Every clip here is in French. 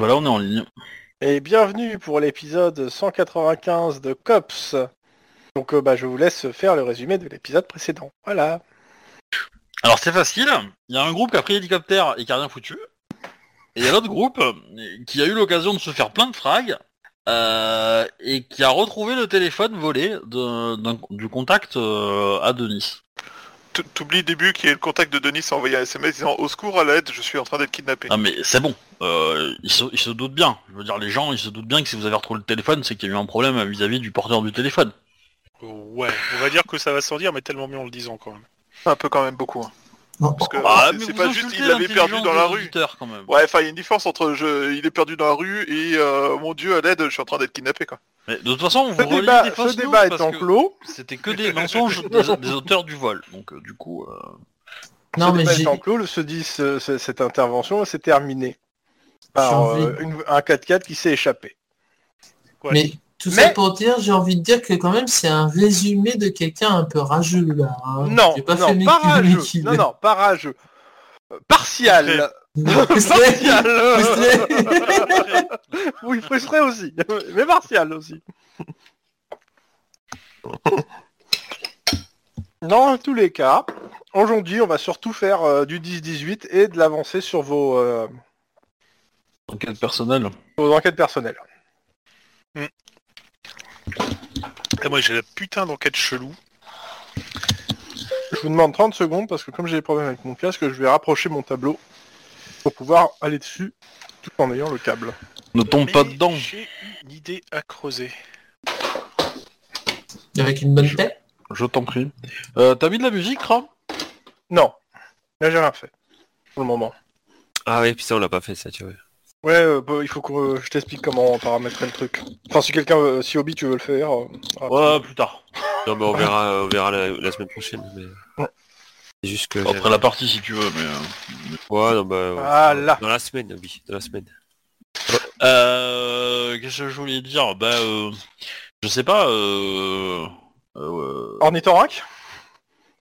voilà, on est en ligne. Et bienvenue pour l'épisode 195 de Cops. Donc euh, bah, je vous laisse faire le résumé de l'épisode précédent. Voilà. Alors c'est facile, il y a un groupe qui a pris l'hélicoptère et qui a rien foutu. Et il y a l'autre groupe qui a eu l'occasion de se faire plein de frags euh, et qui a retrouvé le téléphone volé de- d'un- du contact euh, à Denis. T'oublies le début qui est le contact de Denis a envoyé un SMS disant au secours à l'aide, je suis en train d'être kidnappé. Ah mais c'est bon, euh, ils, se, ils se doutent bien. Je veux dire, les gens, ils se doutent bien que si vous avez retrouvé le téléphone, c'est qu'il y a eu un problème vis-à-vis du porteur du téléphone. Ouais, on va dire que ça va sans dire, mais tellement mieux en le disant quand même. Un peu quand même beaucoup. hein. Non. Parce que Ah, c'est- c'est vous pas juste il l'avait perdu dans la rue. quand même. Ouais, enfin il y a une différence entre je, il est perdu dans la rue et euh, mon dieu à l'aide, je suis en train d'être kidnappé quoi. Mais de toute façon, vous Ce relayez débat, des ce débat étant que clos, C'était que des mensonges des, des auteurs du vol. Donc euh, du coup, euh, Non, ce mais débat j'ai. étant clos, le se dit ce- ce- cette intervention s'est terminée J'ai par euh, une- un 4x4 qui s'est échappé. Mais tout Mais- ça pour dire, j'ai envie de dire que quand même c'est un résumé de quelqu'un un peu rageux là. hein. non, J'ai pas non, fait pas rageux. Non, non, pas rageux. Euh, Partial. Partial. Oui, frustré aussi, mais partial aussi. Dans tous les cas, aujourd'hui, on va surtout faire euh, du 10-18 et de l'avancée sur vos, euh, enquête personnelle. vos enquêtes personnelles. Et moi j'ai la putain d'enquête chelou. Je vous demande 30 secondes parce que comme j'ai des problèmes avec mon casque, je vais rapprocher mon tableau pour pouvoir aller dessus tout en ayant le câble. Ne tombe Mais pas dedans. J'ai une idée à creuser. Avec une bonne tête. Je t'en prie. Euh, T'as mis de la musique, Ram? Non, là j'ai rien fait pour le moment. Ah oui, puis ça on l'a pas fait ça, tu vois. Ouais, euh, bah, il faut que euh, je t'explique comment paramétrer le truc. Enfin, si quelqu'un, veut- si Obi tu veux le faire. euh, voilà. Ouais, plus tard. Non mais on verra, on verra la, la semaine prochaine. Mais... C'est juste que. Après la partie si tu veux, mais... euh, Ouais, non, bah, ouais. Voilà. Dans la semaine, oui, dans la semaine. Euh, Qu'est-ce que je voulais dire? Bah, euh, je sais pas. Euh, euh, Ornithorynque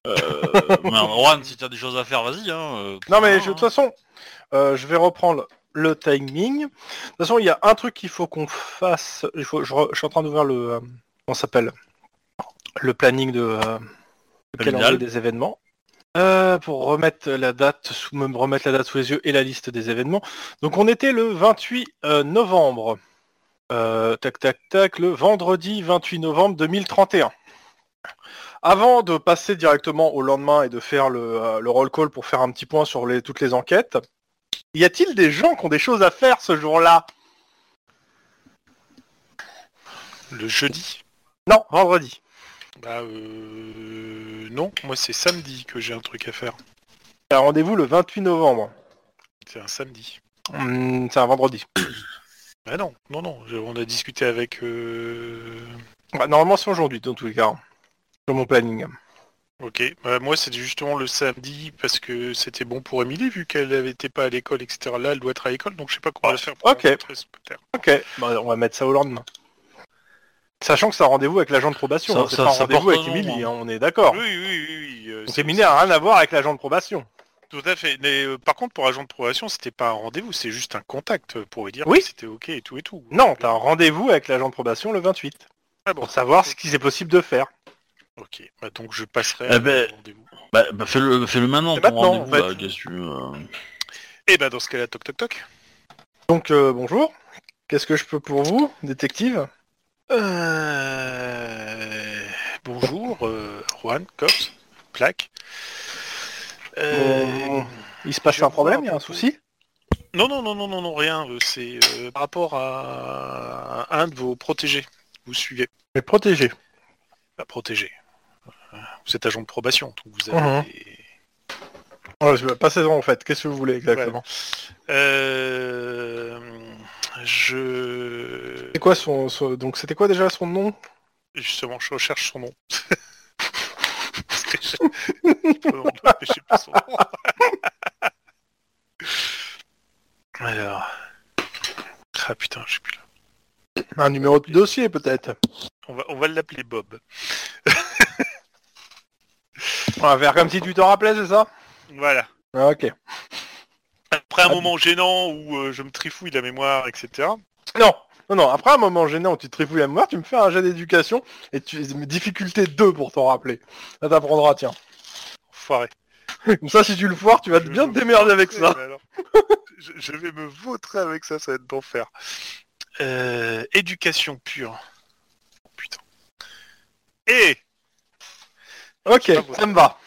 euh, merde, Juan, si t'as des choses à faire, vas-y. Hein, euh, Non mais hein, je- de toute façon, euh, je vais reprendre le timing. De toute façon, il y a un truc qu'il faut qu'on fasse. Il faut, je, suis en train d'ouvrir le, euh, comment s'appelle, le planning de, euh, le Familial. calendrier des événements. Euh, pour remettre la date sous me remettre la date sous les yeux et la liste des événements. Donc on était le 28 euh, novembre. Tac tac tac, le vendredi 28 novembre 2031. Avant de passer directement au lendemain et de faire le, le roll call pour faire un petit point sur les, toutes les enquêtes, y a-t-il des gens qui ont des choses à faire ce jour-là Le jeudi Non, vendredi. Bah euh... Non, moi c'est samedi que j'ai un truc à faire. Il y a un rendez-vous le 28 novembre. C'est un samedi. Hmm, c'est un vendredi. Bah non, non, non, on a discuté avec... Euh... Bah, normalement c'est aujourd'hui dans tous les cas. Sur mon planning. Ok, bah, moi c'était justement le samedi parce que c'était bon pour Émilie vu qu'elle été pas à l'école, etc. Là elle doit être à l'école donc je sais pas comment on va faire pour Ok. Ok, bah, on va mettre ça au lendemain. Sachant que c'est un rendez-vous avec l'agent de probation, Ça- hein, c'est ça- pas un ça rendez-vous porte avec un nom, Emily, hein. hein, on est d'accord. Oui, oui, oui, oui. euh, c'est- Emily n'a rien à voir avec l'agent de probation. Tout à fait. Mais euh, par contre pour agent de probation c'était pas un rendez-vous, c'est juste un contact euh, pour lui dire Oui. que c'était ok et tout et tout. Non, t'as un rendez-vous avec l'agent de probation le 28. Ah bon, Pour savoir ce qu'il est possible de faire. Ok, bah, donc je passerai Eh à ben, rendez-vous. Bah, bah, fais-le fais -le maintenant, ton maintenant, rendez-vous, en fait. là, qu'est-ce que tu veux, euh. Et bah dans ce cas-là, toc toc toc. Donc euh, bonjour, qu'est-ce que je peux pour vous, détective? Euh... Bonjour, euh, Juan, Cops, Plaque. Euh, Il se passe un problème, un il y a un souci? Non, non, non, non, non, non, rien. C'est euh, par rapport à un de vos protégés. Vous suivez. Mais protégé. Pas protégé. Vous êtes agent de probation, donc vous avez Mhm. des- Ouais, je- Passez-en en fait, qu'est-ce que vous voulez exactement? Euh... Je... C'est quoi son, son- Donc c'était quoi déjà son nom? Justement, je recherche son nom. Je... je sais pas son nom. Alors... Ah putain, je sais plus là. Un numéro de dossier peut-être On va, on va l'appeler Bob. On va faire comme si tu t'en rappelais, c'est ça? Voilà. Ah, Ok. Après un Ah, moment gênant où euh, je me trifouille la mémoire, etc. Non, non, non. Après un moment gênant où tu te trifouilles la mémoire, tu me fais un jet d'éducation et tu difficulté 2 pour t'en rappeler. Ça t'apprendra, tiens. Foiré. Comme ça, si tu le foires, tu vas Je bien te démerder avec ça. alors. je, je vais me vautrer avec ça, ça va être d'enfer. Euh, éducation pure. Putain. Et Ok, ça me va.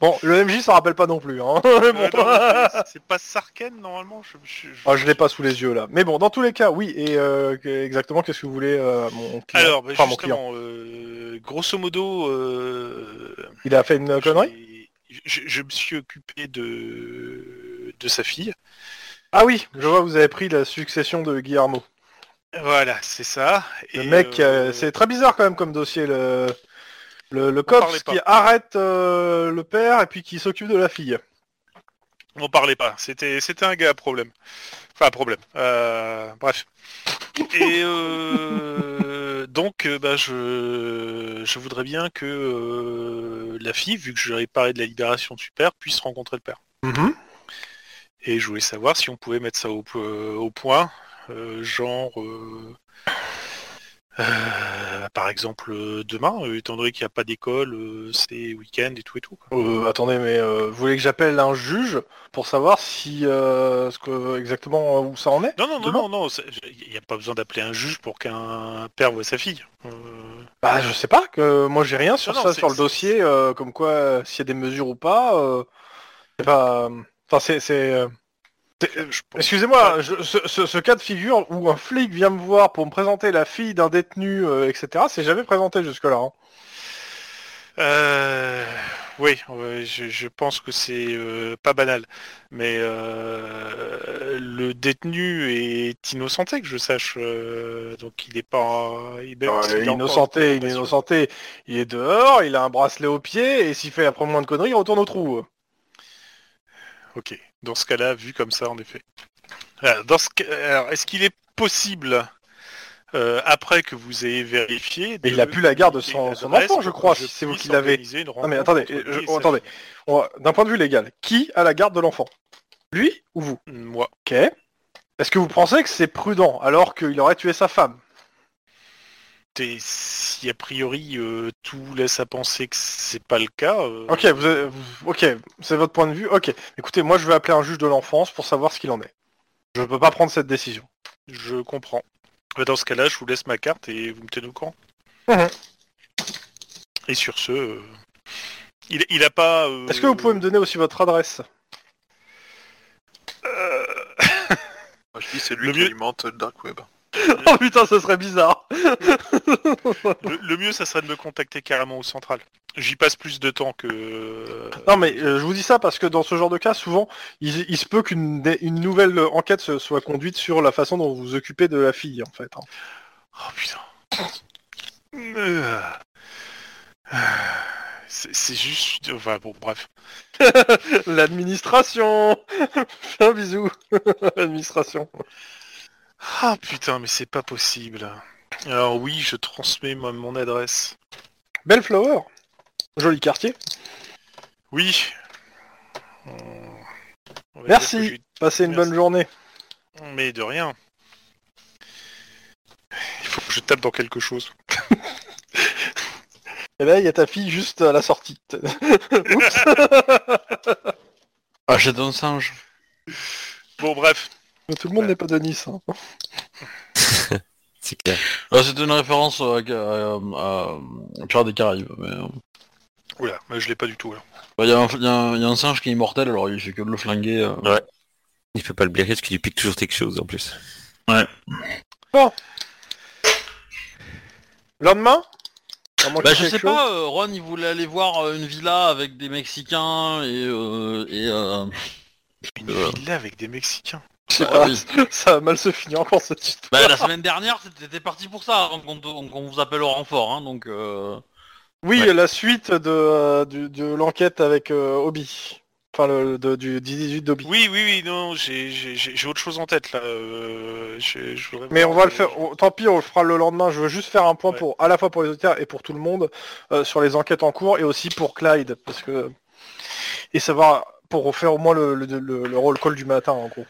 Bon, le MJ s'en rappelle pas non plus. Hein. Euh, non, c'est- pas Sarken normalement je, je- je- Ah, je l'ai pas sous les yeux là. Mais bon, dans tous les cas, oui. Et euh, exactement, qu'est-ce que vous voulez, euh, mon client? Alors, bah, Enfin, mon client. euh, grosso modo, Il a fait une connerie? je, me suis occupé de, de sa fille. Ah oui, je vois, vous avez pris la succession de Guillermo. Voilà, c'est ça. Le Et, mec, c'est très bizarre quand même comme dossier. Le, le, le cops qui arrête euh, le père et puis qui s'occupe de la fille. On parlait pas. C'était, c'était un gars à problème. Enfin, problème. Euh, bref. Et euh, donc, bah, je, je voudrais bien que euh, la fille, vu que je parlé de la libération de Super, puisse rencontrer le père. Et je voulais savoir si on pouvait mettre ça au, au point, genre, euh, par exemple, euh, demain, euh, étant donné qu'il n'y a pas d'école, c'est week-end et tout et tout. quoi. Euh, attendez, mais euh, vous voulez que j'appelle un juge pour savoir si euh, ce que exactement où ça en est Non, non, non, non, non, il n'y a pas besoin d'appeler un juge pour qu'un père voit sa fille. Euh, Bah, je sais pas. Que moi, j'ai rien sur Non, ça, sur le dossier, euh, comme quoi s'il y a des mesures ou pas. euh, c'est pas. Enfin, c'est. Excusez-moi, je- ce, ce- ce cas de figure où un flic vient me voir pour me présenter la fille d'un détenu, euh, etc., c'est jamais présenté jusque-là. hein. Euh, oui, je, je pense que c'est euh, pas banal, mais euh, le détenu est innocenté, que je sache, euh, donc il est pas... Il, Euh, est innocenté, une il est innocenté, il est dehors, il a un bracelet au pied, et s'il fait après moins de conneries, il retourne au trou. Ok, dans ce cas-là, vu comme ça, en effet. Alors, dans ce cas- alors, est-ce qu'il est possible, euh, après que vous ayez vérifié... Mais il a plus la garde de son- enfant, je crois, si c'est vous qui l'avez. Non mais attendez, je- va- D'un point de vue légal, qui a la garde de l'enfant? Lui ou vous? Moi. Ok. Est-ce que vous pensez que c'est prudent alors qu'il aurait tué sa femme? Et si a priori euh, tout laisse à penser que c'est pas le cas... euh, Ok, vous, avez- vous- ok, c'est votre point de vue. Ok. Écoutez, moi je vais appeler un juge de l'enfance pour savoir ce qu'il en est. Je peux pas prendre cette décision. Je comprends. Bah, Dans ce cas-là, je vous laisse ma carte et vous me tenez au courant. Mhm. Et sur ce, euh, il, il a pas. euh, Est-ce que vous pouvez me donner aussi votre adresse? Euh, Moi, je dis c'est lui Le qui mieux- alimente le dark web. Oh putain, ce serait bizarre. le, le mieux, ça serait de me contacter carrément au central. J'y passe plus de temps que. Non mais euh, je vous dis ça parce que dans ce genre de cas, souvent, il, il se peut qu'une une nouvelle enquête soit conduite sur la façon dont vous vous occupez de la fille, en fait. hein. Oh putain. Euh. C'est juste. Enfin bon, bref. L'administration un bisou L'administration. Ah putain, mais c'est pas possible. Alors oui, je transmets mon adresse. Bellflower Joli quartier. Oui. On- on va Merci. dire que Passez une Merci. bonne journée. j'ai- Mais de rien. Il faut que je tape dans quelque chose. Et là, il y a ta fille juste à la sortie. Oups Achète un singe. Bon bref. Tout le monde n'est pas de Nice. hein. C'est clair. Ah, C'était une référence à, à, à Pirates des Caraïbes. Mais, euh, Oula, mais je l'ai pas du tout bah, il y, a un- y y a singe qui est immortel, alors il fait que de le flinguer. euh. Ouais. Il peut pas le blairer parce qu'il lui pique toujours quelque chose en plus. Lendemain? À moins Bah je sais pas, euh, Ron il voulait aller voir euh, une villa avec des Mexicains et... Euh, et euh, Une Euh. villa avec des Mexicains. Je sais ah pas, oui. ça va mal se finir encore cette histoire. Bah la semaine dernière t'étais parti pour ça, hein, qu'on qu'on vous appelle au renfort, hein, donc... Euh... Oui, Ouais. la suite de, euh, du- de l'enquête avec euh, Obi. Enfin, le, de- du 18 d'Obi. Oui, oui, oui, non, j'ai j'ai- j'ai- j'ai autre chose en tête là. euh, je- je voudrais Mais on va le faire, on- tant pis, on le fera le lendemain. Je veux juste faire un point Ouais. pour, à la fois pour les auditeurs et pour tout le monde, euh, sur les enquêtes en cours et aussi pour Clyde, parce que et savoir pour faire au moins le, le, le- le roll call du matin en gros.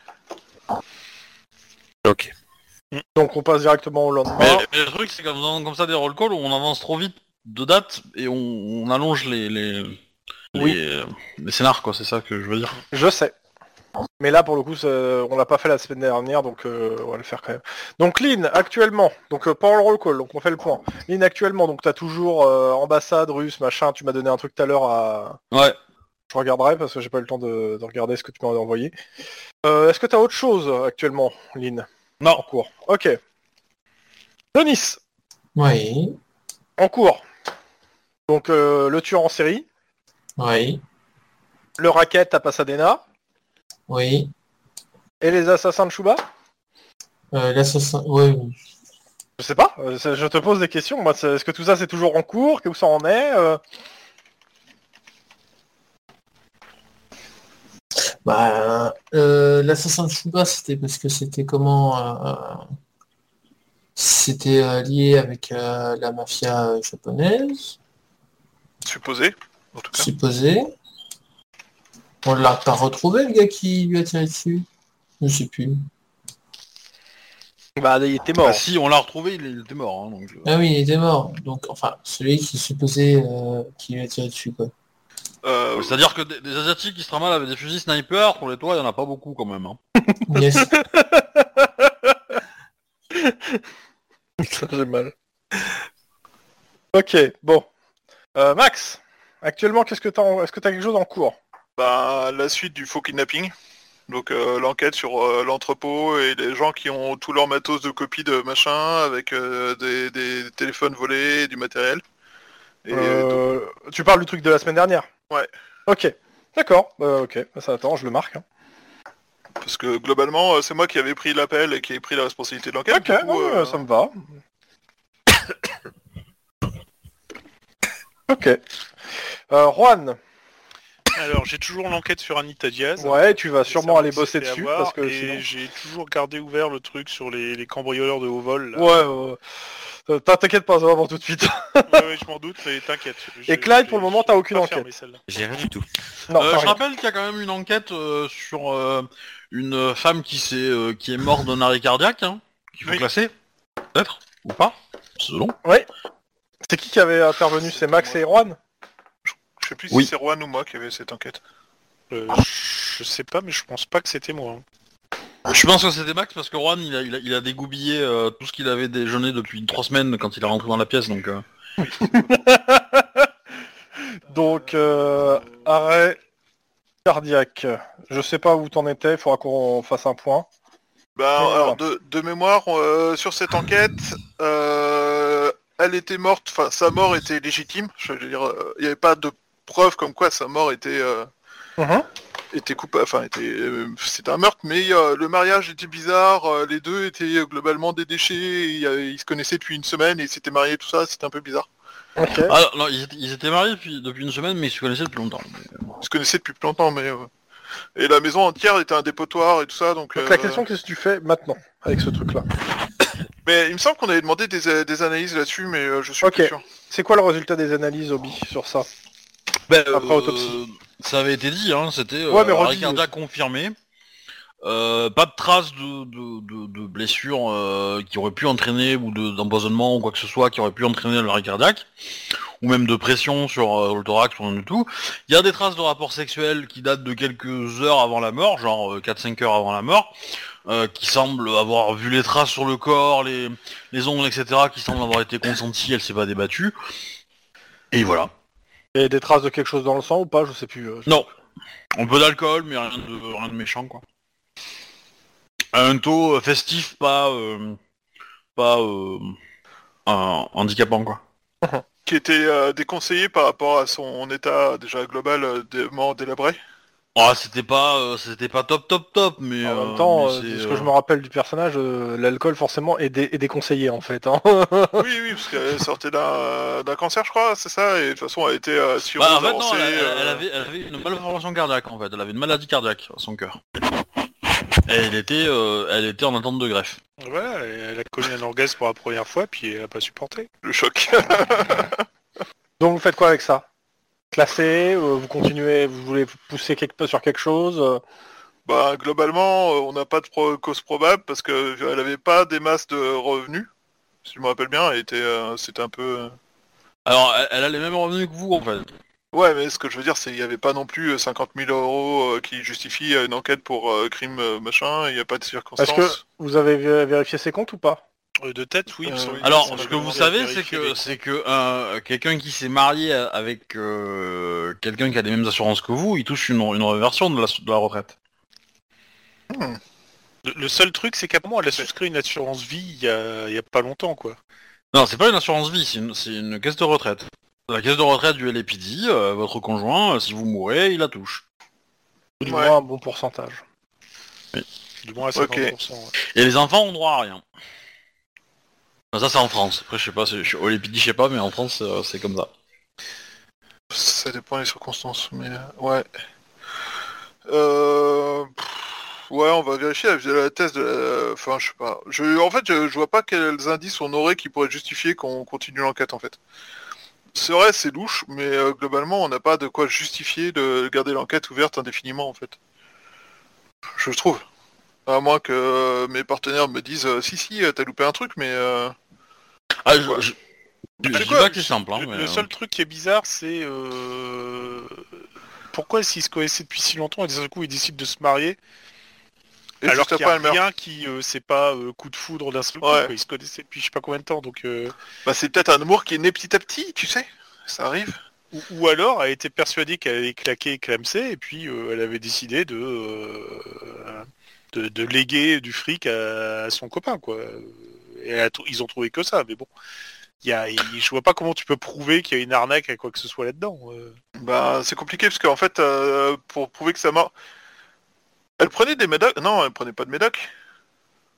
Ok. Donc on passe directement au lendemain. Mais, mais le truc, c'est qu'en faisant comme ça des roll calls, on avance trop vite de date et on, on allonge les, les, Oui. les, les scénars, quoi, c'est ça que je veux dire. Je sais. Mais là, pour le coup, ça- on l'a pas fait la semaine dernière, donc euh, on va le faire quand même. Donc Lynn, actuellement, donc euh, pas le roll call, donc on fait le point. Lynn, actuellement, donc t'as toujours euh, ambassade russe, machin. Tu m'as donné un truc tout à l'heure à. Ouais. Je regarderai parce que j'ai pas eu le temps de, de regarder ce que tu m'as envoyé. Euh, Est-ce que t'as autre chose actuellement, Lynn? Non. En cours. Ok. Denis, Oui, en cours. Donc euh, le tueur en série, oui, le racket à Pasadena oui. et les assassins de Shuba Euh, L'assassin, oui, oui. Je sais pas, euh, je te pose des questions. Est-ce que tout ça c'est toujours en cours? Où ça en est Bah, euh, l'assassin de Shuba, c'était parce que c'était comment euh, C'était euh, lié avec euh, la mafia japonaise, Supposé, en tout cas. supposé. On l'a pas retrouvé, le gars qui lui a tiré dessus Je sais plus. Bah, il était mort. Bah, si, on l'a retrouvé, il, était mort. hein, donc. Ah oui, il était mort. Donc, enfin, celui qui supposait euh, qui lui a tiré dessus, quoi. Euh, C'est-à-dire que des, des Asiatiques qui se tramalent avec des fusils sniper, pour les toits, il y en a pas beaucoup quand même. Hein. Yes. Ça, j'ai mal. Ok, bon. Euh, Max, actuellement, qu'est-ce que t'as en- Est-ce que t'as quelque chose en cours? Bah, la suite du faux kidnapping. Donc euh, l'enquête sur euh, l'entrepôt et les gens qui ont tout leur matos de copie de machin avec euh, des, des téléphones volés, et du matériel. Et Tu parles du truc de la semaine dernière Ouais. Ok, d'accord. Euh, ok, ça attend, je le marque. hein. parce que globalement, euh, c'est moi qui avais pris l'appel et qui ai pris la responsabilité de l'enquête. Ok, du coup, ouais, euh, ça me va. ok. Euh, Juan, Alors, j'ai toujours l'enquête sur Anita Diaz. ouais, tu vas sûrement aller bosser dessus avoir, parce que et j'ai toujours gardé ouvert le truc sur les, les cambrioleurs de haut vol. là. Ouais, ouais, ouais. Euh, T'inquiète pas, ça va pour tout de suite. Ouais, ouais, je m'en doute, mais t'inquiète. Et Clyde, pour le moment, t'as aucune enquête. J'ai rien du tout. Non, Euh, je rappelle qu'il y a quand même une enquête euh, sur euh, une femme qui, s'est, euh, qui est morte d'un arrêt cardiaque, hein, qu'il faut Oui. classer, peut-être, ou pas, selon. C'est qui qui avait intervenu? C'est Max et Juan? Je sais plus Oui. si c'est Juan ou moi qui avait cette enquête. Euh, je sais pas, mais je pense pas que c'était moi. hein. Je pense que c'était Max parce que Juan, il a, il a, il a dégoubillé euh, tout ce qu'il avait déjeuné depuis trois semaines quand il est rentré dans la pièce, donc... euh, Donc, euh, arrêt cardiaque. Je sais pas où t'en étais, il faudra qu'on fasse un point. Bah, Voilà. alors de, de mémoire, euh, sur cette enquête, euh, elle était morte, enfin sa mort était légitime. Je veux dire, euh, il n'y avait pas de preuve comme quoi sa mort était euh, Mhm. Était coupable, enfin était euh, c'était un meurtre, mais euh, le mariage était bizarre. euh, les deux étaient globalement des déchets. et, euh, ils se connaissaient depuis une semaine et ils s'étaient mariés, tout ça. C'était un peu bizarre. Ok. Ah non, ils étaient, ils étaient mariés depuis, depuis une semaine, mais ils se connaissaient depuis longtemps. Ils se connaissaient depuis plus longtemps, mais euh, et la maison entière était un dépotoir et tout ça. Donc, Donc la question, qu'est-ce que tu fais maintenant avec ce truc-là? Mais il me semble qu'on avait demandé des, des analyses là-dessus, mais euh, je suis Ok. plus sûr. C'est quoi le résultat des analyses, Obi, sur ça? Ben, Après autopsie. Ça avait été dit, hein, c'était euh, Ouais, mais arrêt redis, cardiaque confirmé. Euh, pas de traces de, de, de- de blessures euh, qui auraient pu entraîner ou de- d'empoisonnement ou quoi que ce soit qui aurait pu entraîner l'arrêt cardiaque ou même de pression sur euh, le thorax ou rien du tout. Il y a des traces de rapports sexuels qui datent de quelques heures avant la mort, genre euh, 4-5 heures avant la mort, euh, qui semblent avoir vu les traces sur le corps, les, les ongles, etc., qui semblent avoir été consentis, elle s'est pas débattue. Et voilà. Et des traces de quelque chose dans le sang ou pas Je sais plus. euh, Non. Un peu d'alcool, mais rien de, rien de méchant, quoi. Un taux euh, festif, pas... euh, pas... euh, euh, handicapant, quoi. qui était euh, déconseillé par rapport à son état déjà global euh, de mort délabré. Ah, c'était pas, euh, c'était pas top, top, top, mais... En euh, même temps, euh, c'est, de ce euh, que je me rappelle du personnage, euh, l'alcool forcément est, dé- est déconseillé en fait. hein. oui, oui, parce qu'elle sortait d'un d'un cancer, je crois, c'est ça, et de toute façon, elle était euh, sur Bah, en fait, non, elle, elle- euh, elle avait, elle avait une malformation cardiaque, en fait. Elle avait une maladie cardiaque à son cœur. Et elle était, euh, elle était en attente de greffe. Voilà, et elle a connu un orgasme pour la première fois, puis elle a pas supporté. le choc. Donc vous faites quoi avec ça? Classer euh, Vous continuez Vous voulez pousser quelque, sur quelque chose euh Bah, globalement, euh, on n'a pas de pro- cause probable parce que elle avait pas des masses de revenus. Si je me rappelle bien, elle était, euh, c'était un peu. euh, Alors, elle, elle a les mêmes revenus que vous, en fait. Ouais, mais ce que je veux dire, c'est qu'il n'y avait pas non plus euh, 50 000 euros euh, qui justifient une enquête pour euh, crime euh, machin. Il n'y a pas de circonstances. Est-ce que vous avez vé- vérifié ses comptes ou pas? De tête, oui. Euh, Alors, ce que vous savez, c'est que c'est que euh, quelqu'un qui s'est marié avec euh, quelqu'un qui a les mêmes assurances que vous, il touche une, une réversion de la, de la retraite. Le, le seul truc, c'est qu'apparemment, elle a souscrit une assurance vie il y a, il y a pas longtemps, quoi. Non, c'est pas une assurance vie, c'est une, caisse de retraite. La caisse de retraite du euh, votre conjoint, euh, si vous mourrez, il la touche. Ou du Ouais. moins un bon pourcentage Du moins à Ok. 50%. ouais. Et les enfants ont droit à rien. Ça, c'est en France. Après, je sais pas, je- au LAPD, je sais pas, mais en France, euh, c'est comme ça. Ça dépend des circonstances, mais euh, ouais. Euh... Ouais, on va vérifier la, thèse de la... Enfin, je sais pas. Je... En fait, je, je vois pas quels indices on aurait qui pourraient justifier qu'on continue l'enquête, en fait. C'est vrai, c'est louche, mais euh, globalement, on n'a pas de quoi justifier de garder l'enquête ouverte indéfiniment, en fait. Je trouve. À moins que mes partenaires me disent si si t'as loupé un truc mais euh... Ah, je, Ouais. je, je C'est dis quoi, pas que c'est simple, hein, Le, mais, le seul truc qui est bizarre, c'est euh, pourquoi s'ils se connaissaient depuis si longtemps et d'un coup ils décident de se marier et alors qu'il n'y a rien qui euh, c'est pas euh, coup de foudre d'un seul coup. Ouais. Ils se connaissaient depuis je sais pas combien de temps donc euh, Bah c'est peut-être un amour qui est né petit à petit, tu sais. Ça arrive. ou, ou alors elle était persuadée qu'elle allait claquer et clamser et puis euh, elle avait décidé de, euh, de de léguer du fric à, à son copain quoi. Et ils ont trouvé que ça mais bon. Y a, je vois pas comment tu peux prouver qu'il y a une arnaque à quoi que ce soit là-dedans. euh. Bah c'est compliqué parce qu'en fait euh, pour prouver que ça marche. Elle prenait des médocs? Non, elle prenait pas de médocs.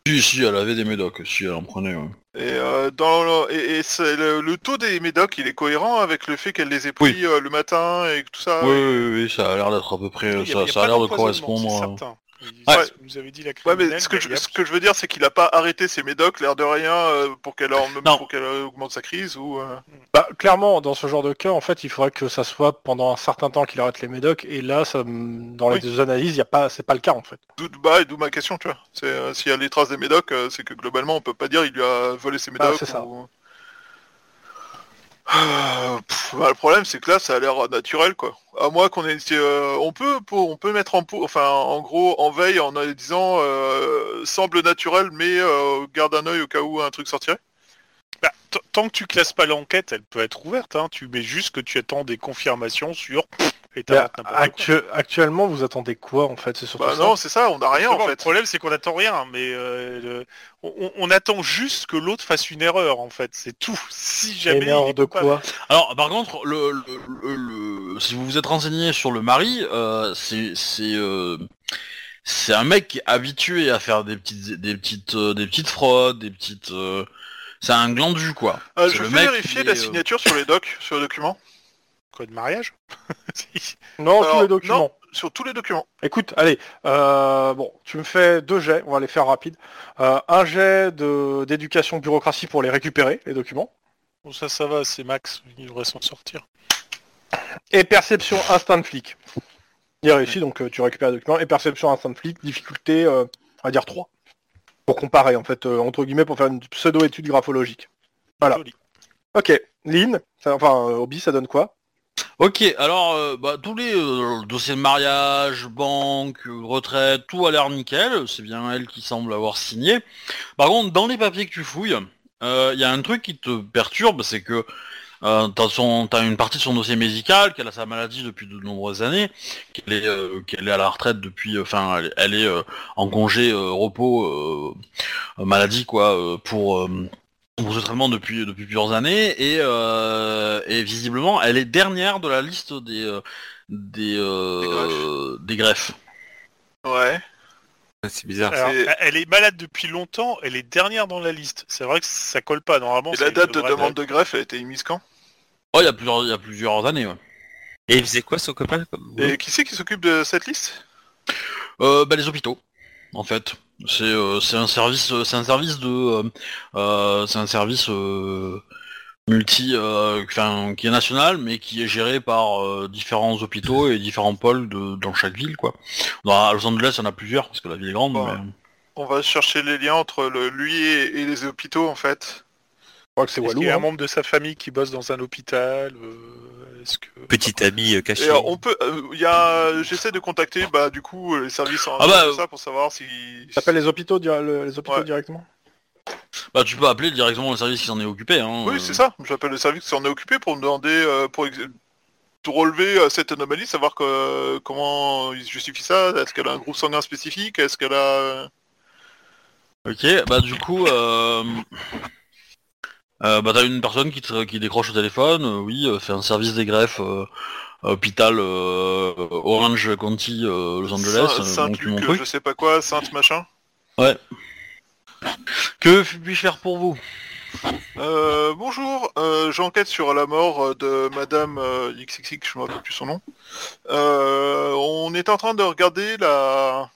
Si, si, elle avait des médocs, si, elle en prenait, ouais. Et, euh, dans le, et, et c'est le, le taux des médocs, il est cohérent avec le fait qu'elle les ait pris euh, le matin et tout ça? Oui, oui, oui, ça a l'air d'être à peu près, Il y a- il y ça, a ça a pas l'air de correspondre. Il- Ouais. nous avait dit la Ouais, mais ce que, je, il y a- ce que je veux dire, c'est qu'il a pas arrêté ses médocs, l'air de rien, euh, pour qu'elle euh, augmente sa crise ou. euh, Bah, clairement, dans ce genre de cas, en fait, il faudrait que ça soit pendant un certain temps qu'il arrête les médocs, et là, ça, dans les Oui. deux analyses, y a pas, c'est pas le cas, en fait. D'où bah, ma question, tu vois. C'est euh, s'il y a les traces des médocs, c'est que globalement, on peut pas dire il lui a volé ses médocs. c'est ça. ou- pff, bah, le problème, c'est que là, ça a l'air naturel, quoi. À moins qu'on ait, euh, on peut, on peut mettre en, enfin, en gros, en veille, en disant euh, semble naturel, mais euh, garde un œil au cas où un truc sortirait. Bah, tant que tu classes pas l'enquête, elle peut être ouverte. Hein. Tu mets juste que tu attends des confirmations sur. Et quoi. actuellement, vous attendez quoi, en fait C'est Bah ça. non, c'est ça, on n'a rien en Justement, Le fait. problème, c'est qu'on attend rien, mais euh, le- on, on attend juste que l'autre fasse une erreur, en fait. C'est tout. Si jamais. Une il erreur est de quoi Alors, par contre, le, le- le- le- si vous vous êtes renseigné sur le mari, euh, c'est c'est euh, c'est un mec qui est habitué à faire des petites des petites euh, des petites fraudes, des petites. euh, c'est un glandu quoi. Euh, je vais vérifier la euh, signature sur les docs, sur le document, Code mariage Non, tous les documents. sur tous les documents. Écoute, allez, euh, bon, tu me fais deux jets, on va les faire rapides. Euh, un jet de d'éducation bureaucratie pour les récupérer, les documents. Bon, ça, ça va, c'est Max. Il devrait s'en sortir. Et perception instant flic. Il a réussi, donc euh, tu récupères les documents. Et perception instant flic, difficulté, on va dire 3. Pour comparer, en fait, entre guillemets, pour faire une pseudo-étude graphologique. Voilà. Joli. Ok, Lynn, ça- enfin, Obi, ça donne quoi? Ok, alors euh, bah, tous les euh, dossiers de mariage, banque, euh, retraite, tout a l'air nickel. C'est bien elle qui semble avoir signé. Par contre, dans les papiers que tu fouilles, il y a un truc qui te perturbe, c'est que t'as une partie de son dossier médical, qu'elle a sa maladie depuis de nombreuses années, qu'elle est, à la retraite depuis, enfin, elle, elle est en congé repos maladie quoi, pour pour ce traitement depuis depuis plusieurs années et, euh, et visiblement elle est dernière de la liste des euh, des euh, des greffes. Ouais. C'est bizarre. Alors, c'est- elle est malade depuis longtemps, elle est dernière dans la liste. C'est vrai que ça colle pas normalement. Et la date de demande de greffe a été émise quand? Oh, il y a plusieurs il y a plusieurs années. Ouais. Et il faisait quoi son copain? Comme Et qui c'est qui s'occupe de cette liste? Euh, bah, les hôpitaux, en fait. C'est euh, c'est un service euh, c'est un service de euh, c'est un service euh, multi, euh, enfin, qui est national, mais qui est géré par euh, différents hôpitaux et différents pôles de, dans chaque ville, quoi. Dans, à Los Angeles, il y en a plusieurs parce que la ville est grande. Ouais. mais- On va chercher les liens entre le, lui et, et les hôpitaux en fait. Je crois que c'est Walou. qu'il y a un hein. membre de sa famille qui bosse dans un hôpital euh, Est-ce que Petit ami euh, caché. Et euh, on peut, euh, il y a, j'essaie de contacter bah du coup les services en Ah bah, tout ça pour savoir si. T'appelles les hôpitaux, le- les hôpitaux Ouais. directement Bah, tu peux appeler directement le service qui s'en est occupé. Hein, Oui, euh. c'est ça. J'appelle le service qui s'en est occupé pour me demander, euh, pour pour relever euh, cette anomalie, savoir que, comment ils justifient ça. Est-ce qu'elle a un groupe sanguin spécifique? Est-ce qu'elle a euh, Ok, bah du coup, euh... euh, bah t'as une personne qui, te- qui décroche au téléphone, euh, oui, euh, c'est un service des greffes euh, hôpital euh, Orange County euh, Los Angeles, euh, Sainte-Luc, je sais pas quoi, Sainte machin Que puis-je faire pour vous? Euh, bonjour, euh, j'enquête sur la mort euh, de Madame euh, XXX, je me rappelle plus son nom. Euh, on est en train de regarder la...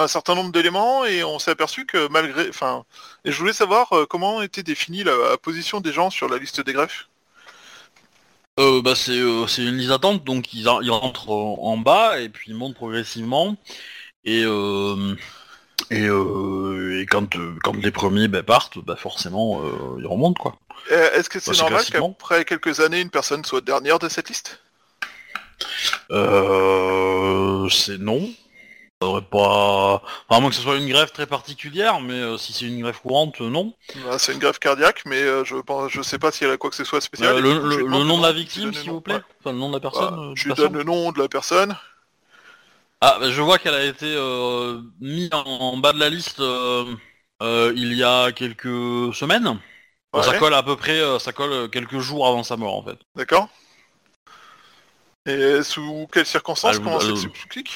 un certain nombre d'éléments et on s'est aperçu que malgré... Enfin, et je voulais savoir euh, comment était définie la, position des gens sur la liste des greffes. euh, Bah c'est euh, c'est une liste d'attente, donc ils, ils rentrent en, en bas et puis ils montent progressivement. Et, euh, et, euh, et quand, euh, quand les premiers bah, partent, bah forcément euh, ils remontent quoi. Euh, Est-ce que c'est Bah, normal qu'après quelques années, une personne soit dernière de cette liste? Euh, c'est non. Ça devrait pas. Enfin, à moins que ce soit une grève très particulière, mais euh, si c'est une grève courante, euh, non. Bah, C'est une greffe cardiaque, mais euh, je pense, je sais pas si elle a quoi que ce soit spécial. Le, nom de la victime, s'il vous plaît. Ouais. Enfin, le nom de la Bah, personne. euh, je lui donne le nom de la personne. Ah, bah, je vois qu'elle a été mise en, en bas de la liste il y a quelques semaines. Ouais. Ça colle à peu près, ça colle quelques jours avant sa mort en fait. D'accord. Et sous quelles circonstances Comment le- s'explique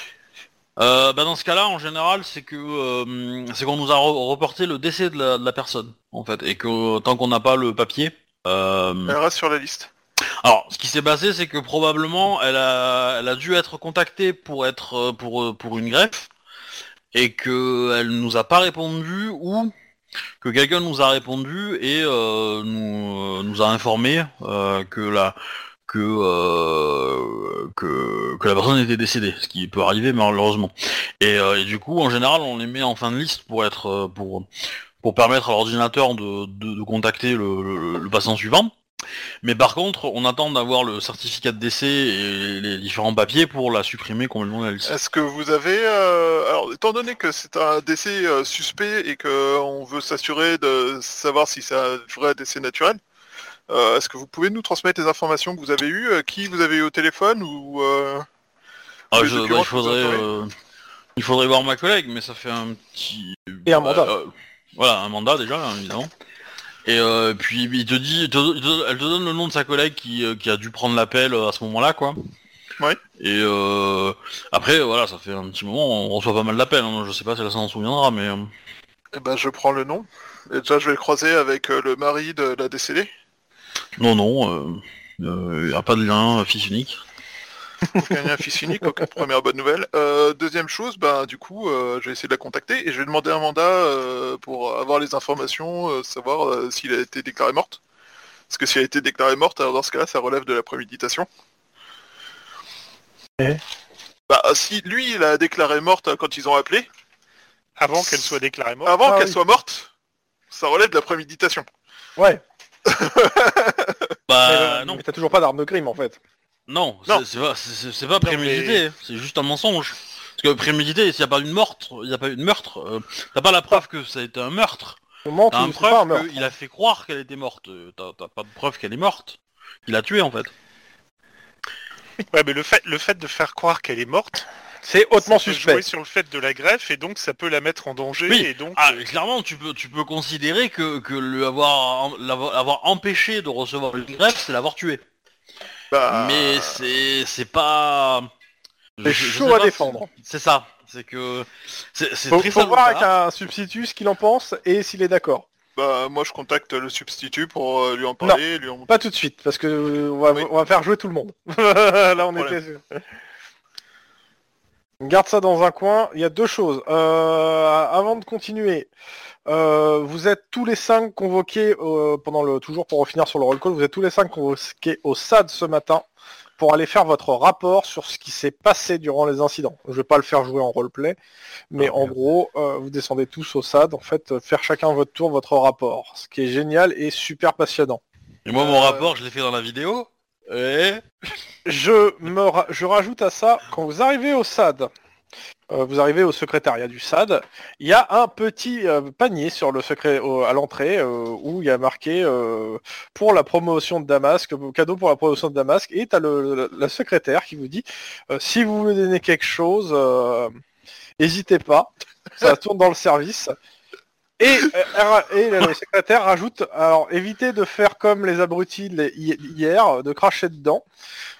Euh, bah, dans ce cas-là, en général, c'est que euh, c'est qu'on nous a re- reporté le décès de la, de la personne en fait, et que tant qu'on n'a pas le papier. euh, Elle reste sur la liste. Alors, ce qui s'est passé, c'est que probablement, elle a, elle a dû être contactée pour être euh, pour euh, pour une greffe et que elle nous a pas répondu ou que quelqu'un nous a répondu et euh, nous nous a informé euh, que la que, euh, que que la personne était décédée, ce qui peut arriver malheureusement. Et, euh, et du coup, en général, on les met en fin de liste pour être euh, pour pour permettre à l'ordinateur de, de, contacter le, patient suivant. Mais par contre, on attend d'avoir le certificat de décès et les différents papiers pour la supprimer complètement de la liste. Est-ce que vous avez... Alors, étant donné que c'est un décès suspect et qu'on veut s'assurer de savoir si c'est un vrai décès naturel, euh, est-ce que vous pouvez nous transmettre les informations que vous avez eues euh, Qui vous avez eu au téléphone ou... euh, Ah, je- bah, il faudrait, euh, il faudrait voir ma collègue, mais ça fait un petit. Et un mandat. Euh, voilà, un mandat déjà, évidemment. Et euh, puis il te dit, il te- il te- elle te donne le nom de sa collègue qui, qui a dû prendre l'appel à ce moment-là, quoi. Ouais. Et euh, après, voilà, ça fait un petit moment, on reçoit pas mal d'appels. hein, je sais pas si elle s'en souviendra, mais. euh, Eh ben, je prends le nom. Et déjà, je vais le croiser avec le mari de la décédée. Non, non, il euh, n'y a pas de lien euh, fils unique. Aucun lien fils unique, aucune première bonne nouvelle. Euh, deuxième chose, ben du coup, euh, je vais essayer de la contacter et je vais demander un mandat euh, pour avoir les informations, euh, savoir euh, s'il a été déclaré morte. Parce que s'il a été déclaré morte, alors dans ce cas-là, ça relève de la préméditation. Et Bah si lui, il a déclaré morte euh, quand ils ont appelé, Avant qu'elle soit déclarée morte. avant Ah qu'elle oui. soit morte, ça relève de la préméditation. Ouais, Bah mais, euh, non, mais t'as toujours pas d'arme de crime en fait. non, Non. c'est- c'est pas, c'est- c'est pas prémédité, c'est juste un mensonge. Parce que prémédité, s'il n'y a pas eu de meurtre, il n'y a pas eu de meurtre, euh, t'as pas la preuve que ça a été un meurtre. On ment T'as ou une c'est pas un preuve meurtre. qu'il a fait croire qu'elle était morte. Euh, T'as t'as pas de preuve qu'elle est morte. Il a tué en fait. Ouais, mais le fait, le fait de faire croire qu'elle est morte, C'est hautement ça peut suspect. jouer sur le fait de la greffe et donc ça peut la mettre en danger Oui. et donc Ah, euh, clairement, tu peux, tu peux considérer que, que le avoir, l'avoir empêché de recevoir une greffe, c'est l'avoir tué. Bah, Mais c'est, c'est pas. C'est chaud à pas, défendre. c'est- ça. C'est que c'est, c'est Faut, très faut voir avec salopard. un substitut ce qu'il en pense et s'il est d'accord. bah, moi je contacte le substitut pour euh, lui en parler, lui en... Pas tout de suite, parce que euh, on va, Oui. on va faire jouer tout le monde. Là, on Problème. était garde ça dans un coin. Il y a deux choses. Euh, avant de continuer, euh, vous êtes tous les cinq convoqués euh, pendant le toujours pour finir sur le roll call. Vous êtes tous les cinq convoqués au SAD ce matin pour aller faire votre rapport sur ce qui s'est passé durant les incidents. Je vais pas le faire jouer en roleplay, mais Ah, en merde. gros, euh, vous descendez tous au SAD, en fait, faire chacun votre tour votre rapport, ce qui est génial et super passionnant. Et moi, mon rapport, je l'ai fait dans la vidéo. Et... Je, je rajoute à ça, quand vous arrivez au SAD, euh, vous arrivez au secrétariat du SAD, il y a un petit euh, panier sur le secret à l'entrée euh, où il y a marqué pour la promotion de Damasque, cadeau pour la promotion de Damasque, et tu as le, le- la secrétaire qui vous dit si vous voulez donner quelque chose, n'hésitez pas, ça tourne dans le service. Et, euh, et le secrétaire rajoute, alors évitez de faire comme les abrutis les- hier, de cracher dedans.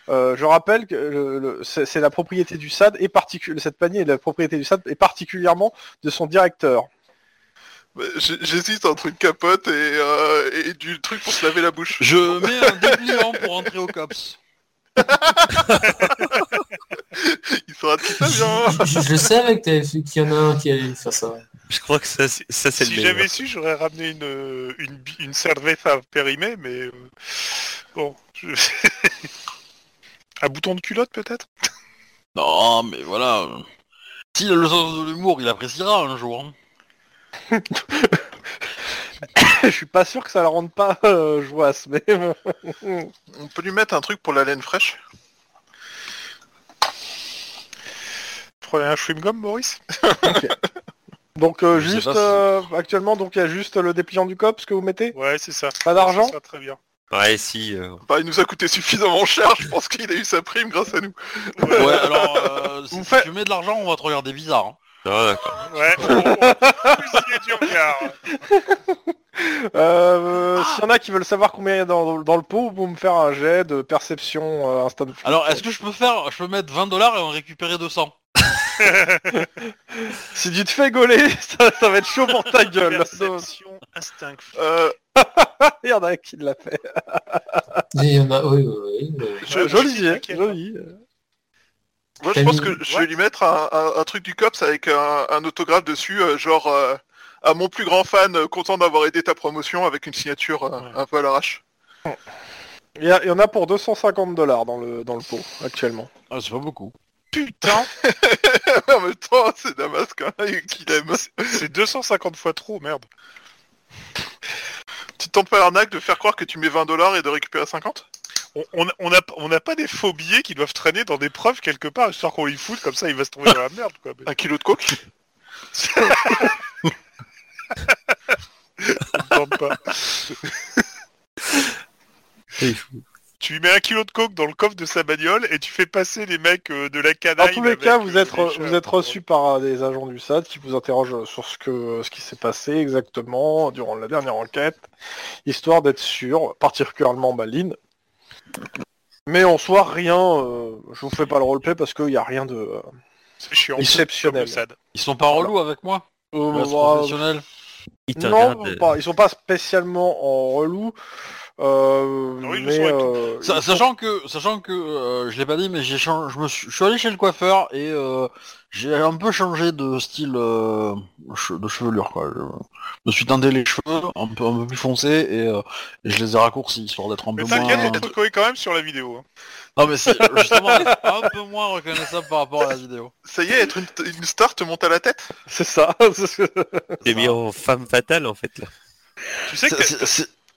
Euh, je rappelle que le- le- c'est la propriété du SAD et cette panier est la propriété du SAD et particulièrement de son directeur. J'hésite entre une capote et, euh, et du truc pour se laver la bouche. Je mets un dépliant pour entrer au COPS. Il sera très bien. Je, je- je le savais que t'avais fait- qu'il y en a un qui allait faire ça. Je crois que ça, c'est- ça c'est Si le meilleur. j'avais su, j'aurais ramené une, une, une cerveza périmée, mais euh, bon. je- Un bouton de culotte peut-être? Non, mais voilà. S'il a le sens de l'humour, il appréciera un jour. hein. Je suis pas sûr que ça le rende pas euh, joasse, mais bon. On peut lui mettre un truc pour la laine fraîche? Prenez un chewing-gum, Maurice? Donc euh, juste euh, actuellement donc il y a juste le dépliant du COPS que vous mettez Ouais, c'est ça. Pas d'argent Ça très bien. Ouais, si. euh, Bah, il nous a coûté suffisamment cher, je pense qu'il a eu sa prime grâce à nous. Ouais, alors, euh, si, Vous si faites- tu mets de l'argent, on va te regarder bizarre. hein. Ah, d'accord. Ouais, euh, S'il y en a qui veulent savoir combien il y a dans, dans le pot, vous pouvez me faire un jet de perception euh, instant. Alors, est-ce que je peux faire, je peux mettre 20 dollars et en récupérer 200 Si tu te fais gauler, ça, ça va être chaud pour ta gueule. Perception, instinct. Euh, Il y en a un qui l'a fait. Il y en a, oui, oui, oui. oui. je, joli, je- hein, joli. moi, je pense que je vais lui mettre un, un- un truc du COPS avec un, un autographe dessus, euh, genre euh, à mon plus grand fan, euh, content d'avoir aidé ta promotion avec une signature euh, Ouais. un peu à l'arrache. Il y, a- il y en a pour 250 dollars dans le, dans le pot actuellement. Ah, c'est pas beaucoup. Putain, en même temps, c'est Damasque hein, qu'il aime. c'est 250 fois trop, merde. Tu tentes pas l'arnaque de faire croire que tu mets 20 dollars et de récupérer 50 On, on a, on a pas des faux billets qui doivent traîner dans des preuves quelque part, histoire qu'on les foute, comme ça il va se trouver dans la merde, quoi. Mais Un kilo de coke? Pas. Tu lui mets un kilo de coke dans le coffre de sa bagnole et tu fais passer les mecs euh, de la Dans canaille. tous les cas, euh, vous êtes, vous êtes reçu par euh, des agents du SAD qui vous interrogent sur ce, que, ce qui s'est passé exactement durant la dernière enquête, histoire d'être sûr, particulièrement Maline. Mais en soi, rien, euh, je vous fais pas le roleplay parce qu'il n'y a rien de... euh, C'est chiant. exceptionnel. comme le SAD. Ils sont pas relous avec moi euh, Reste bah, professionnel. Il te non, pas- ils sont pas spécialement en relou. Euh, mais euh, Sa- ils sont- sachant que, sachant que, euh, je l'ai pas dit, mais j'ai changé, je me suis, je suis allé chez le coiffeur et euh, j'ai un peu changé de style euh, de chevelure quoi. Je me suis teinté les cheveux un peu, un peu plus foncés et, euh, et je les ai raccourcis histoire d'être un Mais peu t'inquiète, moins. on te reconnaît quand même sur la vidéo. hein. Non mais c'est justement un peu moins reconnaissable par rapport à la vidéo. Ça y est, être une, une star te monte à la tête C'est ça. T'es mis en femme fatale en fait là. Tu sais que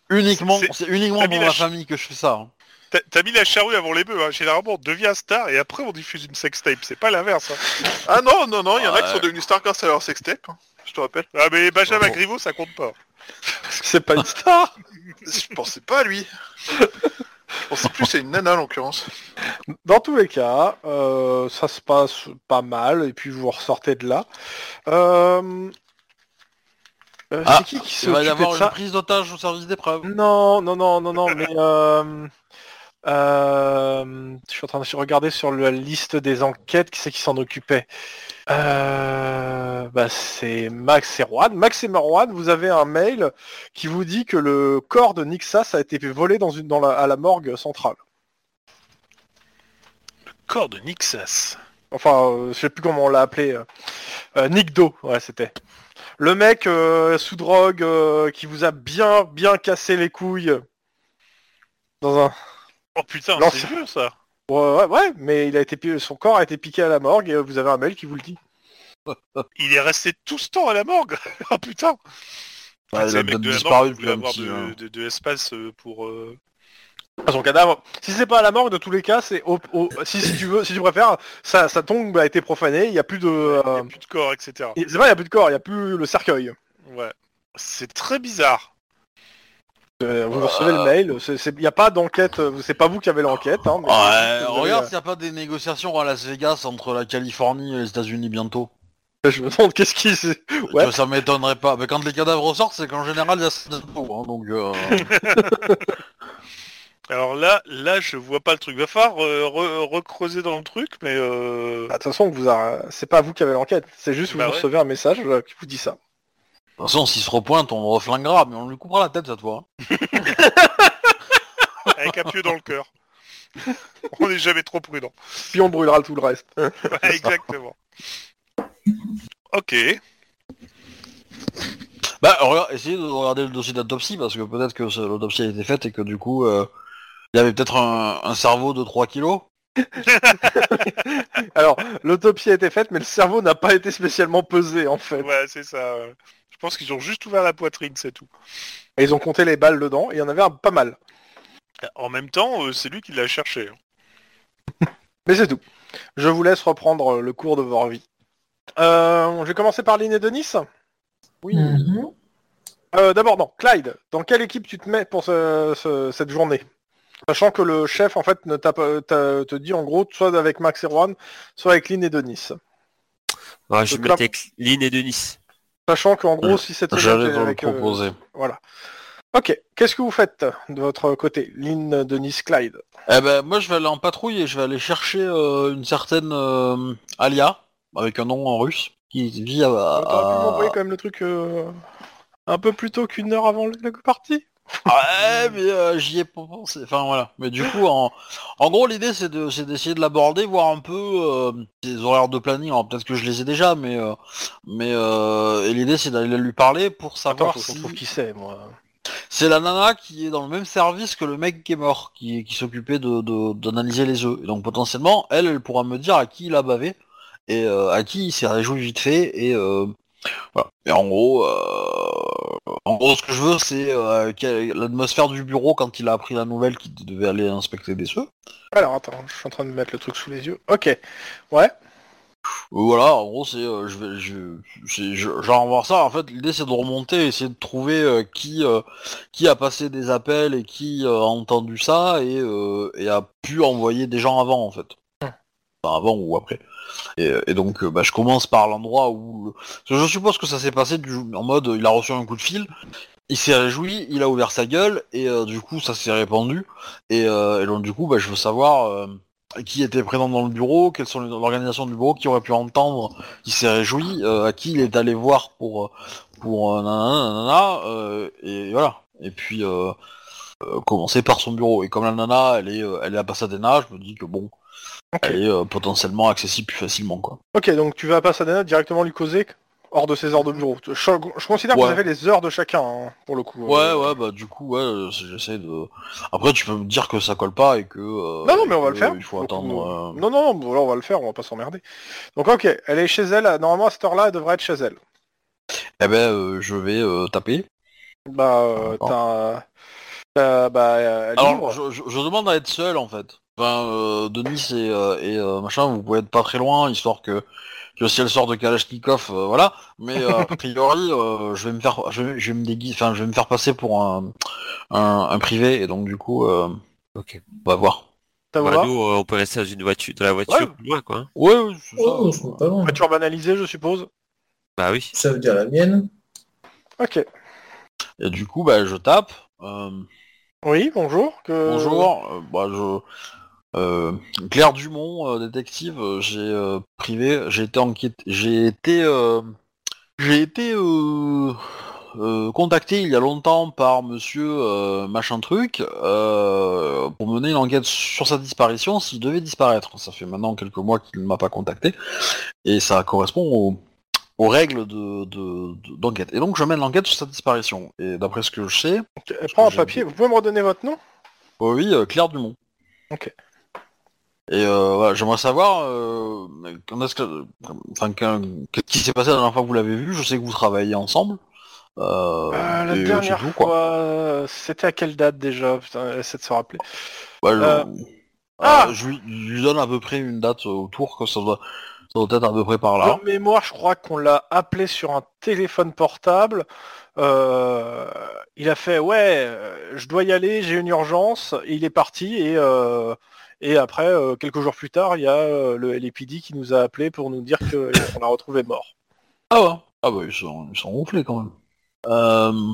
uniquement, c'est- c'est uniquement pour la ma ch- famille que je fais ça. hein. t'as- t'as mis la charrue avant les bœufs. Hein. Généralement, on devient star et après on diffuse une sextape. C'est pas l'inverse. Hein. Ah non, non, non, il y en a qui sont devenus stars grâce à leur sextape, hein, je te rappelle. Ah mais Benjamin Bon. Griveaux, ça compte pas. C'est pas une star. Je pensais pas à lui. Je pensais plus à une nana en l'occurrence. Dans tous les cas, euh, ça se passe pas mal et puis vous ressortez de là. Euh... euh, Ah, c'est qui qui s'est Il va y occupé avoir de une ça prise d'otage au service des preuves. Non, non, non, non, non, mais euh, euh, je suis en train de regarder sur la liste des enquêtes qui c'est qui s'en occupait. Euh, bah c'est Max et Juan. Max et Juan, vous avez un mail qui vous dit que le corps de Nixas a été volé dans une, dans la, à la morgue centrale. Corps de Nixas. Enfin, euh, je sais plus comment on l'a appelé. Nick Do, ouais, c'était. Le mec euh, sous drogue euh, qui vous a bien bien cassé les couilles dans un Oh putain, c'est vieux ça. ouais, ouais, ouais, mais il a été son corps a été piqué à la morgue et vous avez un mail qui vous le dit. Il est resté tout ce temps à la morgue. oh putain. Ouais, il a peut-être disparu depuis un avoir petit. de, hein. de- de l'espace euh, pour. euh, Son cadavre. Si c'est pas à la morgue, de tous les cas, c'est au, au- si, si tu veux, si tu préfères, sa, sa tombe a été profanée. Il y a plus de. Il y a euh, plus de corps, etc. C'est vrai, il y a plus de corps, il y a plus le cercueil. Ouais. C'est très bizarre. Euh, vous recevez le mail. c'est- c'est- Il n'y a pas d'enquête. euh, C'est pas vous qui avez l'enquête. Hein, mais Ouais, vous avez, regarde euh, s'il n'y a pas des négociations à Las Vegas entre la Californie et les États-Unis bientôt. Je me demande qu'est-ce qui. s'est- Ouais. Ça, ça m'étonnerait pas. Mais quand les cadavres ressortent, c'est qu'en général, il y a info, hein, donc. euh, Alors là, là, je vois pas le truc. Va falloir euh, re- recreuser dans le truc, mais euh... Bah, De toute façon, vous a- c'est pas vous qui avez l'enquête. C'est juste que Bah vous ouais. recevez un message euh, qui vous dit ça. De toute façon, s'il se repointe, on le reflinguera, mais on lui coupera la tête cette fois. hein. avec un pieu dans le cœur. On n'est jamais trop prudent. Puis on brûlera tout le reste. Ouais, exactement. Ok. Bah, regarde, essayez de regarder le dossier d'autopsie, parce que peut-être que l'autopsie a été faite et que du coup, euh, il y avait peut-être un, un cerveau de 3 kilos. Alors, l'autopsie a été faite, mais le cerveau n'a pas été spécialement pesé en fait. Ouais, c'est ça. ouais. Je pense qu'ils ont juste ouvert la poitrine, c'est tout. Et ils ont compté les balles dedans, et il y en avait un, pas mal. En même temps, euh, c'est lui qui l'a cherché. hein. Mais c'est tout. Je vous laisse reprendre le cours de votre vie. Euh, je vais commencer par Lynn et Denis. Oui. Mhm. Euh, D'abord, non. Clyde, dans quelle équipe tu te mets pour ce- ce- cette journée? Sachant que le chef, en fait, ne t'a pas- t'a- te dit en gros, soit avec Max et Juan, soit avec Lynn et Denis. Ouais, je mettre avec Lynn et Denis. Sachant qu'en gros, si cette J'allais semaine, te le avec, euh, proposer. voilà. Ok, qu'est-ce que vous faites de votre côté Lynn, Denis, Clyde? Eh ben, moi, je vais aller en patrouille et je vais aller chercher euh, une certaine euh, Alia, avec un nom en russe, qui vit à... T'aurais pu à- m'envoyer quand même le truc euh, un peu plus tôt qu'une heure avant le- la partie Ouais, mais euh, j'y ai pas pensé. Enfin voilà. Mais du coup, en, en gros, l'idée c'est de, c'est d'essayer de l'aborder, voir un peu euh, ses horaires de planning. Alors peut-être que je les ai déjà, mais euh, mais euh, et l'idée c'est d'aller lui parler pour Attends, savoir faut si trouve qui c'est, moi. c'est la nana qui est dans le même service que le mec qui est mort, qui, qui s'occupait de, de- d'analyser les œufs. Et donc potentiellement, elle, elle pourra me dire à qui il a bavé et euh, à qui il s'est réjoui vite fait et euh, voilà. Et en gros, euh, en gros, ce que je veux, c'est euh, l'atmosphère du bureau quand il a appris la nouvelle qu'il devait aller inspecter des œufs. Alors, attends, je suis en train de mettre le truc sous les yeux. Ok, ouais. Voilà, en gros, c'est, euh, je vais, je, c'est- je- genre voir ça. En fait, l'idée c'est de remonter, essayer de trouver euh, qui, euh, qui a passé des appels et qui a entendu ça et, et a pu envoyer des gens avant, en fait. Enfin, avant ou après. Et, et donc, euh, bah, je commence par l'endroit où, je suppose que ça s'est passé du, en mode, il a reçu un coup de fil. Il s'est réjoui, il a ouvert sa gueule et euh, du coup ça s'est répandu et, euh, et donc du coup bah, je veux savoir euh, qui était présent dans le bureau, quelles sont les organisations du bureau, qui aurait pu entendre, qui s'est réjoui, euh, à qui il est allé voir pour pour nanana, nanana, euh, et voilà. Et puis commencer par son bureau. Et comme la nana, elle est elle est à Pasadena, je me dis que bon, Ok. elle est euh, potentiellement accessible plus facilement quoi. Ok, donc tu vas à Pasadena directement lui causer hors de ses heures de bureau. Je, je considère que vous avez les heures de chacun, hein, pour le coup. Ouais ouais bah du coup ouais euh, j'essaie de. Après tu peux me dire que ça colle pas et que. euh, Non, non, mais on va le faire. Il faut attendre. Non, non, non, bon, là, on va le faire, on va pas s'emmerder. Donc, ok, elle est chez elle. Normalement, à cette heure-là, elle devrait être chez elle. Eh ben euh, je vais euh, taper. Bah, euh, t'as... Bah, euh, elle Alors, je- je demande à être seul en fait. Enfin, euh, Denis et, euh, et euh, machin, vous pouvez être pas très loin, histoire que, que si elle sort de Kalachnikov, euh, voilà. Mais euh, a priori, euh, je vais me faire, je vais, je vais me déguiser, enfin, je vais me faire passer pour un, un, un privé, et donc du coup, euh, Ok. on va voir. Bah, nous, euh, on peut rester dans une voiture, dans la voiture, Ouais. loin, quoi. Ouais, ça. Oh, pas loin. Voiture banalisée, je suppose. Bah oui. Ça veut dire la mienne. Ok. Et du coup, bah, je tape. euh, Oui, bonjour. Que... Bonjour, euh, bah, je... euh, Claire Dumont, euh, détective, euh, j'ai euh, privé, j'ai été enquête, j'ai été, euh, j'ai été contacté il y a longtemps par Monsieur machin truc euh, pour mener une enquête sur sa disparition s'il devait disparaître. Ça fait maintenant quelques mois qu'il ne m'a pas contacté et ça correspond au, aux règles de de- de- d'enquête. Et donc je mène l'enquête sur cette disparition. Et d'après ce que je sais, Prends un papier. Vous pouvez me redonner votre nom? Oh oui, Claire Dumont. Ok. Et euh, voilà, j'aimerais savoir euh, quand est-ce que, enfin, qu'est-ce qui s'est passé la dernière fois que vous l'avez vu? Je sais que vous travaillez ensemble. Euh, Euh, La et dernière c'est tout, quoi. fois, c'était à quelle date déjà? Putain, essaie de se rappeler. Ouais, je- Euh, euh, ah je, lui, je lui donne à peu près une date autour, que ça doit, ça doit être à peu près par là. De mémoire, je crois qu'on l'a appelé sur un téléphone portable. Euh, il a fait ouais, je dois y aller, j'ai une urgence. Et il est parti et euh, et après euh, quelques jours plus tard, il y a euh, le LAPD qui nous a appelé pour nous dire qu'on l'a retrouvé mort. Ah ouais Ah bah ils sont, ils sont quand même. Euh,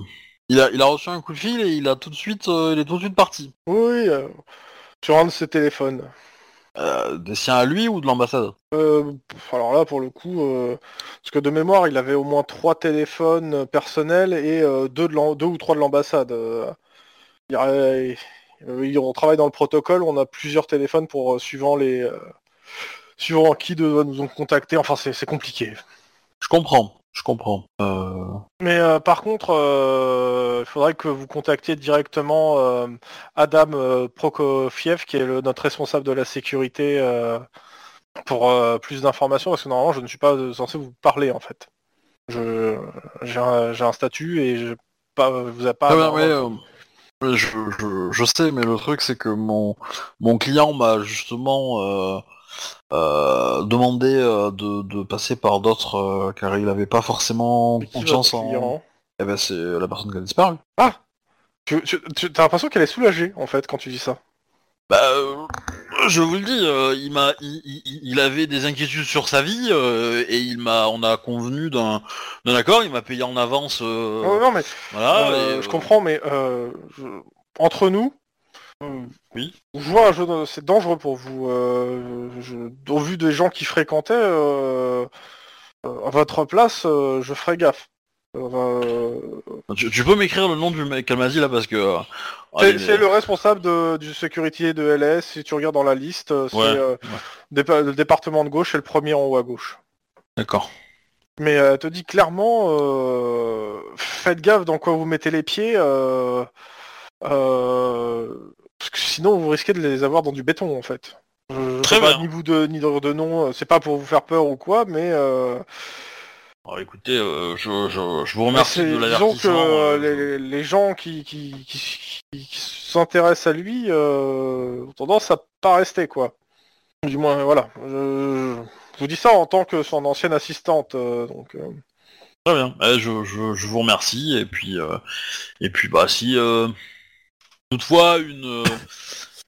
il, a, il a reçu un coup de fil et il a tout de suite, euh, il est tout de suite parti. Oui, euh, sur un de ses téléphones. Euh, des siens à lui ou de l'ambassade? Euh, alors là, pour le coup, euh, parce que de mémoire, il avait au moins trois téléphones personnels et deux, de deux ou trois de l'ambassade. Il- on travaille dans le protocole, on a plusieurs téléphones pour euh, suivant les euh, suivant qui doit nous ont contacté. Enfin, c'est compliqué. Je comprends, je comprends. Euh, Mais euh, par contre, euh, il faudrait que vous contactiez directement euh, Adam euh, Prokofiev, qui est le- notre responsable de la sécurité, euh, pour euh, plus d'informations, parce que normalement, je ne suis pas euh, censé vous parler, en fait. Je J'ai un, statut et je pas, vous a pas... euh, je, je, je sais, mais le truc c'est que mon, mon client m'a justement euh, euh, demandé euh, de, de passer par d'autres car il avait pas forcément confiance en. Eh ben c'est la personne qui a disparu. Tu, tu, tu as l'impression qu'elle est soulagée, en fait, quand tu dis ça? Bah, euh, je vous le dis, euh, il m'a, il, il- il avait des inquiétudes sur sa vie euh, et il m'a, on a convenu d'un, d'un accord. Il m'a payé en avance, euh, Non, non, mais voilà. Et, je comprends, mais euh, je- entre nous, Oui. jouer à un jeu, c'est dangereux pour vous. je- au vu des gens qui fréquentaient, à votre place, je ferais gaffe. Euh, Tu, tu peux m'écrire le nom du mec dit là parce que. euh, c'est le responsable de, du security de LS. Si tu regardes dans la liste, euh, c'est Ouais, dépa- le département de gauche, c'est le premier en haut à gauche. D'accord. Mais elle te dit clairement, faites gaffe dans quoi vous mettez les pieds, parce que sinon vous risquez de les avoir dans du béton en fait. Je, Très sais pas bien. ni vous de ni de, de nom, c'est pas pour vous faire peur ou quoi, mais euh, Alors, écoutez, euh, je, je, je vous remercie de disons que l'avertissement. euh, euh, les, les gens qui, qui, qui, qui- qui s'intéressent à lui euh, ont tendance à pas rester quoi. Du moins voilà. Je, je vous dis ça en tant que son ancienne assistante, donc. Très bien. Eh, je, je, je vous remercie et puis et puis bah si euh, toutefois une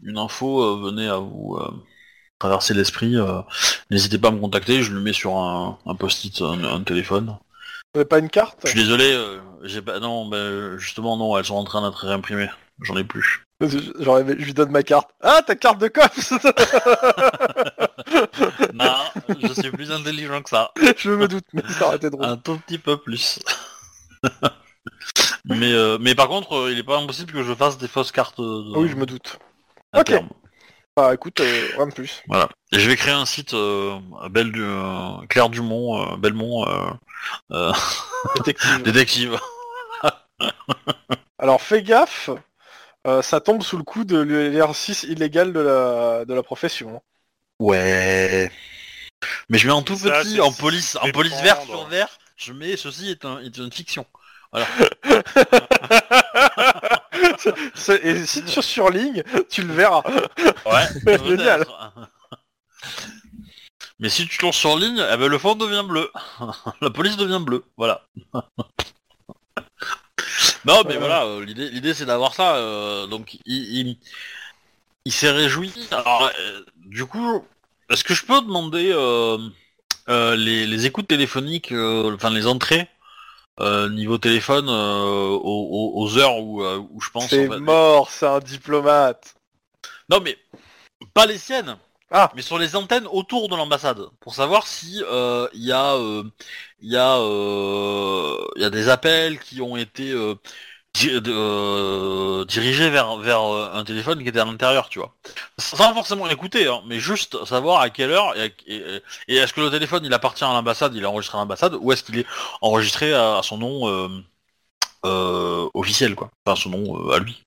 une info venait à vous traverser l'esprit, euh, n'hésitez pas à me contacter. Je le mets sur un, un post-it, un, un téléphone. Vous avez pas une carte? Je suis désolé, euh, j'ai pas. Non, ben, justement non, elles sont en train d'être réimprimées. J'en ai plus. Genre, je lui donne ma carte. Ah, ta carte de cops non, je suis plus intelligent que ça. Je me doute, mais ça aurait été drôle. Un tout petit peu plus. mais, euh, mais par contre, euh, il est pas impossible que je fasse des fausses cartes. de- Oui, je me doute. à Ok. terme. Bah écoute, euh, rien de plus. Voilà. Et je vais créer un site euh, Belle du, euh, Claire Dumont, euh, Belmont, euh, euh, Détective. détective. Alors fais gaffe, euh, ça tombe sous le coup de l'exercice illégal de la, de la profession. Ouais. Mais je mets en tout Ça, petit, en police, en police vert sur vert. Je mets ceci est, un, est une fiction. C'est- Et si tu surlignes, tu le verras. Ouais. Génial. Mais si tu tournes sur ligne, eh ben, le fond devient bleu. La police devient bleue. Voilà. non, mais Euh. voilà, euh, l'idée, l'idée c'est d'avoir ça. euh, donc, il, il, il s'est réjoui. Alors, euh, du coup, est-ce que je peux demander les, les écoutes téléphoniques, enfin les entrées? Euh, niveau téléphone euh, aux, heures où, euh, où je pense. C'est en fait- mort, c'est un diplomate. Non, mais pas les siennes. Ah. Mais sur les antennes autour de l'ambassade, pour savoir si euh, il y a, euh, il y a, euh, il y a des appels qui ont été, euh, di- de, euh, dirigé vers, vers euh, un téléphone qui était à l'intérieur, tu vois. Sans forcément écouter, hein, mais juste savoir à quelle heure et, est-ce que le téléphone il appartient à l'ambassade, il est enregistré à l'ambassade, ou est-ce qu'il est enregistré à, son nom euh, officiel, quoi. Enfin, son nom à lui.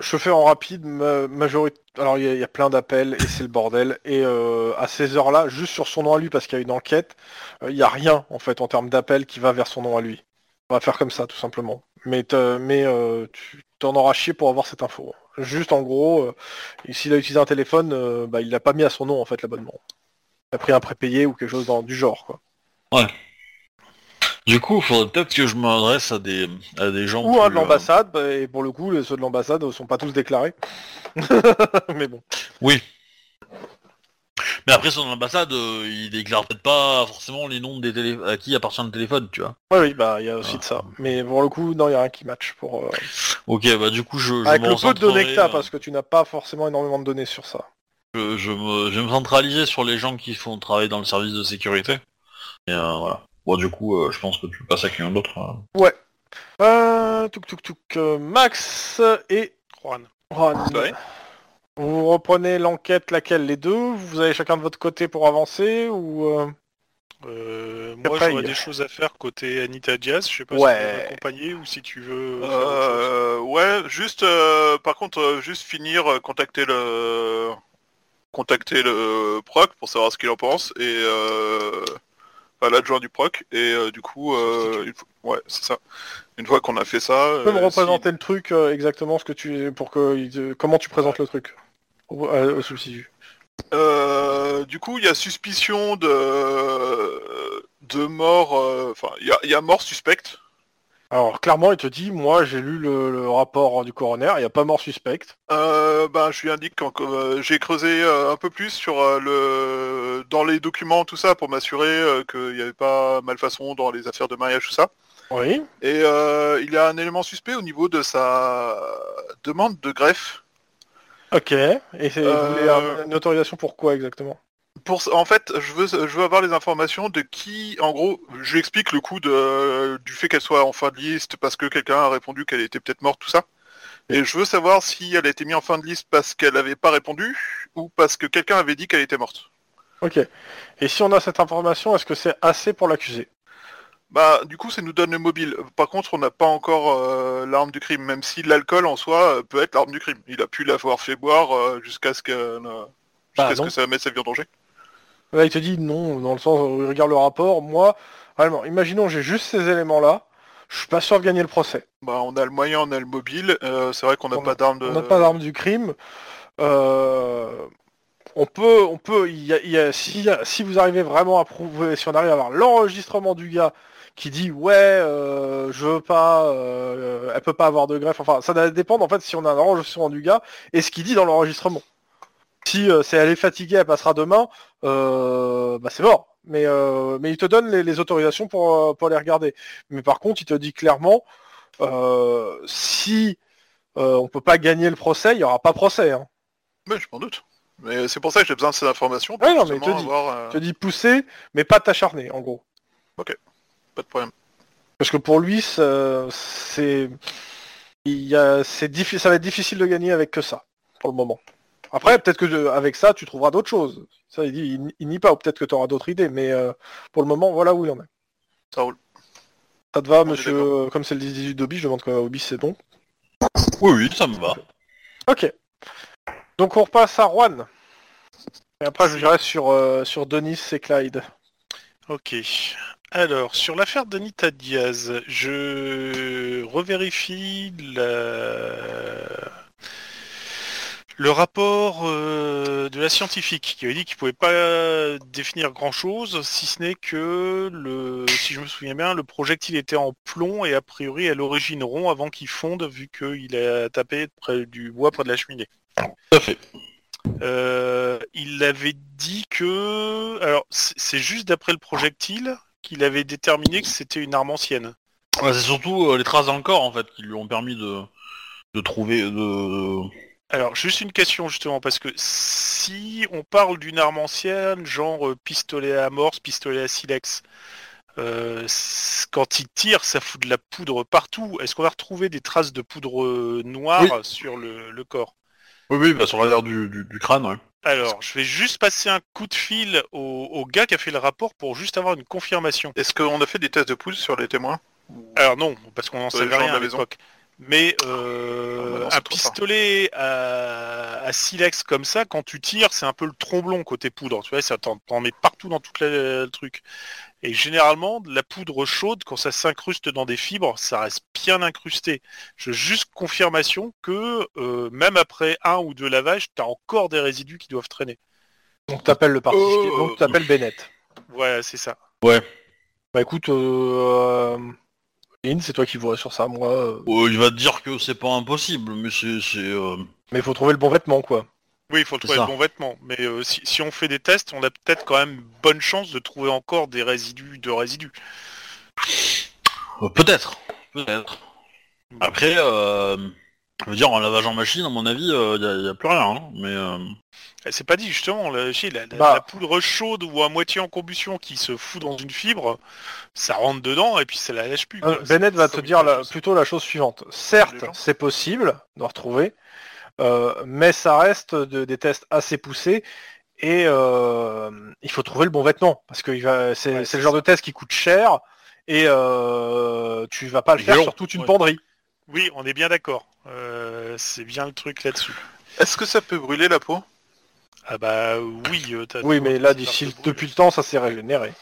Je fais en rapide, ma- majorité. Alors il y, a- plein d'appels et c'est le bordel. Et à ces heures-là, juste sur son nom à lui, parce qu'il y a une enquête, il n'y a rien en fait en termes d'appels qui va vers son nom à lui. On va faire comme ça tout simplement. Mais, euh, tu t'en auras chié pour avoir cette info. Juste en gros, euh, s'il a utilisé un téléphone, euh, bah, il l'a pas mis à son nom en fait l'abonnement. Il a pris un prépayé ou quelque chose dans, du genre quoi. Du coup, il faudrait peut-être que je m'adresse à des, à des gens Ou plus, un de l'ambassade, bah, et pour le coup, ceux de l'ambassade ne sont pas tous déclarés. mais bon. Mais après, son ambassade, euh, il déclare peut-être pas forcément les noms des télé... à qui appartient le téléphone, tu vois. Oui, oui, bah il y a aussi Ah. de ça. Mais pour le coup, non, il n'y a rien qui match pour. euh, Ok, bah du coup, je, je Avec le peu de données que t'as, euh, parce que tu n'as pas forcément énormément de données sur ça. je, je me, je vais me centraliser sur les gens qui font travailler dans le service de sécurité. Et euh, voilà. Bon, du coup, euh, je pense que tu passes à quelqu'un d'autre. hein. Euh, touk touk touk, euh, Max et Juan. Juan. Ouais. Vous reprenez l'enquête, laquelle Les deux? Vous allez chacun de votre côté pour avancer ou euh, Euh, moi, j'aurais des choses à faire côté Anita Diaz. Je sais pas Ouais. si tu veux m'accompagner ou si tu veux. Euh, ouais, juste, euh, par contre, euh, juste finir, contacter le, contacter le proc pour savoir ce qu'il en pense et euh, enfin, l'adjoint du proc et euh, du coup, euh, une fois- ouais, c'est ça. Une fois qu'on a fait ça, Tu peux me représenter le truc euh, exactement ce que tu pour que comment tu présentes le truc? Au, euh, au substitut. Euh, du coup, il y a suspicion de de mort. euh, Enfin, il y a, il y a mort suspecte. Alors clairement, il te dit, moi j'ai lu le, le rapport du coroner, il n'y a pas mort suspecte. Euh, ben, je lui indique quand j'ai creusé un peu plus sur le dans les documents tout ça pour m'assurer qu'il n'y avait pas malfaçon dans les affaires de mariage tout ça. Oui. Et euh, il y a un élément suspect au niveau de sa demande de greffe. Ok. Et c'est vous Euh, voulez un- une autorisation pour quoi exactement? Pour, en fait, je veux, je veux avoir les informations de qui, en gros, je lui explique le coup de, du fait qu'elle soit en fin de liste parce que quelqu'un a répondu qu'elle était peut-être morte, tout ça. Et je veux savoir si elle a été mise en fin de liste parce qu'elle n'avait pas répondu ou parce que quelqu'un avait dit qu'elle était morte. Ok. Et si on a cette information, est-ce que c'est assez pour l'accuser? Bah, du coup, ça nous donne le mobile. Par contre, on n'a pas encore euh, l'arme du crime, même si l'alcool en soi euh, peut être l'arme du crime. Il a pu l'avoir fait boire euh, jusqu'à ce que, euh, jusqu'à Bah, ce que ça mette sa vie en danger. Là, il te dit non, dans le sens où il regarde le rapport. Moi, vraiment, imaginons j'ai juste ces éléments-là. Je suis pas sûr de gagner le procès. Bah, on a le moyen, on a le mobile. c'est vrai qu'on n'a pas d'arme de. On n'a pas d'arme du crime. Euh, on peut, on peut. il y a- il y a- si, si vous arrivez vraiment à prouver, si on arrive à avoir l'enregistrement du gars qui dit ouais, euh, je veux pas, euh, elle peut pas avoir de greffe. Enfin, ça va dépendre en fait si on a un enregistrement du gars et ce qu'il dit dans l'enregistrement. Si euh, c'est elle est fatiguée, elle passera demain, euh, bah c'est mort. Mais euh, mais il te donne les, les autorisations pour pour les regarder. Mais par contre, il te dit clairement si on peut pas gagner le procès, il y aura pas procès. Hein. Mais je m'en doute. Mais c'est pour ça que j'ai besoin de ces informations. Pour Ouais, non, mais te avoir, euh, Il te dit pousser, mais pas t'acharner, en gros. Pas de problème. Parce que pour lui, ça- c'est, il y a, c'est diffi- ça va être difficile de gagner avec que ça, pour le moment. Après, peut-être que euh, avec ça, tu trouveras d'autres choses. Ça, il dit, il, il nie pas, ou peut-être que tu auras d'autres idées, mais euh, pour le moment, voilà où il en est. Ça roule. Ça te va, monsieur, euh, comme c'est le 18 d'Obi, je demande quand Obi c'est bon. Oui, oui, ça me va. Ok. Donc on repasse à Juan. Et après, je dirais sur, euh, sur Denis et Clyde. Ok. Alors, sur l'affaire d'Anita Diaz, je revérifie la- le rapport euh, de la scientifique qui avait dit qu'il pouvait pas définir grand-chose, si ce n'est que, le, si je me souviens bien, le projectile était en plomb et a priori à l'origine rond avant qu'il fonde, vu qu'il a tapé près du bois près de la cheminée. Tout à fait. Euh, il avait dit que... Alors, c'est juste d'après le projectile qu'il avait déterminé que c'était une arme ancienne. Ouais, c'est surtout euh, les traces dans le corps en fait qui lui ont permis de, de trouver de. Alors, juste une question justement, parce que si on parle d'une arme ancienne, genre euh, pistolet à amorce, pistolet à silex, euh, quand il tire, ça fout de la poudre partout. Est-ce qu'on va retrouver des traces de poudre noire Oui. sur le, le corps? Oui, oui, bah, sur l'arrière du, du, du crâne, ouais. Alors, je vais juste passer un coup de fil au, au gars qui a fait le rapport pour juste avoir une confirmation. Est-ce qu'on a fait des tests de poudre sur les témoins? Alors non, parce qu'on n'en savait rien à l'époque. Mais Ah, euh, c'est un pistolet à, à silex comme ça, quand tu tires, c'est un peu le tromblon côté poudre. Tu vois, ça t'en t'en met partout dans tout le, le truc. Et généralement, la poudre chaude, quand ça s'incruste dans des fibres, ça reste bien incrusté. Je juste confirmation que euh, même après un ou deux lavages, tu as encore des résidus qui doivent traîner. Donc t'appelles le particulier, Euh, donc t'appelles Bennett. Voilà, c'est ça. Bah écoute, euh, c'est toi qui vois sur ça, moi. euh, Euh, il va te dire que c'est pas impossible, mais c'est... c'est, euh, Mais il faut trouver le bon vêtement, quoi. Oui, il faut trouver ça. le bon vêtement. Mais euh, si, si on fait des tests, on a peut-être quand même bonne chance de trouver encore des résidus de résidus. euh, Peut-être. Peut-être. Après, euh, je veux dire, en lavage en machine, à mon avis, il n'y a, plus rien. hein, mais euh, Eh, C'est pas dit justement, la, la, Bah. la poudre chaude ou à moitié en combustion qui se fout dans une fibre, ça rentre dedans et puis ça la lâche plus. Euh. Bennett va te dire la- plutôt la chose suivante. Certes, c'est possible de retrouver, euh, mais ça reste de- des tests assez poussés et euh, il faut trouver le bon vêtement parce que c'est Ouais, le genre de test qui coûte cher et euh, tu vas pas le faire sur toute une ouais. penderie. Oui, on est bien d'accord. Euh, c'est bien le truc là-dessus. Est-ce que ça peut brûler la peau? Ah bah oui. euh, Oui, mais là d'ici depuis le temps, ça s'est régénéré.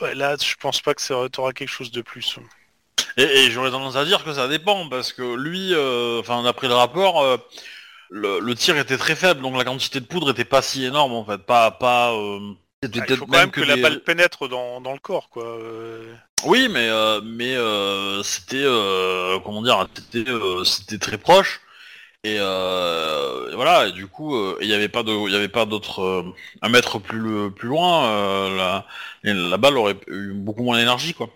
Ouais, là, je pense pas que ça auras quelque chose de plus. Et, et j'aurais tendance à dire que ça dépend, parce que lui, euh, enfin d'après le rapport, euh, le, le tir était très faible, donc la quantité de poudre était pas si énorme en fait, pas pas. Euh, Ah, il peut-être faut quand même que, la balle pénètre dans, dans le corps, quoi. euh. Oui, mais euh, mais euh, c'était euh, comment dire, c'était euh, c'était très proche. Et, euh, et voilà, et du coup, euh, il n'y avait pas de, il y avait pas d'autre euh, un mètre plus le- plus loin, euh, la, la balle aurait eu beaucoup moins d'énergie, quoi.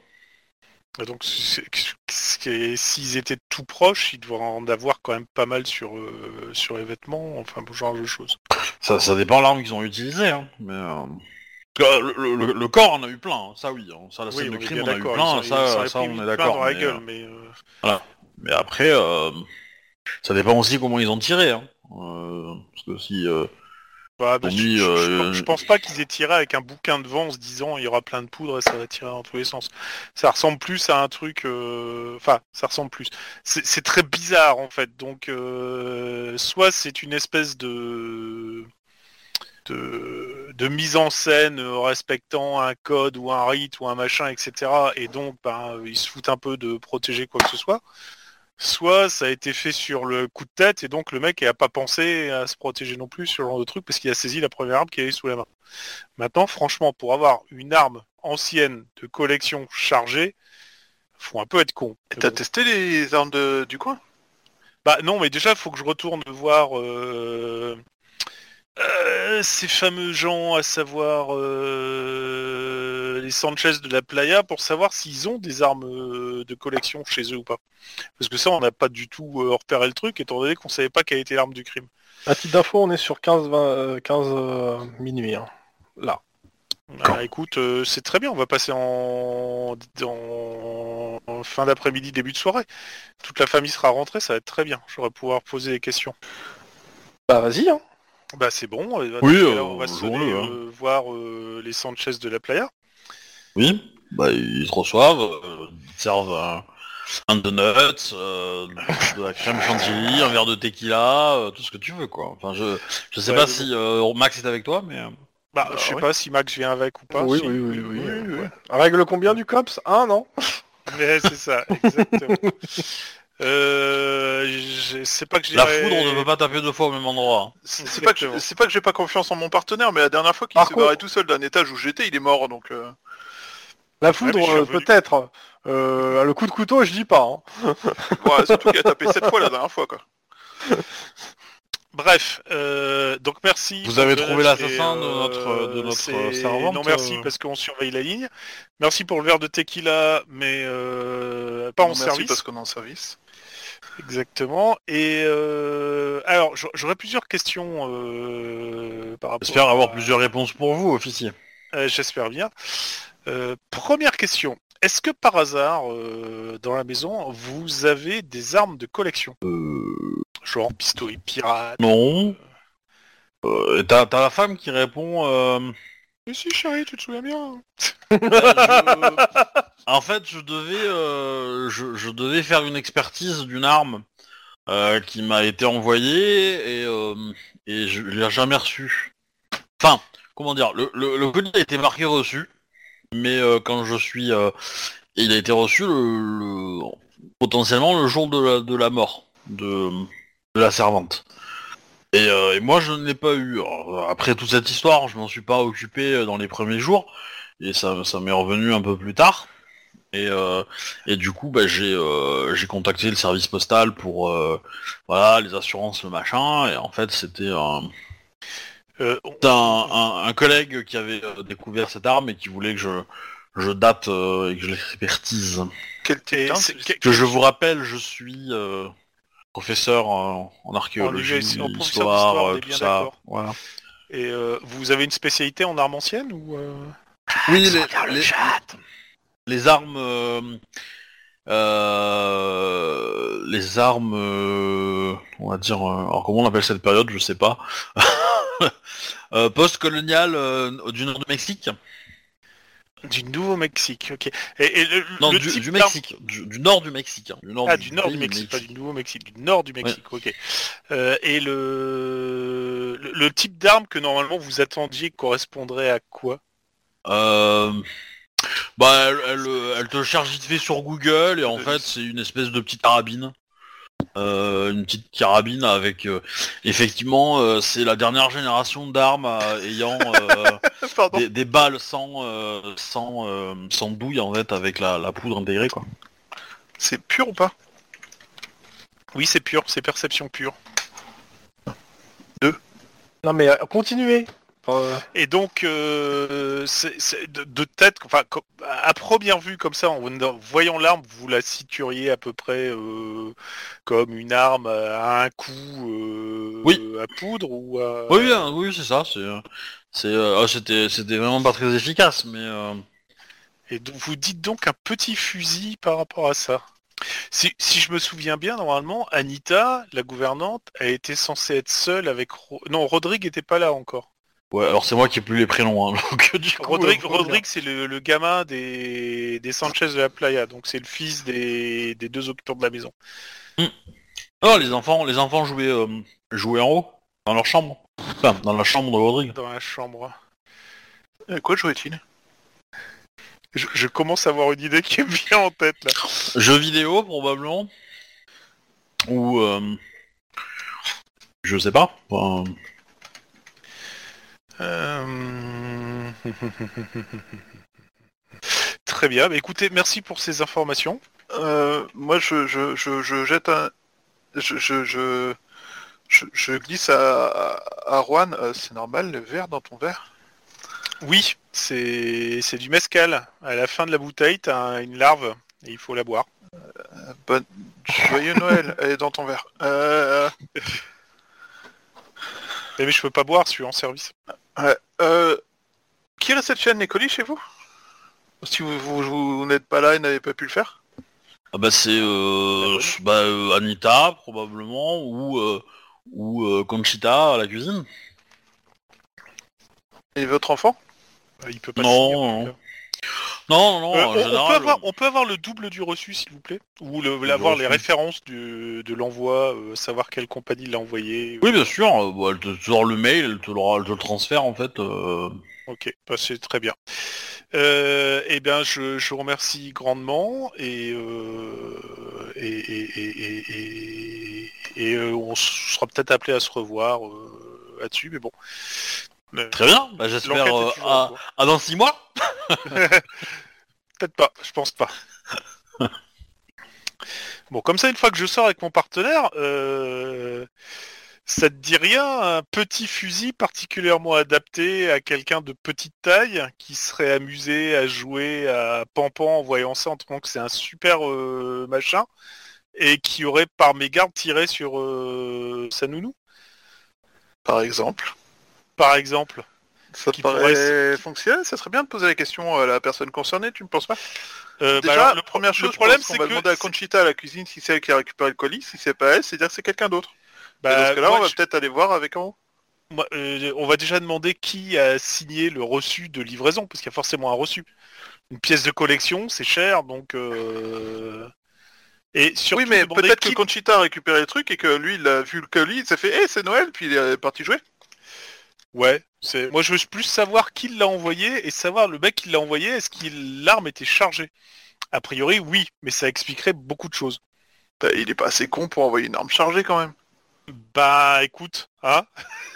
Et Donc, s'ils étaient tout proches, ils devraient en avoir quand même pas mal sur, euh, sur les vêtements, enfin, ce genre de choses. Ça, ça dépend l'arme qu'ils ont utilisée, hein, mais euh, que le, le- le corps en a eu plein, hein, ça oui, hein, ça la scène de crime on a eu plein, ça, ça on est d'accord. mais, gueule, euh, mais euh, mais après, euh, ça dépend aussi comment ils ont tiré, hein, euh, parce que si euh, bah, bah, je, je- euh, je- pense pas qu'ils aient tiré avec un bouquin devant en se disant il y aura plein de poudre et ça va tirer dans tous les sens. Ça ressemble plus à un truc, euh, enfin, ça ressemble plus. C'est très bizarre en fait. Donc, euh, soit c'est une espèce de de, de mise en scène respectant un code ou un rite ou un machin, etc. Et donc, ben, ils se foutent un peu de protéger quoi que ce soit. Soit ça a été fait sur le coup de tête et donc le mec n'a pas pensé à se protéger non plus sur ce genre de truc parce qu'il a saisi la première arme qui avait sous la main. Maintenant, franchement, pour avoir une arme ancienne de collection chargée, faut un peu être con. Et T'as bon. testé les armes de- du coin? Bah non, mais déjà, il faut que je retourne voir euh, euh, ces fameux gens, à savoir euh, les Sanchez de la Playa, pour savoir s'ils ont des armes euh, de collection chez eux ou pas. Parce que ça, on n'a pas du tout repéré le truc, étant donné qu'on savait pas quelle était l'arme du crime. À titre d'info, on est sur 15, 20, euh, 15 euh, minuit. hein. Là. Ah, écoute, c'est très bien, on va passer en, en- en fin d'après-midi, début de soirée. Toute la famille sera rentrée, ça va être très bien. J'aurai pouvoir poser des questions. Bah vas-y. Hein. Bah c'est bon, bah, Oui, euh, on va jouons-le, hein. euh, voir euh, les Sanchez de la Playa. oui, bah ils te reçoivent, euh, ils te servent un, un donut, euh, de la crème chantilly, un verre de tequila, euh, tout ce que tu veux, quoi. Enfin, je je sais Ouais, pas si euh, Max est avec toi, mais Bah, Ah, je sais ouais. pas si Max vient avec ou pas. oui, si. oui, oui, oui, oui, oui. ouais. Règle combien du COPS? Un, non? Mais c'est ça, exactement. euh, je sais pas que j'ai. la foudre ne peut pas taper deux fois au même endroit. C'est pas que c'est pas que j'ai pas confiance en mon partenaire, mais la dernière fois qu'il s'est contre- barré tout seul d'un étage où j'étais, il est mort, donc. euh, La foudre, euh, peut-être. Euh, le coup de couteau, je dis pas. hein. ouais, surtout qu'il a tapé sept fois la dernière fois, quoi. Bref, euh, donc merci. Vous avez trouvé l'assassin de notre- de notre servante, Non merci parce qu'on surveille la ligne. Merci pour le verre de tequila, mais euh, pas en merci service. parce qu'on est en service. Exactement. Et euh, alors j'a- j'aurais plusieurs questions euh, par rapport. J'espère avoir plusieurs réponses pour vous, officier. Euh, J'espère bien. Euh, première question. Est-ce que par hasard, euh, dans la maison, vous avez des armes de collection? Genre pistolet pirate Non. Euh, t'as la femme qui répond. Mais si chérie, tu te souviens bien En fait, je devais, euh, je, devais faire une expertise d'une arme euh, qui m'a été envoyée et, euh, et je l'ai jamais reçue. Enfin, comment dire, le, colis a été marqué reçu, mais euh, quand je suis, il a été reçu le, le- potentiellement le jour de la, mort de la servante. Et, euh, et moi, je ne l'ai pas eu. Alors, après toute cette histoire, je m'en suis pas occupé euh, dans les premiers jours, et ça, ça m'est revenu un peu plus tard. Et, euh, et du coup, bah, j'ai euh, j'ai contacté le service postal pour euh, voilà les assurances, le machin. Et en fait, c'était un, Euh, un, un- un collègue qui avait euh, découvert cette arme et qui voulait que je je date euh, et que je l'expertise. C'est- Que je vous rappelle, je suis euh, professeur en, en archéologie, En- histoire, euh, tout ça. Voilà. Et euh, vous avez une spécialité en armes anciennes ou euh? Oui, les, les, les armes, euh, euh, les armes, euh, on va dire, euh, alors comment on appelle cette période, je sais pas, euh, post-coloniale euh, du nord du Mexique. Du Nouveau-Mexique, ok. Et, et le, Non, le du, type du d'arme- Mexique, du, du nord du Mexique. hein, du nord Ah, du nord du Mexique, pas du Nouveau-Mexique, du nord du Mexique, ok. Euh, et le... le le type d'arme que normalement vous attendiez correspondrait à quoi? Euh, bah, elle, elle, elle te cherche vite fait sur Google et en fait c'est une espèce de petite carabine. Euh, une petite carabine avec euh, effectivement euh, c'est la dernière génération d'armes euh, ayant euh, des, des balles sans euh, sans euh, sans douille en fait avec la, la poudre intégrée quoi. C'est pur ou pas? Oui, c'est pur, c'est perception pure. Non mais euh, continuez. Euh, Et donc, euh, c'est- c'est de, de tête, enfin, à première vue comme ça, en voyant l'arme, vous la situeriez à peu près euh, comme une arme à un coup euh, Oui. à poudre ou à... Oui oui, hein, oui c'est ça c'est c'est ah, c'était c'était vraiment pas très efficace mais euh, Et donc, vous dites donc un petit fusil par rapport à ça. Si, si je me souviens bien, normalement, Anita, la gouvernante, a été censée être seule avec... Ro- Non, Rodrigue était pas là encore. Ouais alors c'est moi qui ai plus les prénoms hein, donc du coup, Rodrigue, Rodrigue c'est le, le gamin des, des Sanchez de la Playa, donc c'est le fils des, des deux occupants de la maison. Oh, les enfants, les enfants jouaient, euh, jouaient en haut, dans leur chambre. Enfin, dans la chambre de Rodrigue. Dans la chambre. Euh, Quoi jouait-il? Je, je commence à avoir une idée qui me vient en tête là. Jeux vidéo, probablement. Ou... euh, je sais pas. Enfin, Euh, Très bien, bah, écoutez, merci pour ces informations. Euh, moi, je, je, je, je jette un... Je, je, glisse à, à, à Juan. euh, c'est normal, le verre dans ton verre? Oui, c'est c'est du mescal. À la fin de la bouteille, t'as une larve et il faut la boire. Euh, Bonne... Joyeux Noël, elle est dans ton verre. Euh, Eh, Mais je peux pas boire, je suis en service. Euh, qui réceptionne les colis chez vous? Si vous, vous, vous n'êtes pas là et n'avez pas pu le faire? Ah bah c'est euh, bah, euh, Anita, probablement, ou, euh, ou euh, Conchita à la cuisine. Et votre enfant? Euh, Il peut pas Non, non. Non, non, Euh, en on, général... peut avoir, on peut avoir le double du reçu, s'il vous plaît Ou le, Le avoir les références du- de l'envoi, euh, savoir quelle compagnie l'a envoyé. Oui, bien sûr. euh, bon, elle te sort le mail, elle te, le- elle te le transfère, en fait. euh, Ok, bah, c'est très bien. Euh, eh bien, je, je vous remercie grandement et, euh, et, et, euh, on sera peut-être appelé à se revoir euh, là-dessus, mais bon. Très bien, bah, j'espère euh, à dans six mois. Peut-être pas, je pense pas. bon, comme ça, une fois que je sors avec mon partenaire, euh, ça te dit rien un petit fusil particulièrement adapté à quelqu'un de petite taille qui serait amusé à jouer à Pampan en voyant ça en trouvant que c'est un super euh, machin et qui aurait par mégarde tiré sur euh, sa nounou, Par exemple par exemple. Ça te paraît fonctionnel Ça serait bien de poser la question à la personne concernée, tu ne penses pas? Euh, bah Déjà, alors, le, première le chose, problème, c'est qu'on va demander à Conchita à la cuisine si c'est elle qui a récupéré le colis. Si c'est pas elle, c'est dire que c'est quelqu'un d'autre. Bah, dans ce cas-là, on va je- peut-être aller voir avec en haut. moi, euh, on va déjà demander qui a signé le reçu de livraison, parce qu'il y a forcément un reçu. Une pièce de collection, c'est cher, donc. euh, Et oui, mais peut-être qui- que Conchita a récupéré le truc et que lui, il a vu le colis, il s'est fait « Eh, c'est Noël !» Puis il est parti jouer. Ouais, c'est. Moi, je veux plus savoir qui l'a envoyé et savoir le mec qui l'a envoyé. Est-ce que l'arme était chargée? A priori, oui, mais ça expliquerait beaucoup de choses. Bah, Il est pas assez con pour envoyer une arme chargée quand même. Bah, écoute, hein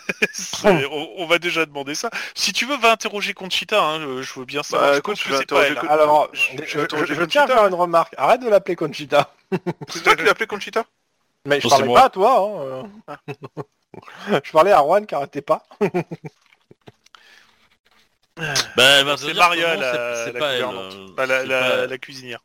on, on va déjà demander ça. Si tu veux, va interroger Conchita. Hein, je- je veux bien savoir. Bah, écoute, pense je pas elle, hein. Alors, je- je, je je- vais interroger je tiens à faire une remarque. Arrête de l'appeler Conchita. C'est toi qui l'as appelé Conchita? Mais je Non, parlais pas à toi. hein, euh. je parlais à Juan qui arrêtait pas. Bah, te C'est Maria, non, la- c'est- c'est la pas elle, gouvernante. euh, Bah, la, c'est la- pas- la cuisinière.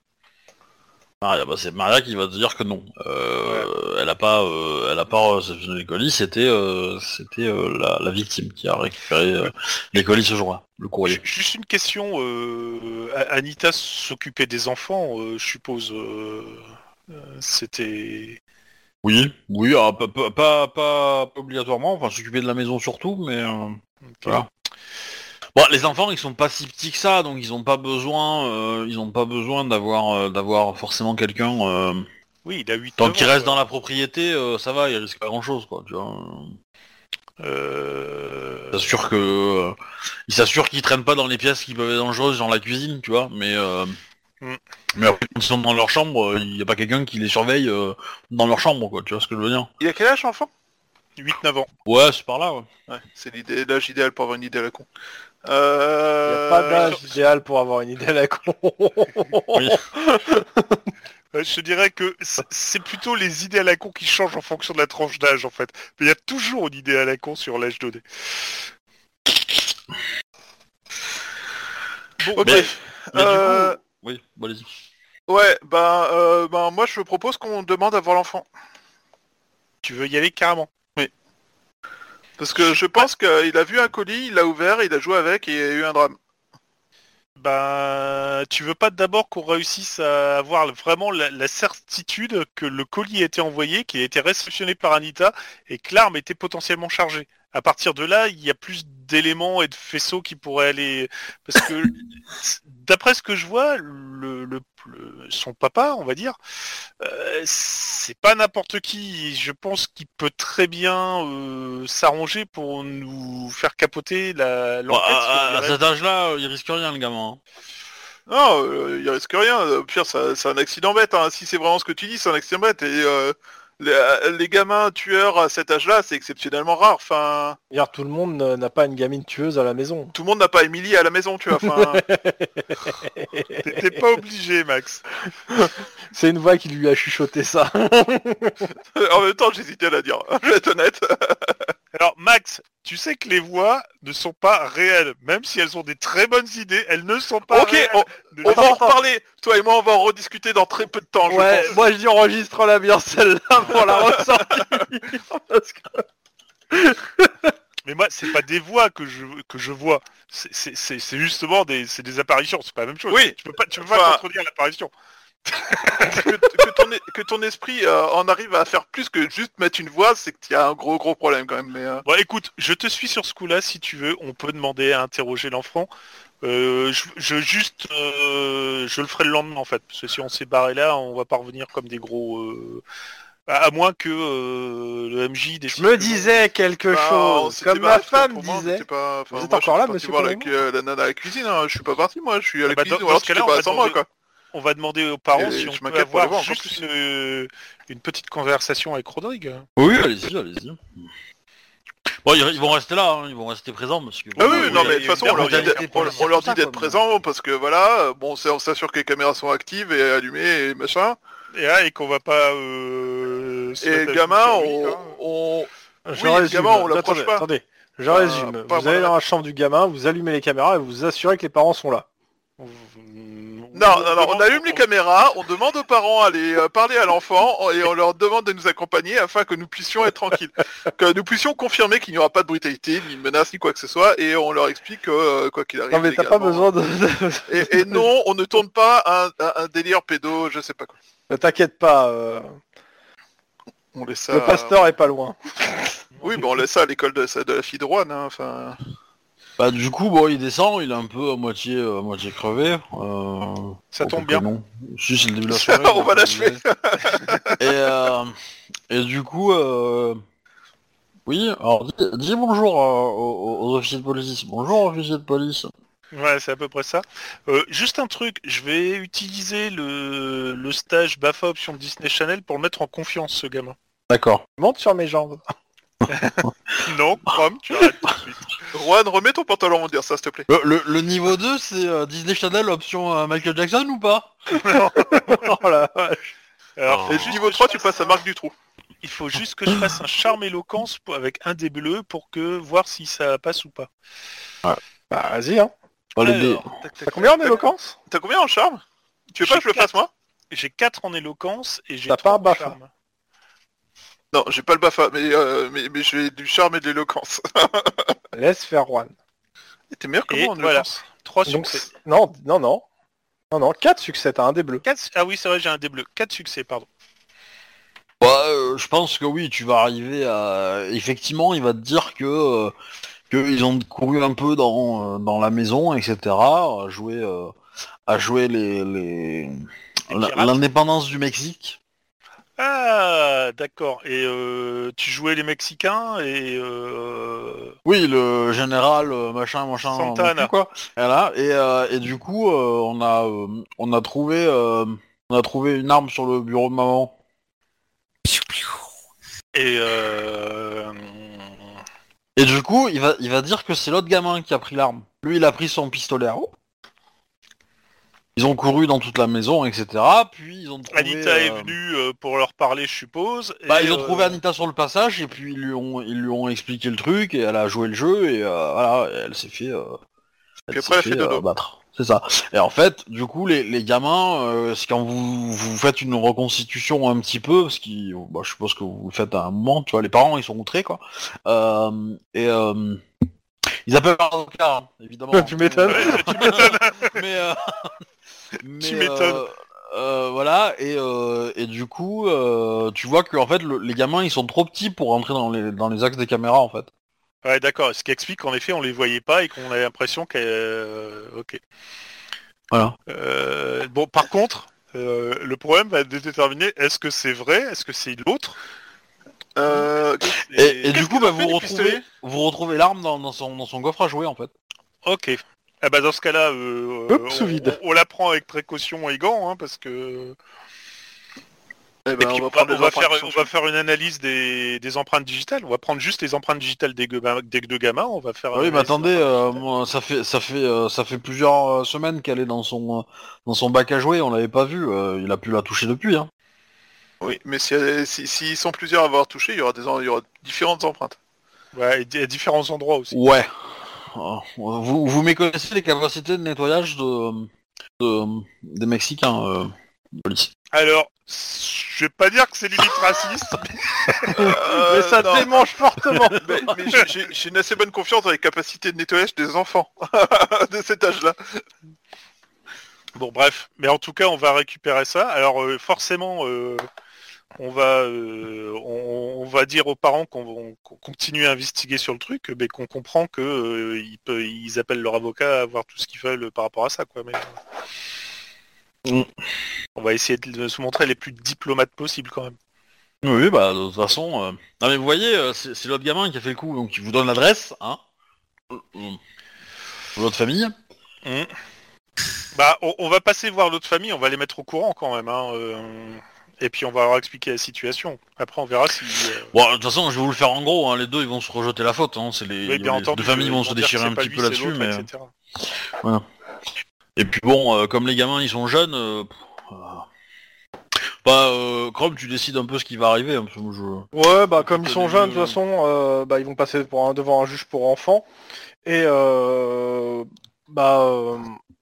Maria, bah, c'est Maria qui va te dire que non. Euh, Elle a pas, euh, elle a pas réceptionné les colis. C'était, euh, c'était euh, la, la victime qui a récupéré euh, les colis ce jour-là, le courrier. Ju- Juste une question. euh, Anita s'occupait des enfants, euh, je suppose. C'était. Oui, oui, ah, pas, pas, pas, pas- pas obligatoirement. Enfin, s'occuper de la maison surtout, mais euh, voilà. Bon, les enfants, ils sont pas si petits que ça, donc ils ont pas besoin, euh, ils ont pas besoin d'avoir, euh, d'avoir forcément quelqu'un. euh, Oui, il a 8 tant qu'il reste dans la propriété, ça va, il risque pas grand-chose, quoi. Tu vois. Euh... S'assure que, il s'assure qu'ils traînent pas dans les pièces qui peuvent être dangereuses, dans la cuisine, tu vois. Mais, euh, Mm. mais après, quand ils sont dans leur chambre, il y a pas quelqu'un qui les surveille euh, dans leur chambre, quoi. Tu vois ce que je veux dire 'Il a quel âge, l'enfant? 8-9 ans. Ouais, c'est par là. Ouais. Ouais, c'est l'idée, l'âge idéal pour avoir une idée à la con. Il n'y Euh... a pas d'âge idéal pour avoir une idée à la con. Euh, Je te dirais que c'est plutôt les idées à la con qui changent en fonction de la tranche d'âge en fait. Mais il y a toujours une idée à la con sur l'âge donné. Bon, Ok. Mais- Mais Euh, du coup, oui, bon, allez-y. Ouais, bah, euh, bah, moi je propose qu'on demande à voir l'enfant. tu veux y aller carrément Parce que je pense qu'il a vu un colis, il l'a ouvert, il a joué avec et il y a eu un drame. Ben, tu veux pas d'abord qu'on réussisse à avoir vraiment la, la certitude que le colis a été envoyé, qu'il a été réceptionné par Anita et que l'arme était potentiellement chargée. À partir de là, il y a plus d'éléments et de faisceaux qui pourraient aller... Parce que, d'après ce que je vois, le, le- le- son papa, on va dire, euh, c'est pas n'importe qui. Je pense qu'il peut très bien euh, s'arranger pour nous faire capoter la, l'enquête. à, cet âge-là, euh, il risque rien, le gamin. hein. Non, euh, il risque rien. Au pire, ça- c'est un accident bête. hein. Si c'est vraiment ce que tu dis, c'est un accident bête. Et euh, les, les gamins tueurs à cet âge-là, c'est exceptionnellement rare. Enfin, Hier, tout le monde n'a n'a pas une gamine tueuse à la maison. tout le monde n'a pas Émilie à la maison, tu vois. Enfin, T'es pas obligé, Max. C'est une voix qui lui a chuchoté ça. en même temps, j'hésitais à la dire. Je vais être honnête. Alors, Max, tu sais que les voix ne sont pas réelles. Même si elles ont des très bonnes idées, elles ne sont pas Ok, réelles. on, Ne on les- va en reparler. Toi et moi, on va en rediscuter dans très peu de temps. je Ouais, pense. moi je dis enregistre-la bien celle-là pour la ressortir. Parce que- Mais moi, c'est pas des voix que je, que je vois. C'est- C'est c'est- c'est justement des, c'est des apparitions. C'est pas la même chose. Oui. Tu peux pas, tu peux Enfin- pas contredire l'apparition. que, que ton, es- que ton esprit euh, en arrive à faire plus que juste mettre une voix, c'est qu'il y a un gros gros problème quand même. Mais euh, Bon, écoute, je te suis sur ce coup-là. Si tu veux, on peut demander à interroger l'enfant. Euh, je, je juste, euh, je le ferai le lendemain en fait, parce que si on s'est barré là, on va pas revenir comme des gros. euh, à, moins que euh, le MJ décide. Je me disais quelque bah, chose, comme ma femme moi, disait. pas- enfin, Vous êtes moi, encore suis là, monsieur voir avec euh, la nana à la cuisine. hein. Je suis pas parti moi. Je suis à la Ah bah, cuisine. dans- ou alors dans ce tu pas sans moi quoi. On va demander aux parents Et si on peut m'inquiète pour les avoir voir juste plus. une, une petite conversation avec Rodrigue. Oui, allez-y, allez-y. Bon, ils, ils vont rester là, hein, ils vont rester présents parce que. Ah oui, euh, non mais de toute façon on leur dit d'être- pour on- le on leur dit ça, d'être quoi. présents parce que voilà, bon c'est- on s'assure que les caméras sont actives et allumées et machin. Et, ah, et qu'on va pas. Euh, Et à gamin, on, hein. Oui, résume. gamin, on l'approche attendez, pas. Attendez, je Euh, résume. pas vous allez dans la chambre du gamin, vous allumez les caméras et vous vous assurez que les parents sont là. Non, non, non, on allume les caméras, on demande aux parents d'aller euh, parler à l'enfant et on leur demande de nous accompagner afin que nous puissions être tranquilles. que nous puissions confirmer qu'il n'y aura pas de brutalité, ni de menace, ni quoi que ce soit, et on leur explique que, euh, quoi qu'il arrive... Non mais t'as pas besoin de... Et, et non, on ne tourne pas un, un- un délire pédo, je sais pas quoi. Ne t'inquiète pas, euh, On laisse ça... le pasteur est pas loin. Oui, bon, on laisse ça à l'école de, de la fille de Rouen, hein, enfin... Bah du coup, bon, il descend, il est un peu à moitié, euh, à moitié crevé. Euh... Ça tombe bien. Non. Si, c'est le début de la soirée. on va l'achever. et, euh, et du coup, euh... oui, alors dis, dis bonjour aux, aux officiers de police. Bonjour officier de police. Ouais, c'est à peu près ça. Euh, juste un truc, je vais utiliser le, le stage BAFA option Disney Channel pour le mettre en confiance, ce gamin. D'accord. Monte sur mes jambes. Non, Chrome, tu arrêtes tout de suite. Juan, remets ton pantalon, on va dire ça, s'il te plaît. Le, le- le niveau 2, c'est euh, Disney Channel option euh, Michael Jackson ou pas? Oh la vache. Alors, Oh. Et niveau que 3, je tu passes à un- Marc Dutroux. Il faut juste que je fasse un charme éloquence pour- avec un des bleus pour que voir si ça passe ou pas. Bah vas-y hein. Oh, les dés. Alors, tac, tac, T'as combien en éloquence? T'as combien en charme? Tu veux pas que je le fasse, moi? J'ai 4 en éloquence et j'ai T'as pas trois un en BAFA. charme. Non, j'ai pas le BAFA, mais, euh, mais, mais j'ai du charme et de l'éloquence. Laisse faire Juan. T'es meilleur que Et moi en voilà. éloquence. 3 Donc, succès. non, non, non. Non, non, 4 succès, t'as un des bleus. Quatre- Ah oui, c'est vrai, j'ai un des bleus. 4 succès, pardon. Bah, euh, je pense que oui, tu vas arriver à... Effectivement, il va te dire que... euh, qu'ils ont couru un peu dans, euh, dans la maison, etc. à jouer, euh, à jouer les... les... Les la- pirates. L'indépendance du Mexique. Ah, d'accord. Et euh, tu jouais les Mexicains et... Euh... Oui, le général euh, machin machin Santana. quoi. Voilà. Et, euh, et du coup, euh, on a on a trouvé on a trouvé une arme sur le bureau de maman. Et euh... Et du coup, il va il va dire que c'est l'autre gamin qui a pris l'arme. Lui, il a pris son pistolet à eau. Ils ont couru dans toute la maison, etc. Puis ils ont trouvé. Anita est euh, venue euh, pour leur parler, je suppose. Bah, et, ils ont euh, trouvé Anita sur le passage et puis ils lui ont ils lui ont expliqué le truc et elle a joué le jeu et euh, voilà, elle s'est fait. euh, Puis après, elle s'est fait dodo. euh, battre. C'est ça. Et en fait, du coup, les, les gamins, euh, c'est quand vous, vous faites une reconstitution un petit peu, parce qu'ils, bah, je suppose que vous le faites à un moment, tu vois, les parents, ils sont outrés, quoi. Euh, et euh, ils appellent leur avocat, hein, évidemment. Tu m'étonnes. Ouais, tu m'étonnes. mais, euh, mais, Tu m'étonnes. euh, euh, voilà, et, euh, et du coup, euh, tu vois que en fait, le- les gamins, ils sont trop petits pour rentrer dans les, dans les axes des caméras, en fait. Ouais, d'accord. Ce qui explique qu'en effet, on les voyait pas et qu'on a l'impression qu'elle... euh, Ok. Voilà. Euh, bon, par contre, euh, le problème va être de déterminer est-ce que c'est vrai, est-ce que c'est l'autre? Euh, Et, et du coup, bah, vous retrouvez, vous retrouvez l'arme dans, dans son, dans son coffre à jouer, en fait. Ok. Eh ben dans ce cas-là, euh, on, sous vide. on- on la prend avec précaution et gants, hein, parce que. Eh Et ben, puis, on on, va on faire, qui sont on va faire une analyse des, des empreintes digitales. On va prendre juste les empreintes digitales des, deux gamins. On va faire. Ah oui, mais attendez, euh, empreintes moi, ça fait ça fait euh, ça fait plusieurs semaines qu'elle est dans son dans son bac à jouer, on l'avait pas vu, euh, il a pu la toucher depuis. Hein. Oui, mais s'ils si, s'ils sont plusieurs à avoir touché, il y aura, des, en- il y aura différentes empreintes. Ouais, et à différents endroits aussi. Ouais. Euh, Vous, vous méconnaissez les capacités de nettoyage de, de- des Mexicains, euh, police. Alors, je vais pas dire que c'est limite raciste. Euh, Mais ça non. démange fortement. Mais, mais j'ai- j'ai j'ai une assez bonne confiance dans les capacités de nettoyage des enfants de cet âge-là. Bon, bref. Mais en tout cas, on va récupérer ça. Alors, euh, forcément, euh, on va, euh, on, on va dire aux parents qu'on qu'on continue à investiguer sur le truc, mais qu'on comprend que euh, ils, appellent leur avocat à voir tout ce qu'ils veulent par rapport à ça, quoi. Mais Mm. on va essayer de se montrer les plus diplomates possibles, quand même. Oui, bah de toute façon. euh, Non mais vous voyez, euh, c'est l'autre gamin qui a fait le coup, donc il vous donne l'adresse, hein. euh, euh, votre famille. Bah, on, on va passer voir l'autre famille, on va les mettre au courant quand même. Hein, euh, et puis on va leur expliquer la situation. Après, on verra si. euh, Bon, de toute façon, je vais vous le faire en gros. Hein, les deux, ils vont se rejeter la faute. Hein, c'est les, oui, bien les entendu, deux familles ils vont se déchirer un petit lui, peu là-dessus, mais. etc. Et puis bon, euh, comme les gamins ils sont jeunes, euh, bah euh, Chrome, tu décides un peu ce qui va arriver. hein, parce que moi, je... Ouais, bah comme ils sont jeunes, de toute façon, euh, bah, ils vont passer pour un, devant un juge pour enfants. Et euh, bah, euh,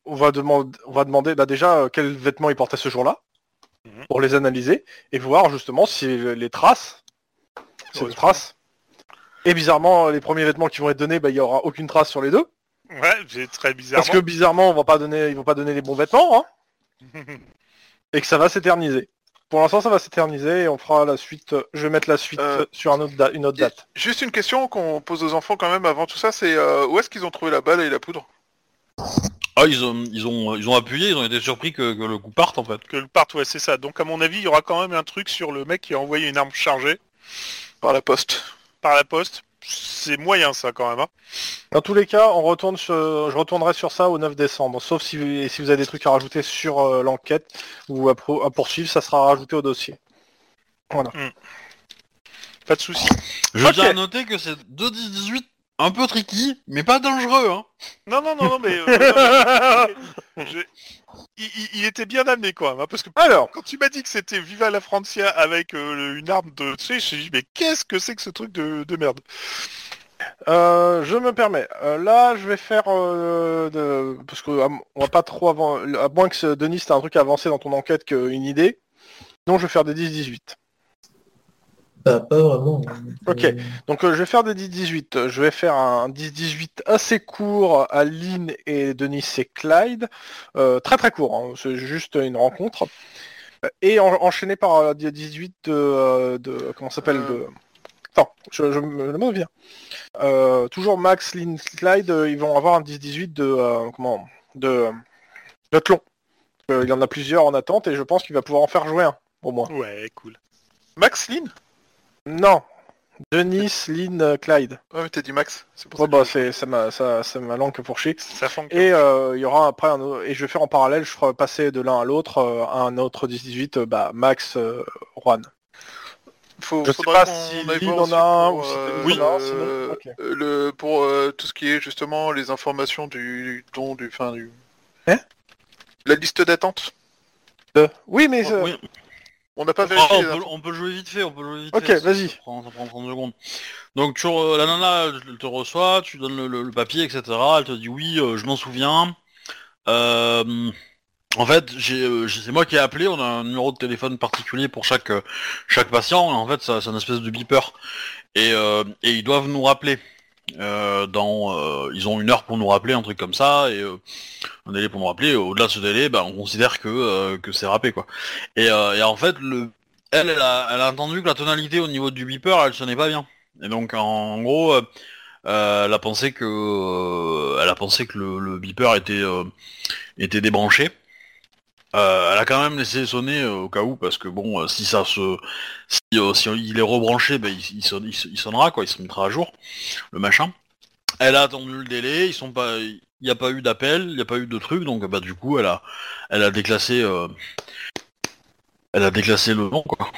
on va demander, on va demander bah, déjà euh, quels vêtements il portait ce jour-là Mhm. pour les analyser et voir justement si les traces, traces. Et bizarrement, les premiers vêtements qui vont être donnés, bah, il y aura aucune trace sur les deux. Ouais, c'est très bizarre. Parce que bizarrement, on va pas donner, ils vont pas donner les bons vêtements, hein, et que ça va s'éterniser. Pour l'instant, ça va s'éterniser et on fera la suite. Je vais mettre la suite Euh, euh, sur un autre da- une autre date. Juste une question qu'on pose aux enfants quand même avant tout ça, c'est euh, où est-ce qu'ils ont trouvé la balle et la poudre? Ah, ils ont, ils ont, ils ont appuyé, ils ont été surpris que, que le coup parte en fait. que le part, ouais, c'est ça. Donc à mon avis, il y aura quand même un truc sur le mec qui a envoyé une arme chargée par la poste par la poste. C'est moyen ça quand même. Hein. Dans tous les cas, on retourne sur- je retournerai sur ça au 9 décembre. Sauf si, vous- si vous avez des trucs à rajouter sur euh, l'enquête ou à, pro- à poursuivre, ça sera rajouté au dossier. Pas de souci. Je Ok. tiens à noter que c'est 2-10-18, un peu tricky, mais pas dangereux. Hein. Non, non, non, non, mais, euh, non, mais- je- il, était bien amené même, hein, parce que Alors, quand tu m'as dit que c'était Viva la Francia avec euh, une arme de, tu sais, je me dit mais qu'est-ce que c'est que ce truc de, de merde? Euh, je me permets. Euh, là, je vais faire euh, de... parce que à- on va pas trop avant, à moins que ce- Denis t'as un truc à avancer dans ton enquête qu'une idée. Donc, je vais faire des 10-18. Bah, pas vraiment. Ok. Euh, Donc euh, je vais faire des 10-18. Je vais faire un 10-18 assez court à Lynn et Denis et Clyde. Euh, très très court, hein. c'est juste une rencontre. Et en- enchaîné par euh, 18 de, euh, de- comment ça s'appelle de... Attends, je, je me le mot vient. Euh, toujours Max, Lynn, Clyde, euh, ils vont avoir un 10-18 de... euh, comment De... Euh, il y en a plusieurs en attente et je pense qu'il va pouvoir en faire jouer un, au moins. Ouais, cool. Max Lynn? Non Denis, Lynn, euh, Clyde. Ouais mais t'as dit Max, c'est pour Ouais, ça. bah, c'est c'est ma, ça- c'est ma langue pour chier. Ça fonctionne. Et euh, il y aura après un autre- et je vais faire en parallèle, je ferai passer de l'un à l'autre euh, à un autre 10-18, euh, bah, Max, euh, Juan. Faut, Je sais faudra pas si Lynn en a un pour, ou si Denis en a, sinon, ok. euh, le pour euh, tout ce qui est justement les informations du don du fin du. Hein? La liste d'attente. Euh, oui, mais... euh, Oui. On n'a pas Ah, vérifié. on, peut, on peut jouer vite fait, on peut jouer vite Ok, fait. vas-y. Ça prend, ça prend 30 secondes. Donc tu, re- la nana elle te reçoit, tu donnes le, le- le papier, etc. Elle te dit oui, euh, je m'en souviens. Euh, en fait, euh, c'est moi qui ai appelé, on a un numéro de téléphone particulier pour chaque, chaque patient, et en fait c'est une espèce de beeper. Et, et ils doivent nous rappeler. Euh, dans, euh, ils ont une heure pour nous rappeler, un truc comme ça, et euh, un délai pour nous rappeler. Au-delà de ce délai, bah, on considère que, euh, que c'est râpé quoi. Et, euh, et en fait, le, elle, elle a, elle a entendu que la tonalité au niveau du beeper, elle sonnait pas bien. Et donc, en, gros, euh, elle a pensé que, elle a pensé que le, le beeper était, était débranché. Euh, elle a quand même laissé sonner euh, au cas où, parce que bon, euh, si ça se, si, il est rebranché, ben, il, il sonne- il- il sonnera quoi, il se mettra à jour, le machin. Elle a attendu le délai, ils sont pas, il n'y a pas eu d'appel, il n'y a pas eu de truc, donc bah du coup, elle a, elle a déclassé. elle a déclassé le nom quoi.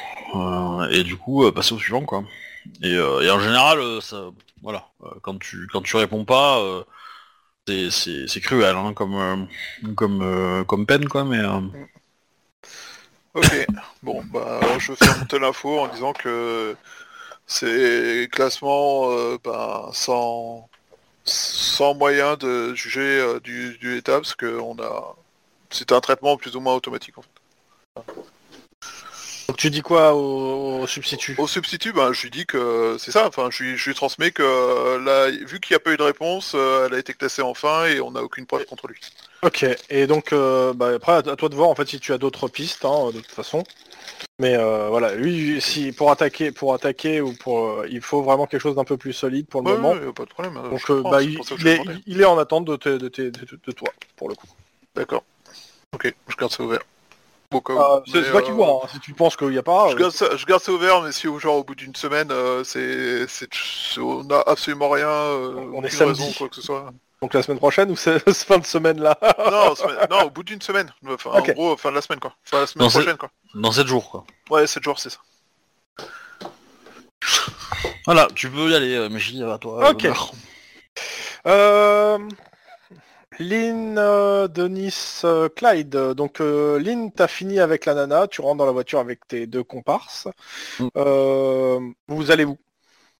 Et du coup passer au suivant quoi. Et, et en général ça voilà quand tu quand tu réponds pas c'est- cruel hein, comme euh, comme euh, comme peine quoi mais euh, Ok. Bon, bah, je fais monter l'info en disant que c'est classement ben, sans, sans moyen de juger du, du état parce que on a c'est un traitement plus ou moins automatique en fait. Donc tu dis quoi au, au substitut Au substitut, ben, je lui dis que c'est ça, enfin je lui, je lui transmets que euh, là, vu qu'il n'y a pas eu de réponse, euh, elle a été classée en fin et on n'a aucune preuve contre lui. Ok, et donc euh, bah, après à toi de voir en fait si tu as d'autres pistes hein, de toute façon. Mais euh, voilà, lui si pour attaquer pour attaquer ou pour euh, il faut vraiment quelque chose d'un peu plus solide pour le Ouais, moment. ouais, pas de problème. hein, Donc bah, il, est, demandais. il est en attente de, te- de, te- de- de toi pour le coup. D'accord. Ok, je garde ça ouvert. Ah, c'est toi qui euh, vois, hein. si tu penses qu'il n'y a pas. Je euh, garde, ça, je garde ça ouvert, mais si au genre au bout d'une semaine, euh, c'est, c'est, on a absolument rien, euh, On est samedi. raison, quoi que ce soit. Donc la semaine prochaine ou c'est cette fin de semaine là non, semaine- non, au bout d'une semaine. Enfin, en gros, fin de la semaine, quoi. Enfin, la semaine c'est- prochaine, quoi. dans 7 jours quoi. Ouais, 7 jours, c'est ça. Voilà, tu peux y aller, euh, Méchi, à toi. Ok. Euh... Lynn, euh, Denis, euh, Clyde. Donc euh, Lynn, t'as fini avec la nana, tu rentres dans la voiture avec tes deux comparses. Mm. Euh, vous allez où?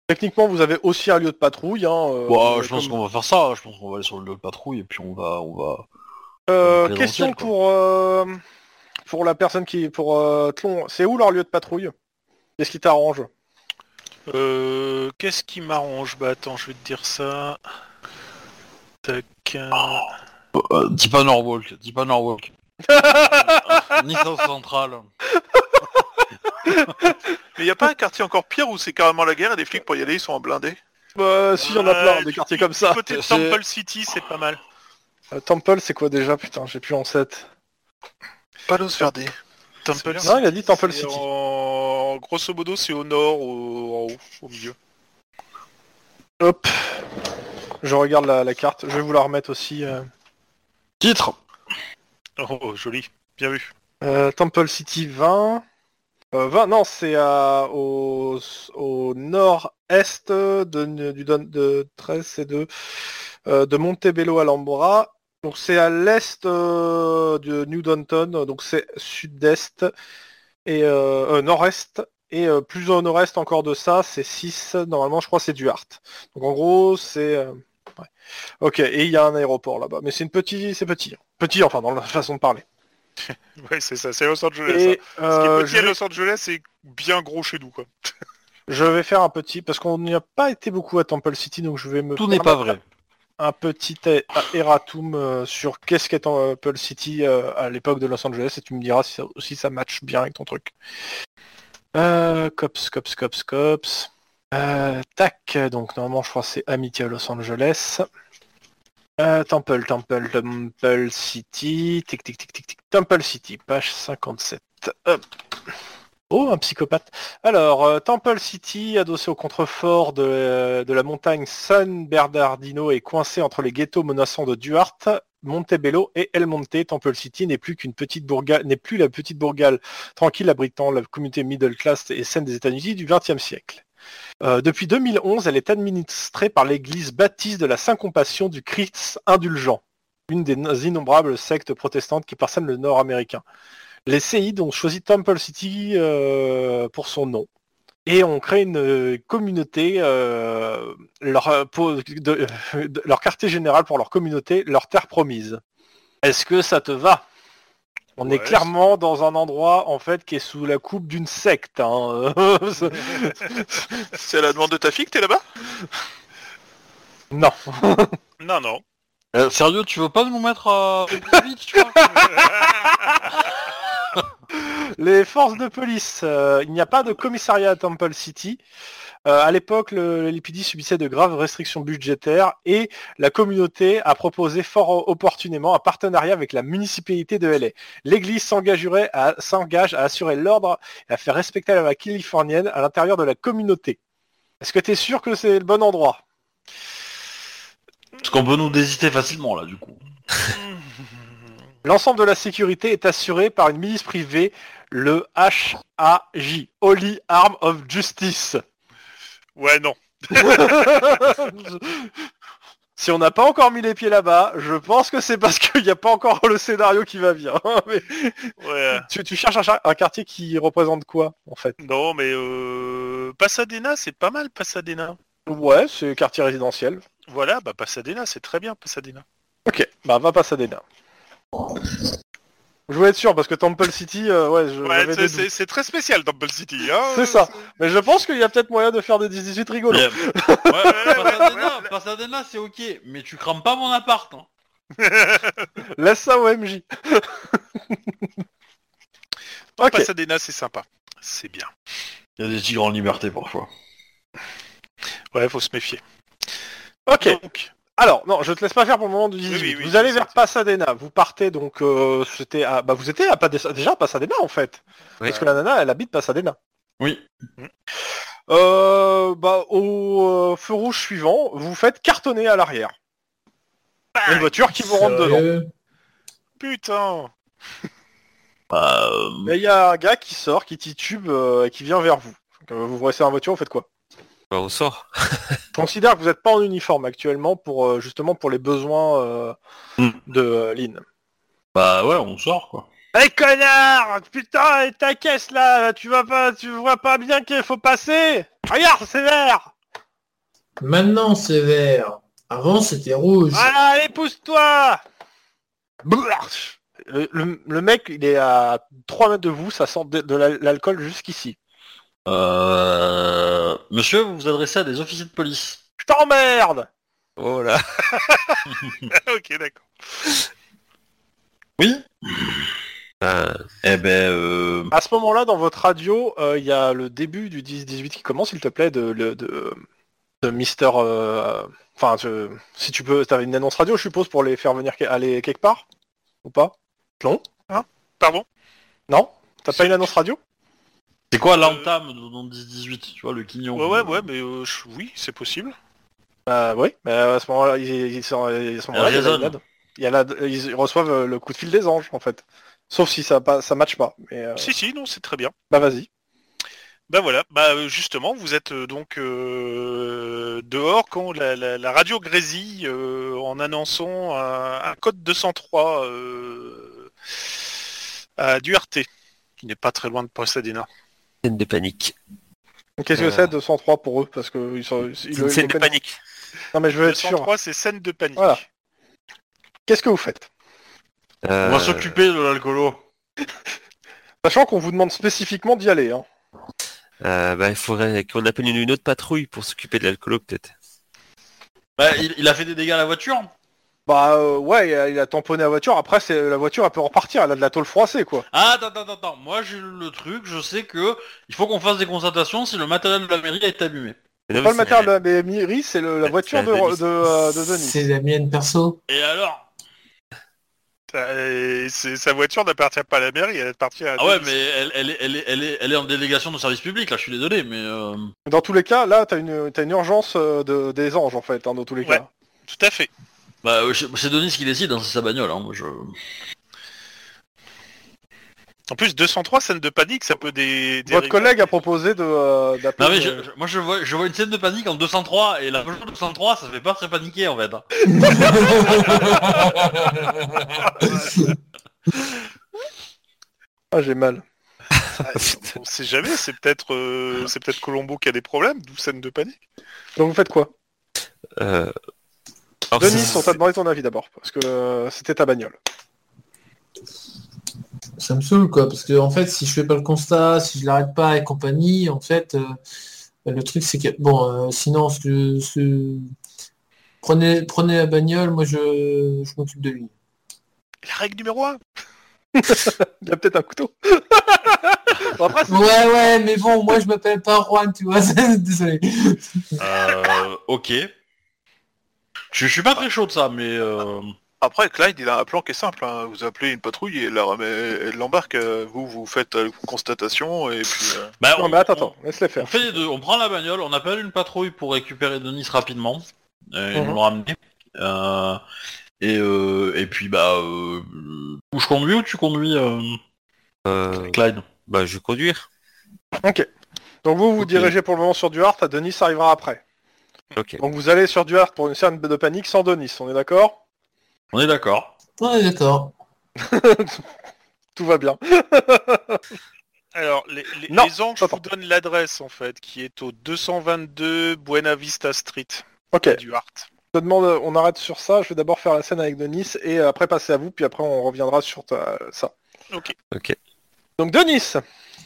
Techniquement, vous avez aussi un lieu de patrouille. Hein, euh, euh, je pense comme- qu'on va faire ça. Je pense qu'on va aller sur le lieu de patrouille et puis on va on va Euh, question quoi. pour euh, pour la personne qui pour euh, Tlon. C'est où leur lieu de patrouille? Qu'est-ce qui t'arrange? Euh, Qu'est-ce qui m'arrange? Bah attends, je vais te dire ça. Tac. euh, Euh, dis pas Norwalk, dis pas Norwalk. Ni Central. Mais y a pas un quartier encore pire où c'est carrément la guerre et les flics pour y aller ils sont en blindés? Bah si, il y en a plein, des quartiers comme ça. Côté de c'est- Temple City, c'est pas mal. Euh, Temple, c'est quoi déjà? Putain, j'ai plus en 7. Palos Verde. Temple Non, il a dit Temple City. en- Grosso modo, c'est au nord, au... en haut, au milieu. Hop. Je regarde la, la carte. Je vais vous la remettre aussi. euh. Titre Oh, joli. Bien vu. Euh, Temple City 20. Euh, 20, non, c'est à- au, au nord-est de, du, Don- de 13 et de, euh, de Montebello Alhambra. Donc c'est à l'est euh, de New Downton, donc c'est sud-est et euh, euh, nord-est. Et euh, plus au nord-est encore de ça, c'est 6, normalement je crois que c'est du Hart. Donc en gros c'est... euh, ouais. Ok, et il y a un aéroport là-bas. Mais c'est une petite, c'est petit. Petit enfin dans la façon de parler. Ouais, c'est ça, c'est Los Angeles. Et ça. Ce qui est euh, petit je à Los Angeles, c'est bien gros chez nous, quoi. Je vais faire un petit, parce qu'on n'y a pas été beaucoup à Temple City, donc je vais me Tout n'est pas vrai. un petit er- erratum euh, sur qu'est-ce qu'est Temple City euh, à l'époque de Los Angeles, et tu me diras si ça, si ça match bien avec ton truc. Euh, cops, cops, cops, cops. Euh, tac, donc normalement je crois c'est Amity à Los Angeles. Euh, Temple, Temple, Temple City, tic tic tic tic tic, Temple City, page 57. Hop. Oh, un psychopathe. Alors, euh, Temple City, adossé au contrefort de, la montagne San Bernardino, est coincé entre les ghettos menaçants de Duarte, Montebello et El Monte. Temple City n'est plus qu'une petite bourgale, n'est plus la petite bourgale tranquille abritant la communauté middle class et saine des États-Unis du XXe siècle. Euh, depuis 2011, elle est administrée par l'église baptiste de la Saint-Compassion du Christ indulgent, une des innombrables sectes protestantes qui parsèment le nord américain. Les séides ont choisi Temple City euh, pour son nom et ont créé une communauté, euh, leur quartier général pour leur communauté, leur terre promise. Est-ce que ça te va? On est clairement dans un endroit en fait qui est sous la coupe d'une secte. hein. C'est à la demande de ta fille que t'es là-bas? Non. Non, non. Euh, sérieux, tu veux pas nous mettre à vite, tu vois? Les forces de police, euh, il n'y a pas de commissariat à Temple City. Euh, à l'époque, le LPD subissait de graves restrictions budgétaires et la communauté a proposé fort opportunément un partenariat avec la municipalité de LA. L'église s'engagerait à, s'engage à assurer l'ordre et à faire respecter la loi californienne à l'intérieur de la communauté. Est-ce que tu es sûr que c'est le bon endroit? Parce qu'on peut nous désiter facilement là, du coup. L'ensemble de la sécurité est assuré par une milice privée, le HAJ, Holy Arm of Justice. Ouais, non. si on n'a pas encore mis les pieds là-bas, je pense que c'est parce qu'il n'y a pas encore le scénario qui va bien. Mais Ouais. tu, tu cherches un quartier qui représente quoi, en fait? Non, mais euh... Pasadena, c'est pas mal, Pasadena. Ouais, c'est quartier résidentiel. Voilà, bah Pasadena, c'est très bien, Pasadena. Ok, bah va Pasadena. Je voulais être sûr, parce que Temple City, euh, ouais, je- j'avais c'est- des c'est doutes. c'est très spécial, Temple City. Hein C'est ça. Mais je pense qu'il y a peut-être moyen de faire des 18 rigolos. Mais- ouais, ouais, Pasadena, Pasadena, c'est ok, mais tu crames pas mon appart. Hein. Laisse ça au MJ. Ok. Pasadena, c'est sympa. C'est bien. Il y a des tigres en liberté parfois. Ouais, faut se méfier. Ok. Donc, Alors, non, je te laisse pas faire pour le moment du 18. oui, oui, vous allez vers ça. Pasadena. Vous partez donc, euh, c'était à, bah vous étiez à Pades- déjà à Pasadena en fait, Oui. parce que la nana, elle habite Pasadena. Oui. Euh, bah au euh, feu rouge suivant, vous faites cartonner à l'arrière. Il y a une voiture qui vous rentre dedans. Putain. Bah, euh, Mais il y a un gars qui sort, qui titube euh, et qui vient vers vous. Donc, euh, vous vous restez dans la voiture, vous faites quoi? Bah, on sort. Je considère que vous n'êtes pas en uniforme actuellement pour euh, justement pour les besoins euh, Hmm. de euh, Lynn. bah ouais, on sort quoi. Hé connard Putain, et ta caisse là, tu vas pas, tu vois pas bien qu'il faut passer? Regarde, c'est vert Maintenant c'est vert. Avant c'était rouge. Voilà, allez, pousse-toi Le, le- le mec, il est à 3 mètres de vous, ça sent de, de la- l'alcool jusqu'ici. Euh... Monsieur, vous vous adressez à des officiers de police. Je t'emmerde! Oh là. ok, d'accord. Oui? Ah, Eh ben, euh... À ce moment-là, dans votre radio, euh, il y a le début du 10-18 qui commence, s'il te plaît, de, le- de, de Mister... euh, Enfin, je- si tu peux... T'avais une annonce radio, je suppose, pour les faire venir aller quelque part? Ou pas? Non? Pardon? Non? T'as pas une annonce radio? C'est quoi l'entame de- dans le 10-18 Tu vois, le quignon Ouais, ouais, ouais, mais euh, je- oui, c'est possible. Euh, oui, mais à ce moment-là, ils, ils sont- à ce moment-là, il y a la résonne. LED. Il y a la- ils reçoivent euh, le coup de fil des anges, en fait. Sauf si ça pas, ça matche pas. Mais euh, Si, si, non, c'est très bien. bah vas-y. Bah voilà, bah euh, justement, vous êtes euh, donc euh, dehors quand la, la- la radio grésille euh, en annonçant un, un code 203 euh, à Duarte, qui n'est pas très loin de Pasadena. Scène de panique. Qu'est-ce que Euh. c'est 203 pour eux Parce que ils sont. ils une scène de panique. Non mais je veux être sûr. 203, c'est scène de panique. Voilà. Qu'est-ce que vous faites Euh, On va s'occuper de l'alcoolo. Sachant qu'on vous demande spécifiquement d'y aller. Hein. euh, bah, il faudrait qu'on appelle une, une autre patrouille pour s'occuper de l'alcoolo peut-être. Bah, il, il a fait des dégâts à la voiture Bah euh, ouais, il a, il a tamponné la voiture. Après, c'est la voiture, elle peut repartir. Elle a de la tôle froissée, quoi. Ah, attends, attends, attends. Moi, j'ai le truc, je sais que il faut qu'on fasse des constatations si le matériel de la mairie a été abîmé. Non, Pas le c'est- matériel de la BMI, c'est la voiture de, euh, de Denis. C'est la mienne perso. Et alors? Euh, et c'est- sa voiture n'appartient pas à la mairie, elle appartient à Ah ouais, mais elle, elle, est, elle, est, elle, est, elle est en délégation de service public, là, je suis désolé, mais... Euh... Dans tous les cas, là, t'as une, t'as une urgence euh, de, des anges, en fait, hein, dans tous les Ouais. cas. Tout à fait. Bah, c'est Denis qui décide, hein, c'est sa bagnole, hein, moi, je... En plus, 203 scène de panique, ça peut des... Votre collègue a proposé de euh, d'appeler... Non mais je, je- moi je vois, je vois une scène de panique en 203 et la voiture de 203 ça fait pas très paniquer en fait. hein. Ah, j'ai mal. On sait jamais, c'est peut-être euh, c'est peut-être Colombo qui a des problèmes, d'où scène de panique. Donc vous faites quoi? Euh, alors, Denis, on t'a demandé ton avis d'abord, parce que euh, c'était ta bagnole. Ça me saoule quoi, parce que en fait, si je fais pas le constat, si je l'arrête pas et compagnie, en fait, euh, le truc c'est que bon, euh, sinon, ce que, ce que- prenez, prenez la bagnole, moi je, je m'occupe de lui. La règle numéro 1 Il y a peut-être un couteau. Bon, après, c'est- Ouais, ouais, mais bon, moi je m'appelle pas Juan, tu vois, désolé. Euh, ok. Je, je suis pas très chaud de ça, mais... Euh... Après, Clyde, il a un plan qui est simple. hein. Vous appelez une patrouille et la remet- elle l'embarque. euh, Vous, vous faites euh, constatation et puis... euh, Bah, Non on, mais attends, attends, laisse-les on faire. fait les deux, on prend la bagnole, on appelle une patrouille pour récupérer Denis rapidement, et Mhm. nous le ramener. Euh, et, euh, et puis bah... Euh, où je conduis ou tu conduis euh, euh, Clyde? bah, je vais conduire. Ok. Donc vous vous dirigez pour le moment sur Duarte, Denis arrivera après. Ok. Donc vous allez sur Duarte pour une scène de panique sans Denis, on est d'accord? On est d'accord. Ouais, d'accord. Tout va bien. Alors, les, les, Non, les anges attends. vous donnent l'adresse en fait, qui est au 222 Buena Vista Street, Ok, à Duarte. je te demande, on arrête sur ça, je vais d'abord faire la scène avec Denis et après passer à vous, puis après on reviendra sur ta- ça. Ok. Ok. Donc Denis,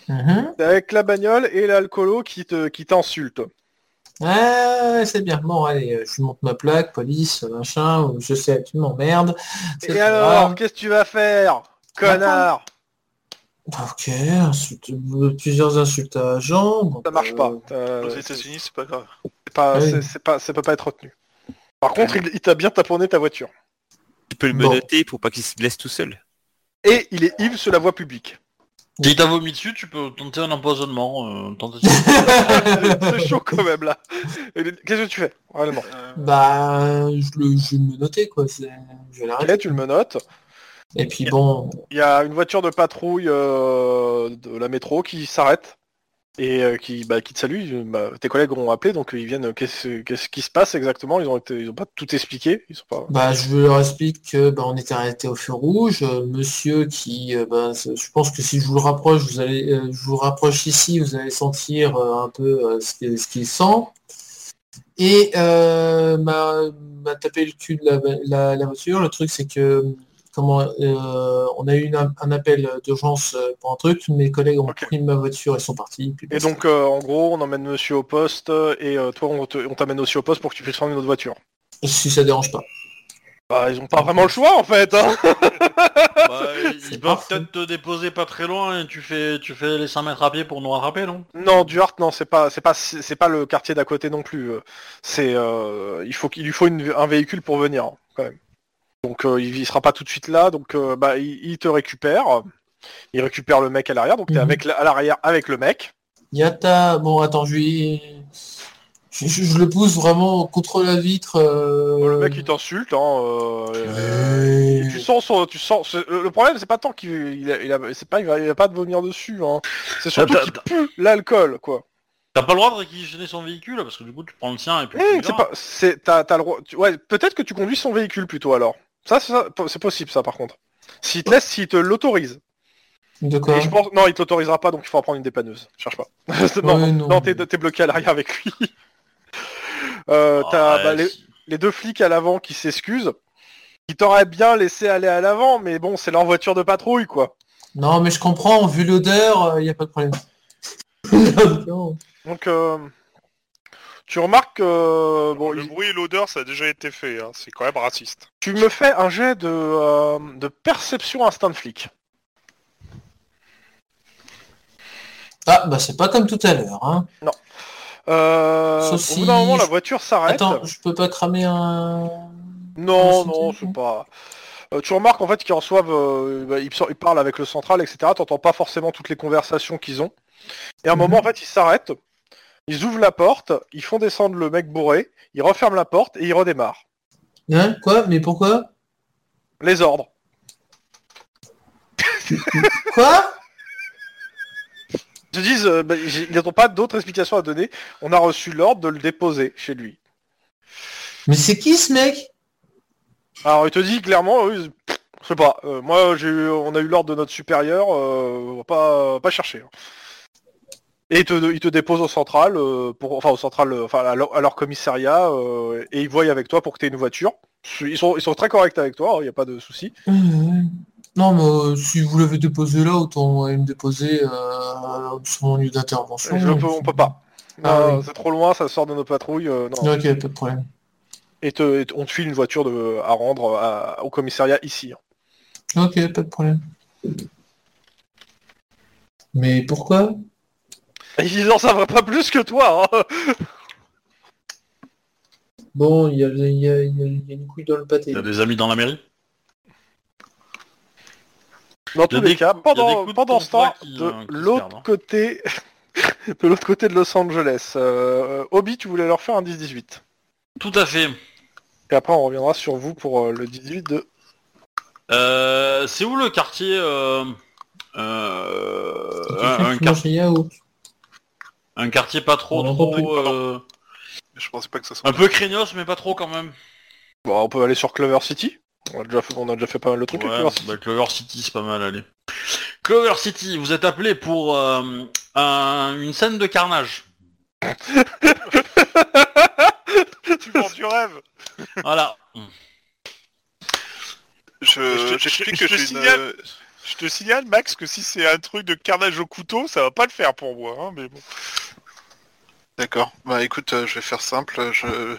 Mhm. t'es avec la bagnole et l'alcoolo qui te qui t'insulte. Ouais, c'est bien. Bon, allez, euh, je monte ma plaque, police, machin, ou je sais, tu m'emmerdes. Et alors, qu'est-ce que tu vas faire Connard? Ok, insulte- euh, plusieurs insultes à agent. bon, Ça marche euh, pas. Euh, Aux États-Unis, c'est pas grave. c'est pas, Oui. c'est- c'est pas, ça peut pas être retenu. Par contre, il, il t'a bien taponné ta voiture. Tu peux le Bon. menotter pour pas qu'il se blesse tout seul. Et il est ivre sur la voie publique. Si t'as vomi dessus, tu peux tenter un empoisonnement. Euh, tentative. c'est chaud quand même là. Qu'est-ce que tu fais Réellement? Euh, bah, je, le, je vais me noter, quoi. c'est- Je vais l'arrêter. Tu le menottes. Et puis bon, Il y a une voiture de patrouille euh, de la métro qui s'arrête et euh, qui, bah, qui te salue. Bah, tes collègues ont appelé, donc ils viennent. Qu'est-ce qui se passe exactement? Ils ont pas tout expliqué. Ils sont pas. bah, je leur explique que bah, on était arrêté au feu rouge. Euh, monsieur qui, euh, je pense que si je vous le rapproche, vous allez, euh, je vous rapproche ici, vous allez sentir euh, un peu euh, ce qu'il sent. Et euh, m'a tapé le cul de la voiture. Le truc, c'est que comment euh, on a eu une- un appel d'urgence euh, pour un truc, mes collègues ont pris ma voiture, ils sont partis. puis Et donc, euh, en gros, on emmène monsieur au poste et euh, toi, on t'amène aussi au poste pour que tu puisses prendre une autre voiture. si ça dérange pas. Bah, ils ont pas vraiment le choix en fait. Hein Bah, ils peuvent peut-être te déposer pas très loin et tu fais, tu fais les 100 mètres à pied pour nous rattraper, non? Non, Duarte, non, c'est pas, c'est pas, c'est pas le quartier d'à côté non plus. C'est, euh, il faut qu'il lui faut une- un véhicule pour venir hein, quand même. Donc, euh, il, il sera pas tout de suite là. Donc, euh, bah, il, il te récupère. Il récupère le mec à l'arrière. Donc, t'es Mhm. avec à l'arrière avec le mec. Yata, bon attends, je lui... Je, je- je le pousse vraiment contre la vitre. euh, Le mec, il t'insulte. Hein, euh, Ouais. Tu sens son, tu sens. Le le problème, c'est pas tant qu'il il a, il a- c'est pas, il va, il va pas te vomir dessus. Hein. C'est surtout T'as- qu'il pue l'alcool, quoi. T'as pas le droit de réquisitionner son véhicule parce que du coup tu prends le sien et puis. Tu c'est pas, c'est, t'as, t'as le droit. tu- Ouais, peut-être que tu conduis son véhicule plutôt alors. Ça, c'est ça, c'est possible, ça, par contre. S'il te laisse, s'il te l'autorise. De quoi Et je pense, non, il t'autorisera pas, donc il faudra prendre une dépanneuse. Cherche pas. non, Ouais, non, non. t'es, t'es bloqué à l'arrière avec lui. Euh, t'as ouais, bah, les, deux flics à l'avant qui s'excusent. Ils t'auraient bien laissé aller à l'avant, mais bon, c'est leur voiture de patrouille, quoi. Non, mais je comprends, vu l'odeur, il n'y a pas de problème. Non. Donc, euh, tu remarques que bon, le il- bruit et l'odeur, ça a déjà été fait. hein. C'est quand même raciste. tu me fais un jet de, euh, de perception instinct de flic. Ah, bah c'est pas comme tout à l'heure. Hein. Euh, Sauf au si bout d'un moment, la voiture s'arrête. Attends, je peux pas cramer un... Non, un non, c'est pas. Euh, tu remarques en fait qu'ils reçoivent, euh, bah, ils parlent avec le central, etc. T'entends pas forcément toutes les conversations qu'ils ont. Et à un Mhm. moment, en fait, ils s'arrêtent, ils ouvrent la porte, ils font descendre le mec bourré, ils referment la porte et ils redémarrent. Hein? Quoi? Mais pourquoi? Les ordres. Quoi? Ils te disent, euh, bah, ils n'ont pas d'autres explications à donner. On a reçu l'ordre de le déposer chez lui. Mais c'est qui ce mec? Alors il te dit clairement, euh, je sais pas. euh, moi, j'ai on a eu l'ordre de notre supérieur, euh, on va pas, pas chercher. hein. Et il te, il te dépose au central, euh, pour, enfin au central, euh, enfin à leur, à leur commissariat, euh, et ils voient avec toi pour que tu aies une voiture. Ils sont, ils sont très corrects avec toi, il n'y a pas de souci. Non, mais euh, si vous l'avez déposé là, autant aller me déposer sur mon lieu d'intervention. Je peux, on peut pas. Ah oui. C'est trop loin, ça sort de nos patrouilles. non. Ok, pas de problème. Et, te- et on te file une voiture de, à rendre à- au commissariat ici. hein. Ok, pas de problème. Mais pourquoi? Ils en savent pas plus que toi. hein. Bon, il y a, y, y une couille dans le pâté. Il y a des amis dans la mairie Dans tous les cas, pendant, pendant ce temps, qui, de l'autre hein. côté, de l'autre côté de Los Angeles, euh, Obi, tu voulais leur faire un 10-18. Tout à fait. Et après, on reviendra sur vous pour euh, le 18 de... Euh, c'est où le quartier euh, euh, un, un que quar- manger yaourt. Un quartier pas trop On trop plus, euh, Je pensais pas que ça soit. un peu craignos mais pas trop quand même. Bon, on peut aller sur Clover City. On a déjà fait, on a déjà fait pas mal de trucs avec Clover City. bah, Clover City c'est pas mal allez. Clover City, vous êtes appelé pour euh, un- une scène de carnage. tu vends du rêve. Voilà. Je, Je que je suis une, signale- euh, Je te signale, Max, que si c'est un truc de carnage au couteau, ça va pas le faire pour moi. hein, mais bon. D'accord. Bah écoute, euh, je vais faire simple. Je,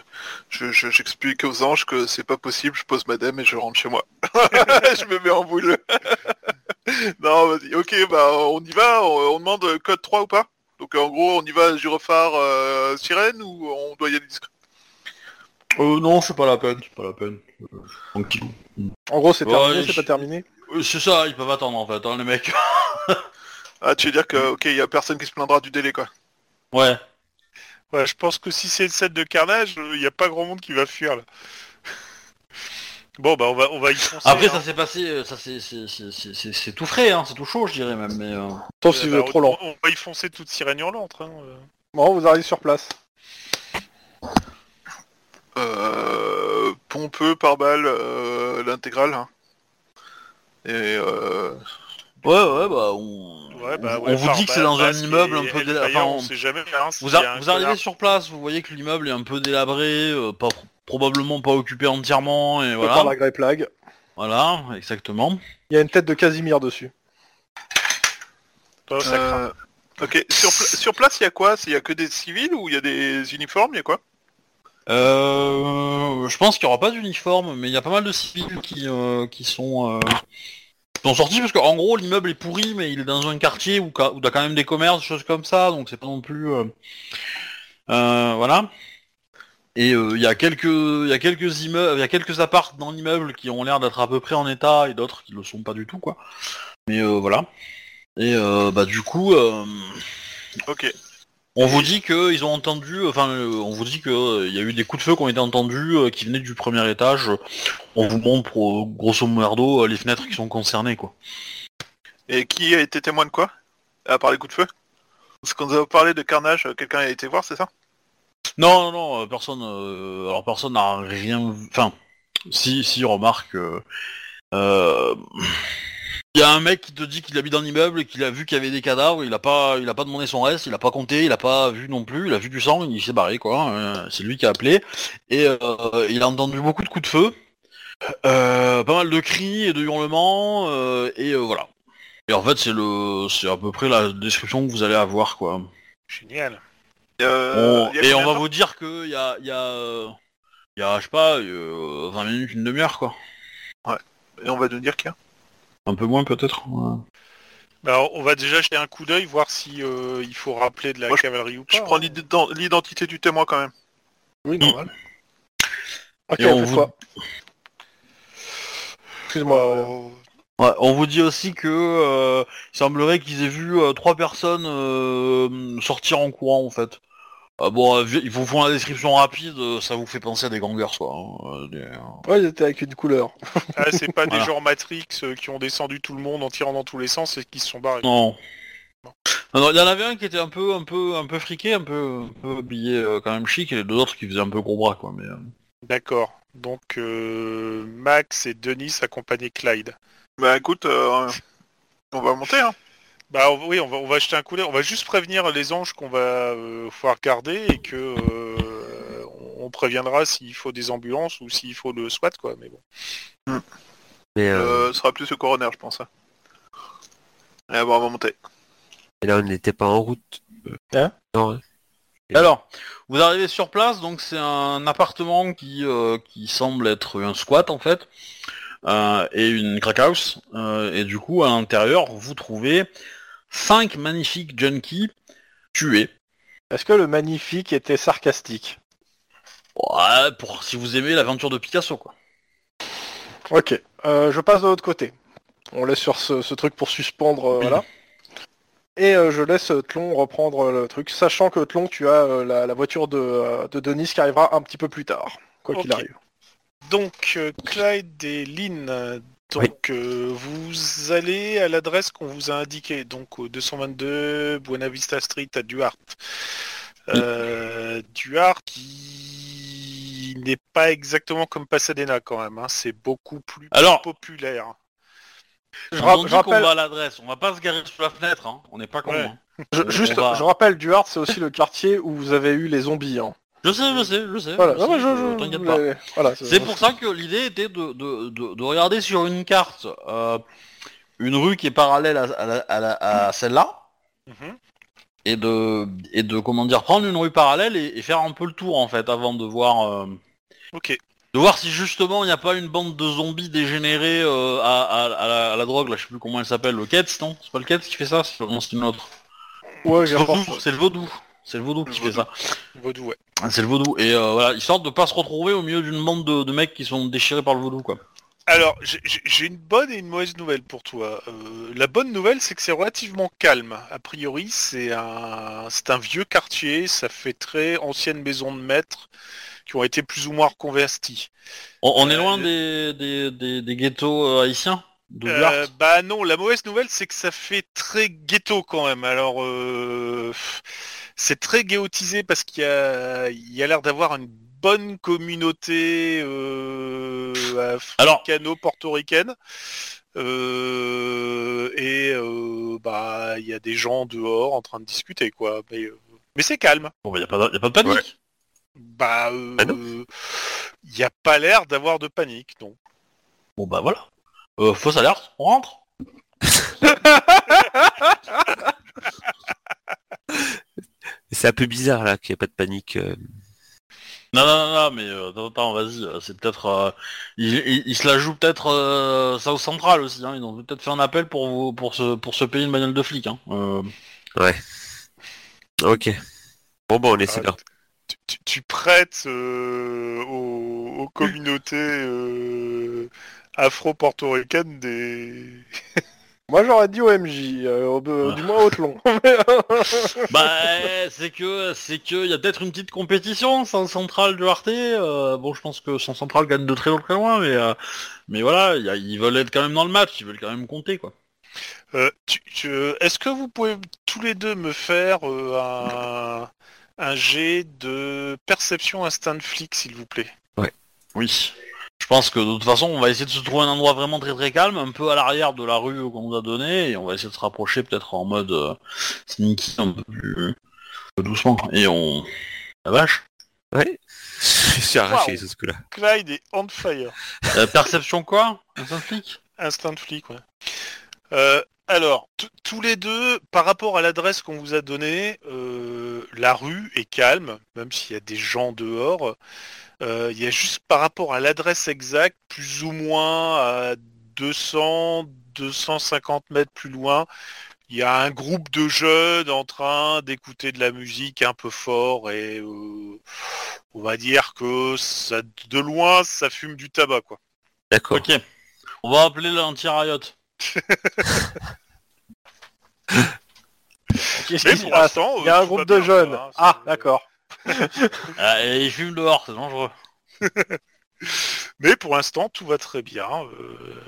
je, je- j'explique aux anges que c'est pas possible. Je pose madame et je rentre chez moi. je me mets en boule. non, vas-y. Ok, bah on y va. On, on demande code 3 ou pas? Donc en gros, on y va gyrophare euh, sirène ou on doit y aller discret? Euh, non, c'est pas la peine, c'est pas la peine. Euh, Tranquille. En gros, c'est Ouais, terminé, je- c'est pas terminé. Euh, C'est ça, ils peuvent attendre en fait, hein, les mecs. Ah, tu veux dire que ok, y a personne qui se plaindra du délai quoi. ouais. Ouais, je pense que si c'est une scène de carnage, il n'y a pas grand monde qui va fuir là. Bon bah on va on va y foncer. Après hein. ça s'est passé, euh, ça c'est c'est- c'est- c'est- c'est- c'est tout frais, hein, c'est tout chaud je dirais même. Mais, euh, Sauf Euh, si vous bah, êtes trop on, lent. on va y foncer toute sirène hurlante. Hein. euh. Bon, vous arrivez sur place. Euh, pompeux par balle euh, l'intégrale. hein. Et euh, Ouais ouais bah on, Ouais, bah, ouais, on vous dit que c'est balle, dans un immeuble un peu délabré. Enfin, on on- sait jamais. Hein, vous, a arrivez sur place, vous voyez que l'immeuble est un peu délabré, euh, pas probablement pas occupé entièrement et Voilà. Par la grey plague. Voilà, exactement. Il y a une tête de Casimir dessus. Oh, ça craint. Euh, ok, sur, pla- sur place, il y a quoi? Il y a que des civils ou il y a des uniformes Il y a quoi? Euh, je pense qu'il n'y aura pas d'uniforme, mais il y a pas mal de civils qui, euh, qui sont, euh, sont sortis parce qu'en gros l'immeuble est pourri, mais il est dans un quartier où y a quand même des commerces, des choses comme ça, donc c'est pas non plus, euh, voilà. Et il y a quelques, il quelques immeubles, il y a quelques apparts dans l'immeuble qui ont l'air d'être à peu près en état et d'autres qui le sont pas du tout, quoi. Mais voilà. Et bah du coup. Ok. On vous dit que ils ont entendu, enfin, euh, on vous dit que euh, y a eu des coups de feu qui ont été entendus, euh, qui venaient du premier étage. On vous montre grosso modo euh, les fenêtres qui sont concernées, quoi. Et qui a été témoin de quoi? À part les coups de feu? Parce qu'on nous a parlé de carnage, quelqu'un a été voir, c'est ça? Non, non, non, personne. alors personne n'a rien. vu- Enfin, si, si, remarque. Il y a un mec qui te dit qu'il habite dans l'immeuble et qu'il a vu qu'il y avait des cadavres, il a pas, il a pas demandé son reste, il a pas compté, il a pas vu non plus, il a vu du sang, il s'est barré quoi. euh, c'est lui qui a appelé et euh, il a entendu beaucoup de coups de feu, euh, pas mal de cris et de hurlements euh, et euh, voilà. Et en fait c'est le, c'est à peu près la description que vous allez avoir quoi. Génial. On- et on va vous dire que il y a, y, a, y a, je sais pas, euh, 20 minutes, une demi-heure quoi. Et on va nous dire qu'il y a Un peu moins peut-être. ouais. Bah, on va déjà jeter un coup d'œil, voir si euh, il faut rappeler de la Moi, cavalerie ou pas. Je prends hein. l'ident- l'identité du témoin quand même. Oui, normal. Ok, Et on vous- Excuse-moi. Euh, Ouais, on vous dit aussi que euh, il semblerait qu'ils aient vu euh, trois personnes euh, sortir en courant en fait. Euh, bon, euh, ils vous font la description rapide, euh, ça vous fait penser à des gangers quoi. hein, euh, des- Ouais, ils étaient avec une couleur. Ah, c'est pas des genres Matrix euh, qui ont descendu tout le monde en tirant dans tous les sens et qui se sont barrés. Non. Non, non, il y en avait un qui était un peu, un peu, un peu friqué, un peu, un peu habillé euh, quand même chic, et les deux autres qui faisaient un peu gros bras quoi. Mais euh, D'accord. Donc euh, Max et Denis accompagnaient Clyde. Bah écoute, euh, on va monter hein. Bah on- oui, on va, on va jeter un coup d'œil. On va juste prévenir les anges qu'on va euh, pouvoir garder et que euh, on- préviendra s'il faut des ambulances ou s'il faut le SWAT quoi. Mais bon. Mais euh, Euh, ce sera plus le coroner, je pense. hein. Et bon, on va monter. et là, on n'était pas en route. Hein Non, hein. Alors, vous arrivez sur place, donc c'est un appartement qui, euh, qui semble être un squat en fait, euh, et une crack house. euh, et du coup, à l'intérieur, vous trouvez cinq magnifiques junkies tués. Est-ce que le magnifique était sarcastique? Ouais, pour si vous aimez l'aventure de Picasso quoi. Ok, euh, je passe de l'autre côté. On laisse sur ce, ce truc pour suspendre, euh, Oui. voilà. Et euh, je laisse Tlon reprendre le truc, sachant que Tlon, tu as euh, la, la voiture de, de Denis qui arrivera un petit peu plus tard, quoi qu'il arrive. Donc euh, Clyde et Lynn, donc euh, vous allez à l'adresse qu'on vous a indiquée, donc au 222 Buena Vista Street à Duarte. Euh, Duarte qui n'est pas exactement comme Pasadena quand même, hein, c'est beaucoup plus Alors- populaire. Je, On ra- dit je qu'on rappelle, va à l'adresse, on va pas se garer sous la fenêtre, hein. on n'est pas con. Ouais. hein. je, juste, va- je rappelle, Duarte, c'est aussi le quartier où vous avez eu les zombies. hein. Je sais, je sais, je sais. Voilà, je t'inquiète pas. voilà, C'est pour ça que l'idée était de, de, de, de regarder sur une carte euh, une rue qui est parallèle à, à celle-là. Mhm. et de et de comment dire prendre une rue parallèle et, et faire un peu le tour en fait avant de voir euh, Ok. de voir si justement il n'y a pas une bande de zombies dégénérés euh, à, à- à la, à la drogue. Là je sais plus comment elle s'appelle. Le Ketz non? C'est pas le Ketz qui fait ça? C'est non, c'est une autre. Ouais, c'est le vaudou c'est le vaudou le qui Le fait ça Vaudou, ouais. C'est le vaudou et euh, voilà histoire de pas se retrouver au milieu d'une bande de, de mecs qui sont déchirés par le vaudou quoi Alors, j'ai- une bonne et une mauvaise nouvelle pour toi. Euh, la bonne nouvelle, c'est que c'est relativement calme. A priori, c'est un, c'est un vieux quartier, ça fait très ancienne maison de maître qui ont été plus ou moins reconvertis. On, on est Euh, loin des, des, des, des ghettos euh, haïtiens? Euh, bah non, la mauvaise nouvelle, c'est que ça fait très ghetto quand même. Alors, euh, c'est très ghettoisé parce qu'il y a, il y a l'air d'avoir une bonne communauté euh, africano-portoricaine. Euh, et euh, bah il y a des gens dehors en train de discuter quoi. Mais, euh, mais c'est calme. bon, bah, y a pas, de- y a pas de panique. Bah il n'y a pas l'air d'avoir de panique, non. Bon bah voilà. Euh, fausse alerte, on rentre. C'est un peu bizarre là qu'il n'y ait pas de panique. euh. Non, non, non, non, mais euh, attends, attends, vas-y, euh, c'est peut-être... euh, il, il- il se la joue peut-être euh, South Central aussi, hein, ils ont peut-être fait un appel pour vous, pour se, pour se payer une bagnole de flic. Hein. Euh, Ok. Bon bon, on essaie Ah, de... Tu, tu- tu prêtes euh, aux, aux communautés euh, afro-portoricaines des... Moi j'aurais dit OMJ, euh, au- Ouais. du moins Haute-Long. bah, c'est que c'est que il y a peut-être une petite compétition, South Central de Arte. euh, bon, je pense que South Central gagne de très très loin, mais euh, mais voilà, il y a- ils veulent être quand même dans le match, ils veulent quand même compter quoi. Euh, tu- tu- Est-ce que vous pouvez tous les deux me faire euh, un, un jet de perception instinct flic, s'il vous plaît? Oui. Je pense que de toute façon, on va essayer de se trouver un endroit vraiment très très calme, un peu à l'arrière de la rue qu'on nous a donné, et on va essayer de se rapprocher peut-être en mode euh, sneaky, un peu plus doucement. Et on... La vache Ouais. Je suis arraché sur ce coup-là. Clyde est on fire. Euh, Perception quoi? Un flic? Instinct flic, ouais. Euh, alors, tous les deux, par rapport à l'adresse qu'on vous a donnée, euh, la rue est calme, même s'il y a des gens dehors. Euh, Il y a juste par rapport à l'adresse exacte, plus ou moins à 200, 250 mètres plus loin, il y a un groupe de jeunes en train d'écouter de la musique un peu fort et euh, on va dire que ça, de loin, ça fume du tabac, quoi. D'accord. Ok. On va appeler l'anti-riot. Qu'est-ce Mais qui se pour passe l'instant, Il y a euh, un groupe de jeunes. hein, Ah, d'accord. Ah, et ils fument dehors, c'est dangereux. Mais pour l'instant, tout va très bien. euh,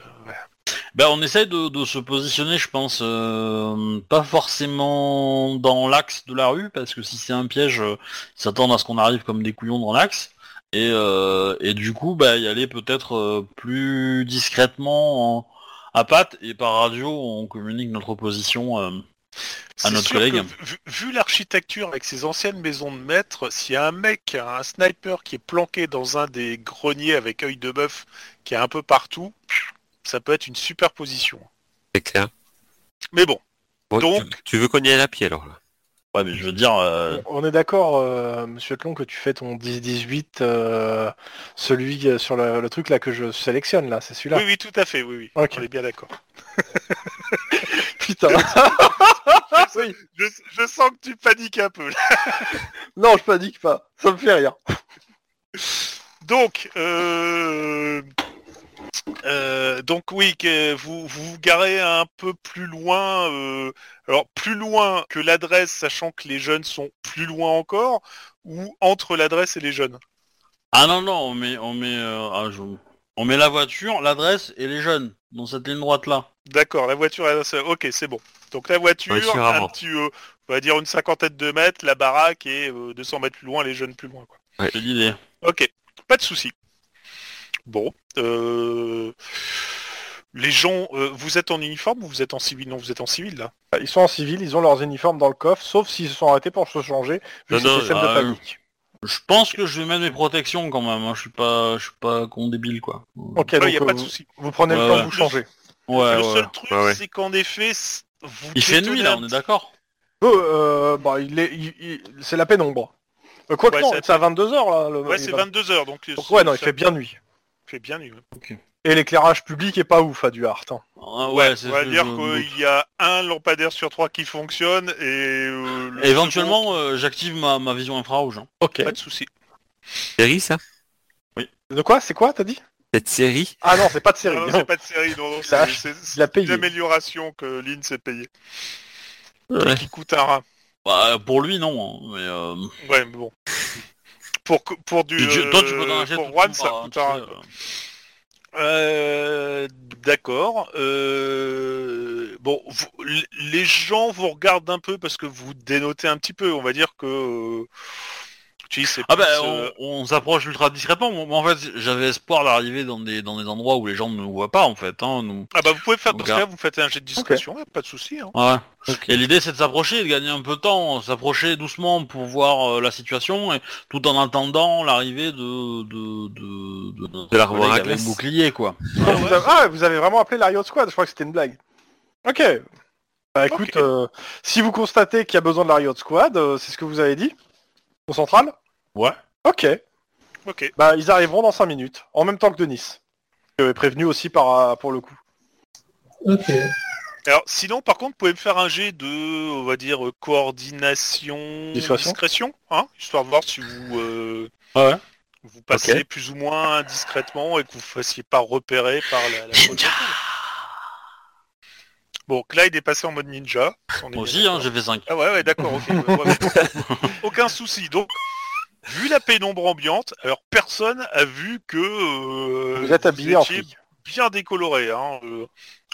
Ben, on essaye de, de se positionner, je pense, euh, pas forcément dans l'axe de la rue, parce que si c'est un piège, euh, ils s'attendent à ce qu'on arrive comme des couillons dans l'axe. Et, euh, et du coup, bah, y aller peut-être euh, plus discrètement en- à patte, et par radio, on communique notre position. C'est notre sûr collègue. que vu, vu l'architecture avec ses anciennes maisons de maître, s'il y a un mec, un sniper qui est planqué dans un des greniers avec œil de bœuf qui est un peu partout, ça peut être une super position. C'est clair. Mais bon, Bon, Donc- tu, tu veux qu'on y aille à pied alors là? Ouais, mais je veux dire, euh, On est d'accord, euh, monsieur Tlon, que tu fais ton 10-18, euh, celui euh, sur le, le truc là que je sélectionne là, c'est celui-là? oui, oui, tout à fait, oui, oui. On est bien d'accord. Putain. oui. Je, je sens que tu paniques un peu. là. Non, je panique pas. Ça me fait rire. Donc, euh, euh, donc oui, que vous, vous vous garez un peu plus loin. euh, alors plus loin que l'adresse, sachant que les jeunes sont plus loin encore, ou entre l'adresse et les jeunes? ah non, non, on met, on met, euh, ah, je- on met la voiture, l'adresse et les jeunes dans cette ligne droite là. D'accord, la voiture. est- Ok, c'est bon. Donc la voiture, Voiture un avant. petit, euh, on va dire une cinquantaine de mètres, la baraque et euh, 200 mètres plus loin, les jeunes plus loin. Quoi. C'est l'idée. Ok, pas de souci. Bon, euh, les gens, euh, vous êtes en uniforme ou vous êtes en civil? Non, vous êtes en civil là. Ils sont en civil, ils ont leurs uniformes dans le coffre, sauf s'ils se sont arrêtés pour se changer, Non, non, de ah, panique. Je pense que je vais mettre mes protections quand même. hein. Je suis pas, je suis pas con débile quoi. Ok, Il donc n'y a euh, pas de souci. vous prenez le temps ouais. de vous changer. Ouais, le ouais. seul truc, Ouais, ouais. c'est qu'en effet, vous Il fait nuit là, on est d'accord. Euh, euh, bah, il est, il- il- c'est la pénombre. Euh, quoi que Ouais, non, c'est- à 22h là. le- Ouais, il c'est va- 22 heures, donc. Donc, c'est- ouais, non, il fait bien nuit. fait bien nuit. ouais. Et l'éclairage public est pas ouf à Duhart. Hein. Ah, Ouais, on va dire qu'il y a un lampadaire sur trois qui fonctionne et euh, le Éventuellement, euh, j'active ma, ma vision infrarouge. hein. Ok. pas de souci. Série ça? De quoi? C'est quoi, t'as dit? Cette série Ah non, c'est pas de série. Non, non, c'est pas de série, non, non, c'est- c'est il a c'est payé. une amélioration que Lynn s'est payée. Ouais. Qui coûte un rein. Bah, pour lui non, hein, mais euh, Ouais, mais bon. Pour, que- pour du. toi tu peux euh, Pour Juan, ça coûte hein, un tu rein. Euh, D'accord. Euh, bon, vous- les gens vous regardent un peu parce que vous dénotez un petit peu. On va dire que euh, Tu Ah plus, bah euh, on, on s'approche ultra discrètement. Moi en fait j'avais espoir d'arriver dans des dans des endroits où les gens ne nous voient pas en fait. Hein, nous. Ah bah vous pouvez faire, parce que là, vous faites un jet de discrétion, ouais, pas de souci. Hein. Ouais. Et l'idée c'est de s'approcher, de gagner un peu de temps, s'approcher doucement pour voir euh, la situation et tout en attendant l'arrivée de de de de, avec glace. bouclier quoi. Ah, vous avez, ah, vous avez vraiment appelé la Riot Squad, je crois que c'était une blague. Ok. Bah écoute, euh, si vous constatez qu'il y a besoin de la Riot Squad, euh, c'est ce que vous avez dit Au central Ouais. Ok. Ok. Bah ils arriveront dans 5 minutes, en même temps que Denis. Euh, prévenu aussi par, pour le coup. Ok. Alors, sinon, par contre, vous pouvez me faire un jet de, on va dire, euh, coordination, Discrétion. discrétion, hein, histoire de voir si vous, euh, Ouais. vous passez plus ou moins discrètement et que vous ne fassiez pas repérer par la, la police. Bon, Clyde est passé en mode ninja. on Moi aussi hein, j'ai fait 5. Ah ouais, ouais, d'accord, ok. ouais. Aucun souci. Donc, vu la pénombre ambiante, alors personne a vu que euh, vous êtes habillé en bien décoloré. Hein. euh,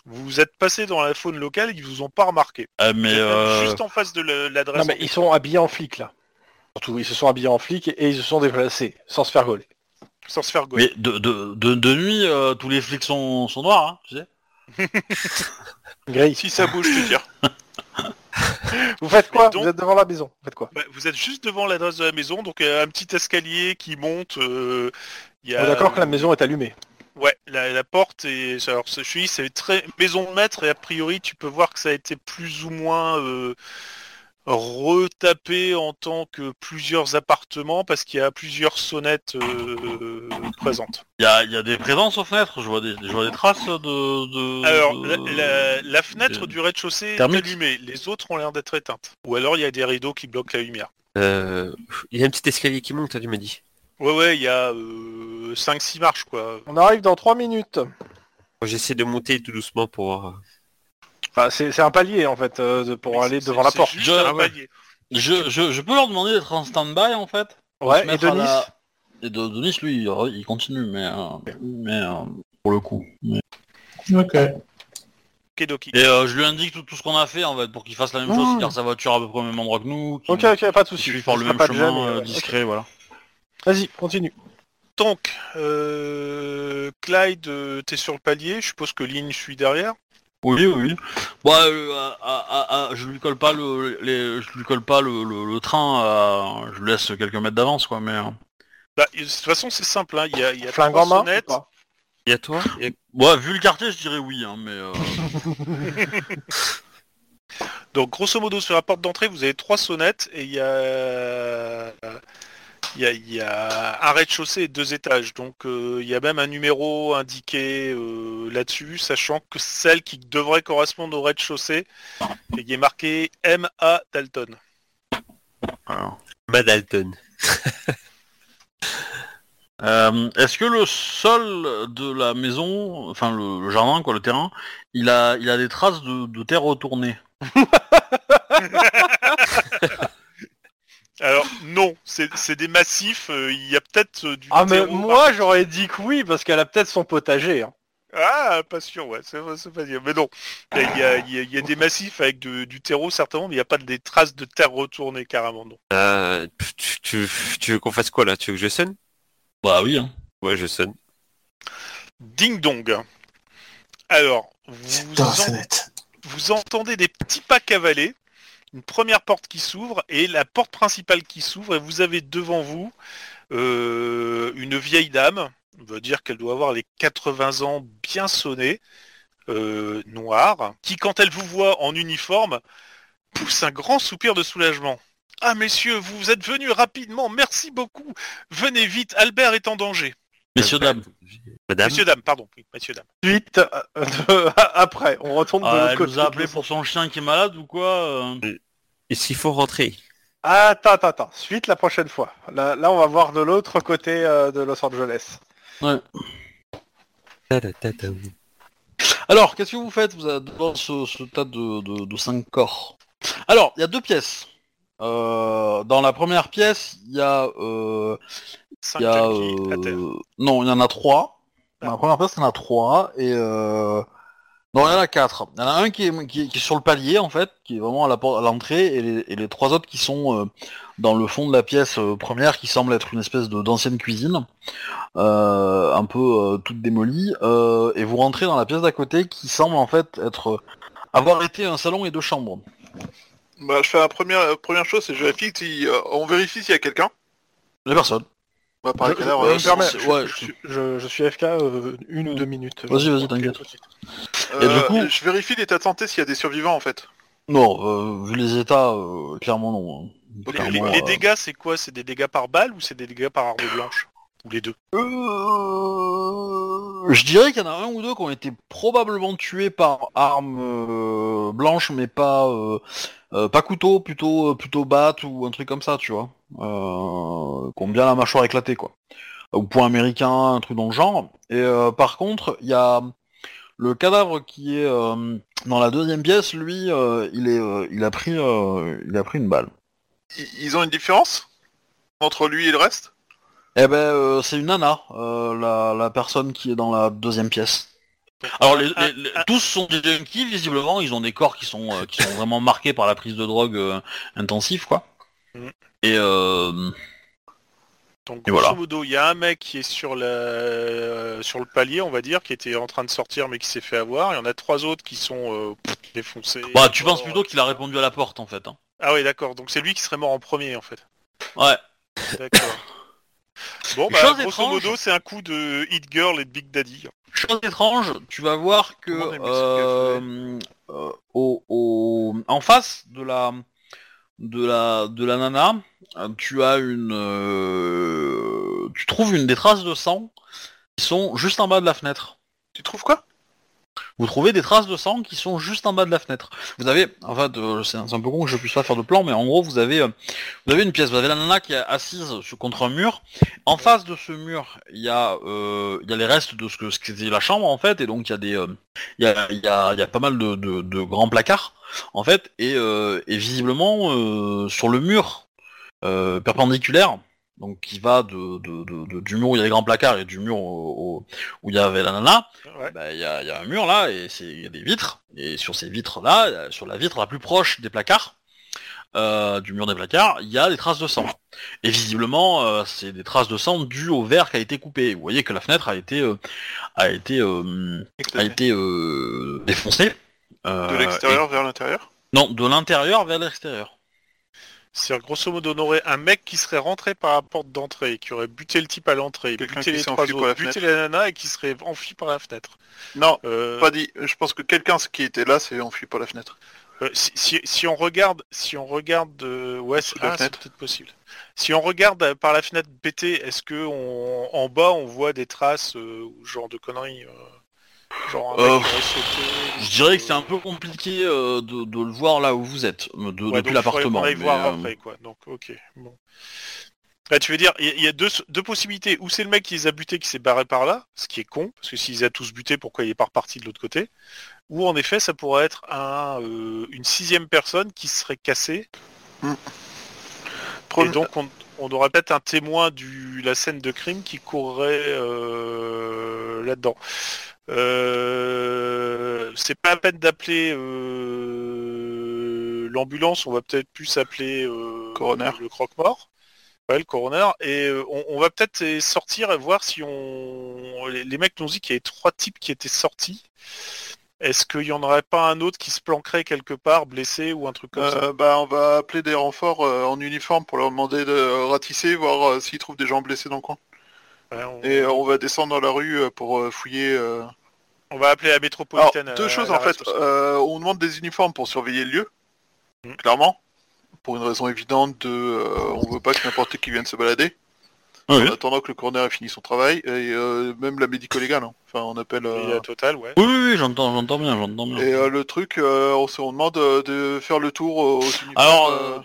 vous êtes passé dans la faune locale et ils vous ont pas remarqué. Mais même euh, juste en face de l'adresse. Non mais ils sont habillés en flic là. Surtout, ils se sont habillés en flic et, et ils se sont déplacés, sans se faire gauler. sans se faire gauler. mais de, de, de, de nuit euh, tous les flics sont, sont noirs, hein, tu sais. Si ça bouge, je te dire. Vous faites quoi? Donc- Vous êtes devant la maison. Vous faites quoi? Bah, vous êtes juste devant l'adresse de la maison, donc euh, un petit escalier qui monte. euh, y On a, est d'accord que la maison est allumée. Ouais, la, la porte est. Alors, je suis, c'est très maison de maître et a priori, tu peux voir que ça a été plus ou moins euh, retapé en tant que plusieurs appartements parce qu'il y a plusieurs sonnettes euh, présentes. Il y a, il y a des présences aux fenêtres, je vois des, je vois des traces de... de Alors, de- la, la- la fenêtre du rez-de-chaussée est allumée, les autres ont l'air d'être éteintes. Ou alors il y a des rideaux qui bloquent la lumière. Euh, Il y a un petit escalier qui monte, tu m'as dit. Ouais, ouais, il y a euh, 5-6 marches, quoi. On arrive dans 3 minutes. J'essaie de monter tout doucement pour voir. euh, Enfin, c'est un palier en fait euh, de- pour aller devant la porte. juste Je- un ah ouais. palier. Je, je, je peux leur demander d'être en stand-by en fait Ouais, et Denis la- Et de, Denis lui, il, il continue, mais, euh, mais euh, pour le coup. Mais- Ok. Et euh, je lui indique tout, tout ce qu'on a fait en fait pour qu'il fasse la même chose, Mmh. qu'il garde sa voiture à peu près au même endroit que nous, Ok, ok, pas de soucis. par Ce le même chemin euh, discret, voilà. Vas-y, continue. Donc, euh, Clyde, t'es sur le palier, je suppose que Lynn suit derrière. Oui, oui, oui. Bon, euh, à- à- à- je lui colle pas le, les, je lui colle pas le, le- le train, euh, je lui laisse quelques mètres d'avance, quoi, mais... euh, Bah, de toute façon, c'est simple, hein, il y a, il y a Flingue trois main sonnettes. Il y a toi il y a- Ouais, vu le quartier, je dirais oui, hein, mais... euh, Donc, grosso modo, sur la porte d'entrée, vous avez trois sonnettes et il y a... Il y a, il y a un rez-de-chaussée et deux étages, donc euh, il y a même un numéro indiqué euh, là-dessus, sachant que celle qui devrait correspondre au rez-de-chaussée, et il est marqué M.A. Dalton. alors. Madalton. Euh, Est-ce que le sol de la maison, enfin le, le jardin, quoi, le terrain, il a, il a des traces de, de terre retournée? Alors non, c'est c'est des massifs, euh, il y a peut-être euh, du Ah mais moi j'aurais dit que oui parce qu'elle a peut-être son potager. hein. Ah, pas sûr, ouais, c'est c'est pas dire. Mais non, il y a, y y des massifs avec de- du terreau certainement, mais il n'y a pas des traces de terre retournée carrément, non. Euh, tu, tu, tu veux qu'on fasse quoi là? Tu veux que je sonne? Bah oui, hein. Ouais, je sonne. Ding dong. Alors, vous, en- vous entendez des petits pas cavaler, une première porte qui s'ouvre et la porte principale qui s'ouvre et vous avez devant vous euh, une vieille dame, on va dire qu'elle doit avoir les 80 ans bien sonnés, euh, noire, qui quand elle vous voit en uniforme, pousse un grand soupir de soulagement. Ah messieurs, vous êtes venus rapidement, merci beaucoup. Venez vite, Albert est en danger. Messieurs, dames. Madame Messieurs, dames, pardon. Oui, Messieurs, dames. Suite euh, après, on retourne de Ah, l'autre elle côté. nous a appelé pour son chien qui est malade ou quoi euh Est-ce qu'il faut rentrer? Attends, attends, attends. Suite la prochaine fois. Là, là on va voir de l'autre côté euh, de Los Angeles. Ta-da-ta-ta. Alors, qu'est-ce que vous faites? Vous êtes dans ce, ce tas de, de, de cinq corps Alors, il y a deux pièces. Euh, dans la première pièce, il y a, euh, Cinq il y a calquis à terre. euh, non, il y en a trois. Dans la première pièce, il y en a trois et euh, Non, il y en a quatre. Il y en a un qui est, qui est- qui est sur le palier, en fait, qui est vraiment à l'entrée, et les, et les trois autres qui sont euh, dans le fond de la pièce euh, première, qui semble être une espèce de d'ancienne cuisine, euh, un peu toute démolie. et vous rentrez dans la pièce d'à côté, qui semble en fait être avoir été un salon et deux chambres. Bah, je fais la première, première chose, c'est que je vérifie si, euh, on vérifie s'il y a quelqu'un. La personne. Par les Je- je euh, me permets, c'est- je, ouais, je suis- je- je suis FK euh, une ou deux minutes. Vas-y, vas-y, Ok, t'inquiète. tout de suite. Et du euh, coup- je vérifie l'état de santé s'il y a des survivants en fait. Non, euh, vu les états, euh, clairement non. hein. Les, Clairement, les- Clairement, les euh, dégâts, c'est quoi? C'est des dégâts par balle ou c'est des dégâts par arme blanche? Ou les deux? Euh, Je dirais qu'il y en a un ou deux qui ont été probablement tués par arme euh, blanche, mais pas euh, euh, pas couteau, plutôt euh, plutôt batte ou un truc comme ça, tu vois. Euh, qui ont bien la mâchoire éclatée, quoi. Ou point américain, un truc dans le genre. Et euh, par contre, il y a le cadavre qui est euh, dans la deuxième pièce. Lui, euh, il est, il a pris, il a pris une balle. Ils, ont une différence entre lui et le reste? Eh ben, c'est une nana, la, la personne qui est dans la deuxième pièce. Alors, les, Un- les- les- un- tous sont des junkies, visiblement. Ils ont des corps qui sont, euh, qui sont vraiment marqués par la prise de drogue euh, intensive, quoi. Et euh, Donc grosso voilà. modo, il y a un mec qui est sur, la... euh, sur le palier, on va dire, qui était en train de sortir mais qui s'est fait avoir. Il y en a trois autres qui sont euh, défoncés. bah, tu penses plutôt qu'il a répondu à la porte, en fait. hein. Ah oui, d'accord. Donc c'est lui qui serait mort en premier, en fait. Ouais. D'accord. Bon, bah, Chose grosso étrange. modo, c'est un coup de Hit Girl et de Big Daddy. Chose étrange, tu vas voir que euh, euh, au, au- en face de la de la de la nana, tu as une euh, tu trouves une des traces de sang qui sont juste en bas de la fenêtre. Tu trouves quoi? Vous trouvez des traces de sang qui sont juste en bas de la fenêtre. Vous avez, en fait, euh, c'est un, peu con que je puisse pas faire de plan, mais en gros, vous avez, euh, vous avez une pièce, vous avez la nana qui est assise sur- contre un mur. En face de ce mur, il y a, il y a les restes de ce que la chambre en fait, et donc il y a des, il y a, il y a, y a pas mal de, de, de grands placards en fait, et, euh, et visiblement euh, sur le mur euh, perpendiculaire. Donc qui va de, de, de- de- du mur où il y a les grands placards et du mur où il y avait la nana, Ouais. bah, il y, a, il y a un mur là et c'est- il y a des vitres et sur ces vitres là, sur la vitre la plus proche des placards, euh, du mur des placards, il y a des traces de sang. Et visiblement, euh, c'est des traces de sang dues au verre qui a été coupé. Vous voyez que la fenêtre a été euh, a été a Éclaté. été défoncée. Euh, De l'extérieur vers l'intérieur? Non, de l'intérieur vers l'extérieur. C'est-à-dire, grosso modo, on aurait un mec qui serait rentré par la porte d'entrée, qui aurait buté le type à l'entrée, Quelqu'un buté qui les trois la autres, buté la nana et qui serait enfui par la fenêtre. Non, Euh, pas dit. Je pense que quelqu'un qui était là s'est enfui par la fenêtre. Euh, si, si- si on regarde, si on regarde, euh, ouais, c'est ah, peut-être possible. Si on regarde par la fenêtre pétée, est-ce que on- en bas on voit des traces, euh, ou genre de conneries, euh, genre un mec Euh, qui aurait sauté, Je dirais que c'est un peu compliqué euh, de, de le voir là où vous êtes, euh, de, Ouais, depuis donc, l'appartement. mais, voir euh, après, quoi. Donc, ok. Bon. Là, tu veux dire, il y, a- il y a deux, deux possibilités. Ou c'est le mec qui les a butés qui s'est barré par là, ce qui est con, parce que s'ils a tous butés, pourquoi il est pas reparti de l'autre côté? Ou en effet, ça pourrait être un, euh, une sixième personne qui serait cassée. Et donc, on, on aurait peut-être un témoin de la scène de crime qui courrait euh, là-dedans. Euh, c'est pas la peine d'appeler euh, l'ambulance, on va peut-être plus appeler euh, Coroner. le croque-mort. Ouais, le coroner. Et euh, on, on va peut-être sortir et voir si on... Les, les mecs nous ont dit qu'il y avait trois types qui étaient sortis. Est-ce qu'il y en aurait pas un autre qui se planquerait quelque part, blessé ou un truc comme ça? Bah, on va appeler des renforts en uniforme pour leur demander de ratisser, voir s'ils trouvent des gens blessés dans le coin. Ouais, on... Et euh, on va descendre dans la rue euh, pour euh, fouiller. euh. on va appeler la Alors, métropolitaine. deux choses en fait. Euh, on demande des uniformes pour surveiller le lieu, Mhm. clairement. Pour une raison évidente de, euh, on veut pas que n'importe qui vienne se balader. oui. En attendant que le coroner ait fini son travail, et euh, même la médico-légale. hein. Enfin, on appelle. Euh, la totale, ouais. Oui, oui, oui, j'entends, j'entends bien, j'entends bien. Et euh, le truc, euh, on, se, on demande de faire le tour aux uniformes. Alors,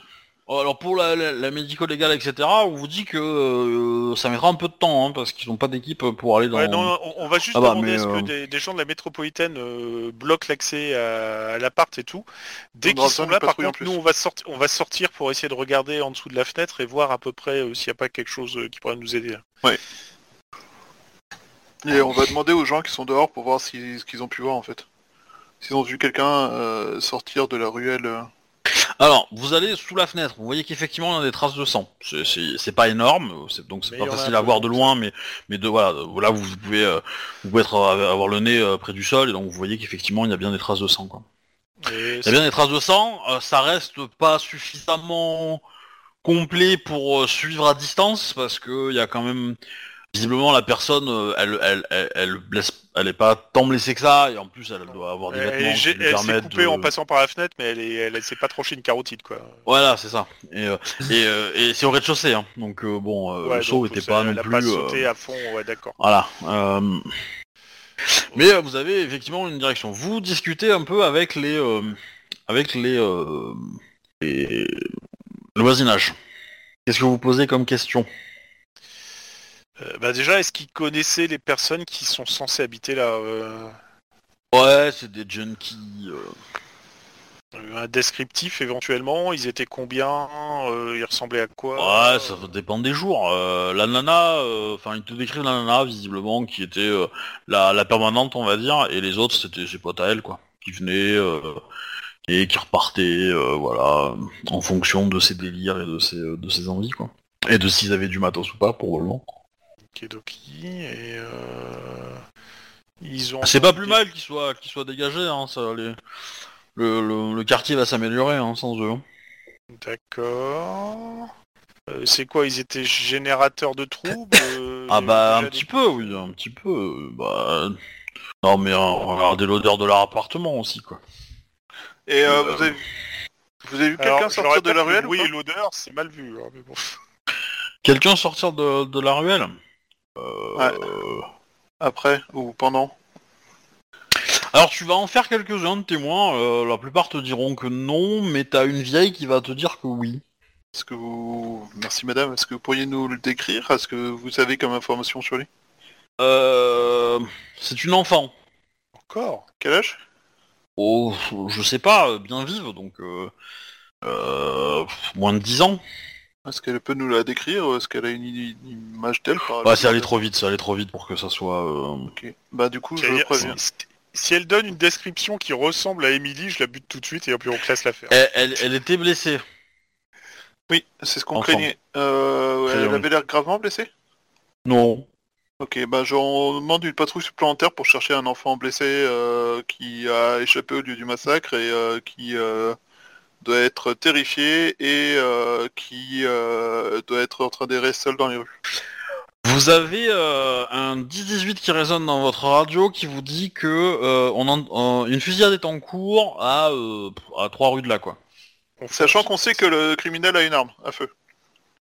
alors pour la, la, la médico-légale, etc., on vous dit que euh, ça mettra un peu de temps, hein, parce qu'ils n'ont pas d'équipe pour aller dans... Ouais, non, on, on va juste Ah bah, demander mais, à ce euh, que des, des gens de la métropolitaine euh, bloquent l'accès à, à l'appart et tout. Dès qu'ils sont là, par contre, nous on va, sortir, on va sortir pour essayer de regarder en dessous de la fenêtre et voir à peu près euh, s'il n'y a pas quelque chose euh, qui pourrait nous aider. là. Et on va demander aux gens qui sont dehors pour voir si- ce qu'ils ont pu voir en fait. S'ils ont vu quelqu'un euh, sortir de la ruelle. Alors, vous allez sous la fenêtre, vous voyez qu'effectivement il y a des traces de sang. C'est- C'est c'est pas énorme, c'est- donc c'est Mais pas il y en a facile un à peu, voir de loin, mais, mais de voilà, de- là vous pouvez, euh, vous pouvez être, euh, avoir le nez euh, près du sol, et donc vous voyez qu'effectivement il y a bien des traces de sang. Quoi. Et Il y a bien des traces de sang, euh, ça reste pas suffisamment complet pour euh, suivre à distance, parce que il y a quand même visiblement la personne, euh, elle, elle, elle, elle blesse, elle est pas tant blessée que ça, et en plus elle doit avoir des elle, vêtements qui lui permettent coupée de... en passant par la fenêtre, mais elle est, elle, elle s'est pas tranchée une carotide quoi. Voilà, c'est ça. Et, euh, et, euh, et c'est au rez-de-chaussée, hein. donc euh, bon, Ouais, le saut était pas elle non a plus. pas sauté à fond, ouais d'accord. Voilà. Mais vous avez effectivement une direction. Vous discutez un peu avec les, avec les, les- le voisinage. Qu'est-ce que vous posez comme question? Euh, bah déjà, est-ce qu'ils connaissaient les personnes qui sont censées habiter là euh, Ouais, c'est des junkies. euh, Un descriptif éventuellement, ils étaient combien euh, Ils ressemblaient à quoi Ouais, ça dépend des jours. Euh, la nana, euh, enfin, ils te décrivent la nana visiblement qui était euh, la, la permanente, on va dire, et les autres c'était ses potes à elle, quoi, qui venaient euh, et qui repartaient, euh, voilà, en fonction de ses délires et de ses, de ses envies, quoi. Et de s'ils avaient du matos ou pas, probablement. Kidoki et euh, ils ont. C'est pas plus mal qu'ils soient, qu'ils soient dégagés, hein, ça, les- le, le- le quartier va s'améliorer hein, sans eux. hein. D'accord. Euh, c'est quoi Ils étaient générateurs de troubles euh, Ah bah un petit peu, oui, un petit peu. Bah... Non mais regardez l'odeur de leur appartement aussi, quoi. Et euh, Euh, vous avez, vous avez vu quelqu'un sortir de la ruelle le ou bruit pas? et l'odeur, c'est mal vu. hein, mais bon. Quelqu'un sortir de, de la ruelle? Ouais. Après ou pendant Alors tu vas en faire quelques-uns de témoins, euh, la plupart te diront que non, mais t'as une vieille qui va te dire que oui. Est-ce que vous... Merci madame, est-ce que vous pourriez nous le décrire? Est-ce que vous avez comme information sur lui? Euh... C'est une enfant. Encore? Quel âge? Oh, je sais pas, euh, bien vive, donc... Euh... euh, moins de 10 ans. Est-ce qu'elle peut nous la décrire Est-ce qu'elle a une, une image d'elle par Ouais, c'est allé trop vite, c'est allé trop vite pour que ça soit... euh, Ok. Bah du coup, je C'est-à-dire, préviens. si, si elle donne une description qui ressemble à Emily, je la bute tout de suite et puis on classe l'affaire. Elle, elle, elle était blessée. Oui, c'est ce qu'on craignait. Euh, elle avait l'air gravement blessée? Non. Ok, bah j'en demande une patrouille supplémentaire pour chercher un enfant blessé euh, qui a échappé au lieu du massacre et euh, qui euh, doit être terrifié et euh, qui euh, doit être en train d'errer seul dans les rues. Vous avez euh, un 10-18 qui résonne dans votre radio qui vous dit que euh, on en- euh, une fusillade est en cours à, euh, à 3 rues de là, quoi. Sachant qu'on sait que le criminel a une arme à feu.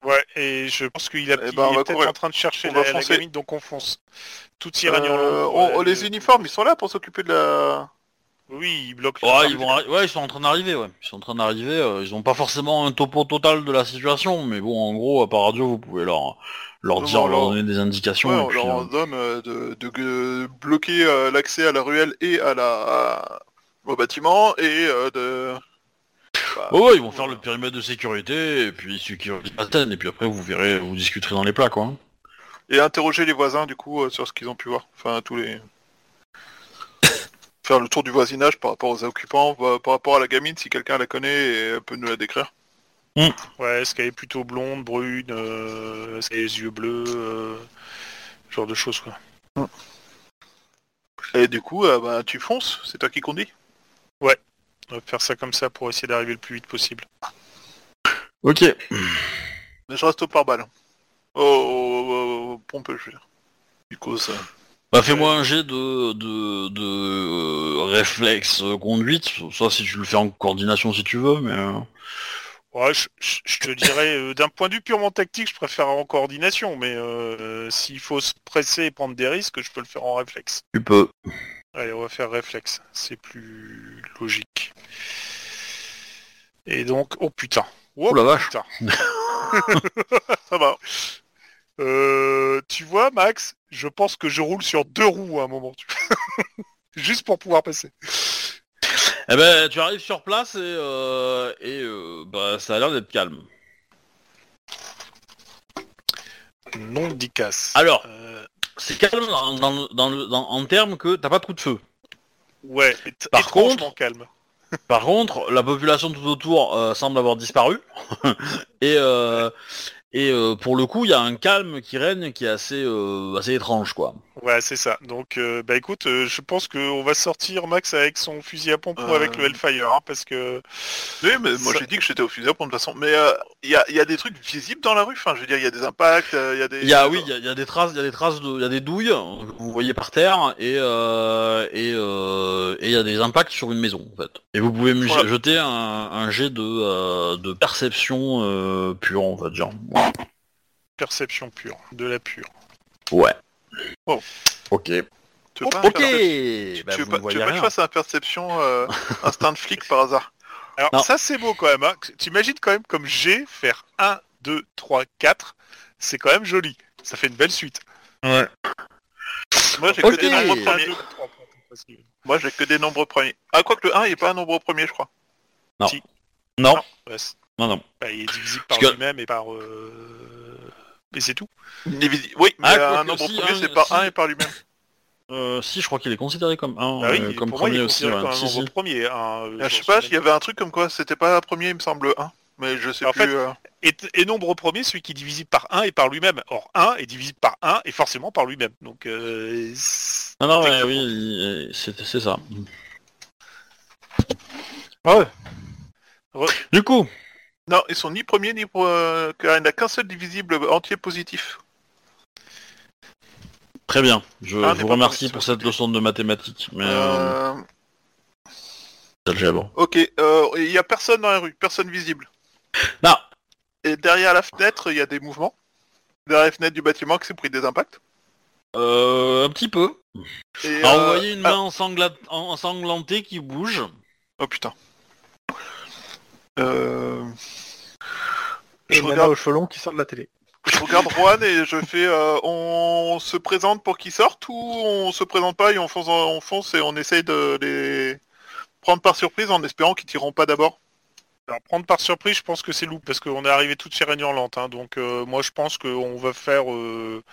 Ouais, et je pense qu'il a Eh ben, est peut-être en train de chercher On la, va la gamine, donc on fonce. Tout ira Euh, on- on- les uniformes, ils sont là pour s'occuper de la... Oui, ils bloquent. Ouais, ils, vont arri- ouais, ils sont en train d'arriver, ouais. Ils sont en train d'arriver, euh, ils ont pas forcément un topo total de la situation, mais bon, en gros, par radio, vous pouvez leur, leur Non, dire, non, leur donner des indications. Ouais, et on puis, leur euh, euh, de, de- de bloquer euh, l'accès à la ruelle et à la au bâtiment et euh, de... Bah, ouais, ouais, ils vont faire le périmètre de sécurité, et puis sécurité certaine, et puis après, vous verrez, vous discuterez dans les plats, quoi. Et interroger les voisins du coup euh, sur ce qu'ils ont pu voir. Enfin tous les. Faire le tour du voisinage par rapport aux occupants, par rapport à la gamine si quelqu'un la connaît et peut nous la décrire. Ouais, est-ce qu'elle est plutôt blonde, brune, euh, est-ce qu'elle a les yeux bleus, euh, ce genre de choses quoi. Et du coup, euh, bah, tu fonces, c'est toi qui conduis? On va faire ça comme ça pour essayer d'arriver le plus vite possible. Ok. Mais je reste au pare-balles. Oh, oh, oh, oh, pompe, je veux dire. Du coup, ça. Bah fais-moi un jet de, de, de euh, réflexe conduite, ça si tu le fais en coordination si tu veux, mais... euh, Ouais, je, je- je te dirais, euh, d'un point de vue purement tactique, je préfère en coordination, mais euh, s'il faut se presser et prendre des risques, je peux le faire en réflexe. tu peux. Allez, on va faire réflexe, c'est plus logique. Et donc, oh putain. Oh, Oh la vache. putain. Ça va. Euh, tu vois, Max, je pense que je roule sur deux roues à un moment. Juste pour pouvoir passer. Eh ben tu arrives sur place et, euh, et euh, bah ça a l'air d'être calme. Non d'Icas. Alors, Euh, c'est calme dans, dans, le- dans le- dans- en termes que t'as pas de coup de feu. Ouais, et t- Par étrangement contre- calme. Par contre, la population tout autour euh, semble avoir disparu. et euh, et euh, pour le coup, il y a un calme qui règne qui est assez, euh, assez étrange, quoi. Ouais, c'est ça. Donc, euh, bah écoute, euh, je pense qu'on va sortir Max avec son fusil à pompe ou Euh. avec le Hellfire, hein, parce que Oui, mais moi Ça- j'ai dit que j'étais au fusil à pompe de toute façon. Mais euh, il y, a, il y a des trucs visibles dans la rue. Enfin, je veux dire, il y a des impacts, euh, il y a des. Il y a, oui, il y a, il y a des traces, il y a des traces de, il y a des douilles que vous voyez par terre et euh, et euh, et il y a des impacts sur une maison, en fait. Et vous pouvez me Voilà. jeter un, un jet de euh, de perception euh, pure, en fait, genre. Perception pure, de la pure. Ouais. Bon. Ok. Tu veux pas, Ok. tu, Bah, tu veux vous pas, ne tu voyez veux pas que je fasse un perception euh, instinct de flic par hasard? Alors Non. ça c'est beau quand même, hein. T'imagines quand même comme G faire 1, 2, 3, 4, c'est quand même joli. Ça fait une belle suite. Ouais. Moi j'ai que des nombres 1, premiers. 2, 3, facile. Moi j'ai que des nombres premiers. Ah, quoique le 1 il est pas un nombre premier, je crois. Non. Si. Non. Ouais, c'est- Non, non. bah, il est divisible par que- lui-même et par... Euh... Et c'est tout. Divisi- Oui, mais Ah, un quoique nombre si, premier un- c'est par si. 1 et par lui-même. Euh, si, je crois qu'il est considéré comme un, Bah oui, euh, comme pour moi il premier est aussi. considéré ouais. comme un Si, nombre si. premier. hein, euh, Ah, je sais pas, il y avait un truc comme quoi c'était pas premier, il me semble 1. Mais je sais En plus. fait, euh, Et, et nombre premier, celui qui est divisible par 1 et par lui-même. Or 1 est divisible par 1 et forcément par lui-même. Donc euh, c'est- Non, non, ouais, oui, c'est ça. Ouais. Du coup, Non, ils sont ni premiers ni pro- euh, car il n'y a qu'un seul divisible entier positif. très bien. Je Ah, vous remercie pour cette leçon de mathématiques. Mais euh, Euh, algèbre. Ok, euh, il y a personne dans la rue, personne visible. Non. Et derrière la fenêtre, il y a des mouvements. Derrière la fenêtre du bâtiment qui s'est pris des impacts. Euh, un petit peu. Et, Alors, vous euh, voyez une ah, main ensangla- ensanglantée qui bouge. Oh putain. Euh... Et Je regarde, au chelon qui sort de la télé. je regarde Juan et je fais euh, on se présente pour qu'ils sortent ou on se présente pas et on fonce, on fonce et on essaye de les prendre par surprise en espérant qu'ils tireront pas d'abord. Alors prendre par surprise, je pense que c'est loup parce qu'on est arrivé toutes chez Réunion Lente. hein. donc euh, moi je pense qu'on va faire euh,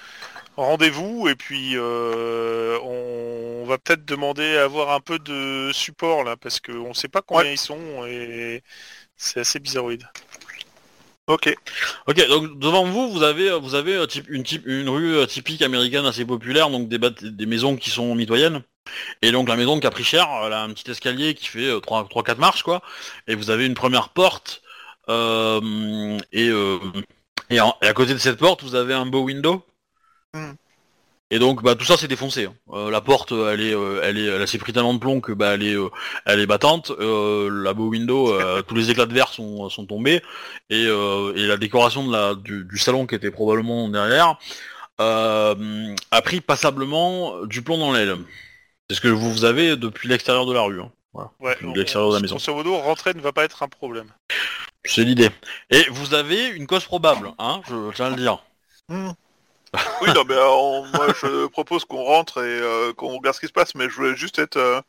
rendez-vous et puis euh, on va peut-être demander à avoir un peu de support là parce qu'on sait pas combien ils sont et c'est assez bizarroïde. Ok. Ok, donc devant vous, vous avez, vous avez euh, type- une, type- une rue euh, typique américaine assez populaire, donc des, des maisons qui sont mitoyennes. Et donc la maison qui a pris cher, elle a un petit escalier qui fait 3-4 marches, quoi. Et vous avez une première porte. euh, et, euh, et, en- et à côté de cette porte, vous avez un beau window. Hmm. Et donc bah, tout ça c'est défoncé. hein. Euh, la porte, elle est, euh, elle est, elle s'est pris tellement de plomb que bah elle est, euh, elle est battante. Euh, la beau window, euh, tous les éclats de verre sont, sont tombés et, euh, et la décoration de la, du, du salon qui était probablement derrière a pris passablement du plomb dans l'aile. C'est ce que vous, vous avez depuis l'extérieur de la rue. hein. Voilà. Ouais, Depuis on- l'extérieur de la on- maison. modo, rentrer ne va pas être un problème. C'est l'idée. Et vous avez une cause probable, hein, je tiens à le dire. Oui, non, mais euh, on- moi je propose qu'on rentre et euh, qu'on regarde ce qui se passe, mais je voulais juste être. euh,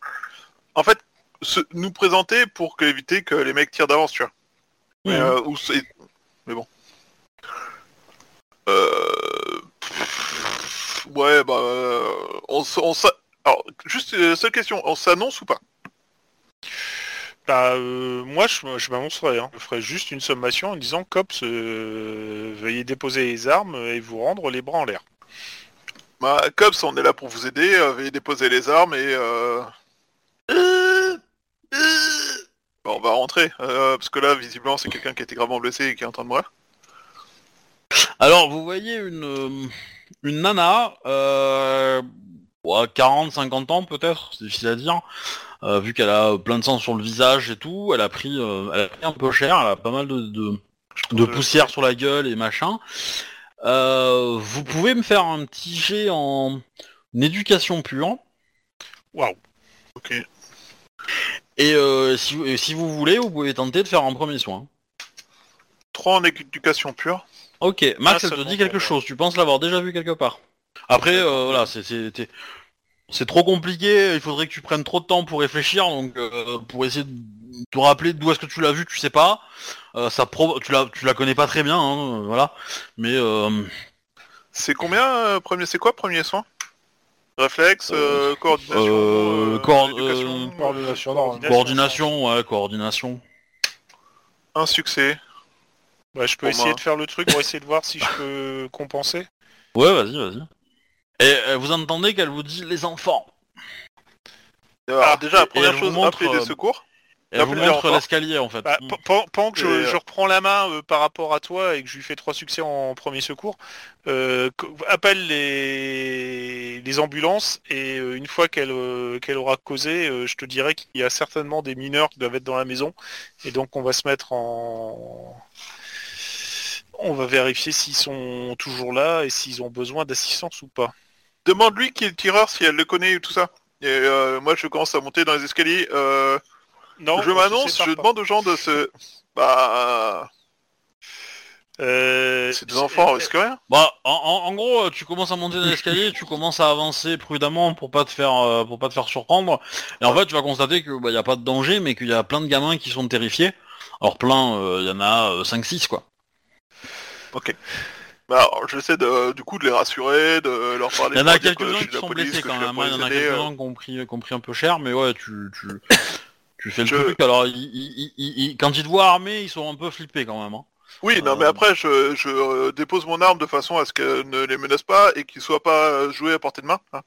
En fait, se- nous présenter pour que- éviter que les mecs tirent d'avance, tu vois. Mais, Mhm. euh, ou c'est- mais bon. Euh... pff, Ouais, bah. euh, On, s- on s'a- Alors, juste euh, seule question, on s'annonce ou pas? Bah, euh, moi, je, je m'annoncerai. hein. Je ferai juste une sommation en disant Cops, euh, veuillez déposer les armes et vous rendre les bras en l'air. Bah, Cops, on est là pour vous aider, euh, veuillez déposer les armes et... Euh... euh, euh, Bon, on va rentrer, euh, parce que là, visiblement, c'est quelqu'un qui a été gravement blessé et qui est en train de mourir. Alors, vous voyez une, euh, une nana, euh, 40-50 ans peut-être, c'est difficile à dire, euh, vu qu'elle a plein de sang sur le visage et tout, elle a pris, euh, elle a pris un peu cher, elle a pas mal de, de, de poussière sur la gueule et machin. Euh, vous pouvez me faire un petit jet en éducation pure, Waouh. Ok. et euh, si, et si vous voulez, vous pouvez tenter de faire un premier soin. 3 en éducation pure. Ok, Max, Ah, elle te dit quelque chose, tu penses l'avoir déjà vu quelque part. Après, euh, voilà, c'est- c'est trop compliqué, il faudrait que tu prennes trop de temps pour réfléchir, donc euh, pour essayer de te rappeler d'où est-ce que tu l'as vu, tu sais pas. Euh, ça pro- tu, la, tu la connais pas très bien, hein, voilà. Mais euh, C'est combien, euh, premier... C'est quoi, premier soin? Réflexe, euh, coordination, Euh, euh, euh, Coordination, non. Coordination. Coordination, ouais, coordination. un succès. Bah, je peux Pour essayer moi. de faire le truc pour essayer de voir si je peux compenser. Ouais, vas-y, vas-y. Et euh, vous entendez qu'elle vous dit les enfants. Alors, Ah, déjà, la et première elle chose, vous montre, appeler euh, les secours. Et elle vous montre l'escalier en fait. Bah, Mm. pe- pen- pendant que je, euh, je reprends la main euh, par rapport à toi et que je lui fais trois succès en premier secours, euh, co- appelle les, les ambulances et euh, une fois qu'elle euh, qu'elle aura causé, euh, je te dirai qu'il y a certainement des mineurs qui doivent être dans la maison et donc on va se mettre en... On va vérifier s'ils sont toujours là et s'ils ont besoin d'assistance ou pas. Demande-lui qui est le tireur, si elle le connaît ou tout ça. Et euh, moi, je commence à monter dans les escaliers. Euh, Non, je m'annonce, je pas. demande aux gens de se... Bah... Euh, C'est des enfants, on risque rien. Bah, en, en- en gros, tu commences à monter dans l'escalier, tu commences à avancer prudemment pour pas te faire pour pas te faire surprendre. Et en fait, tu vas constater que bah y a pas de danger, mais qu'il y a plein de gamins qui sont terrifiés. Alors plein, euh, il y en a 5-6 quoi. Bah, alors, j'essaie de, du coup de les rassurer, de leur parler. Il y en a quelques-uns qui sont blessés quand même. hein. Il y en a quelques-uns euh. qui ont pris, qui ont pris un peu cher, mais ouais, tu, tu, tu fais le Je- truc. Alors, ils- ils- ils- ils- quand ils te voient armés, ils sont un peu flippés quand même. hein. Oui, non, mais Euh, après, je, je euh, dépose mon arme de façon à ce qu'elle ne les menace pas et qu'ils soient pas joués à portée de main. hein.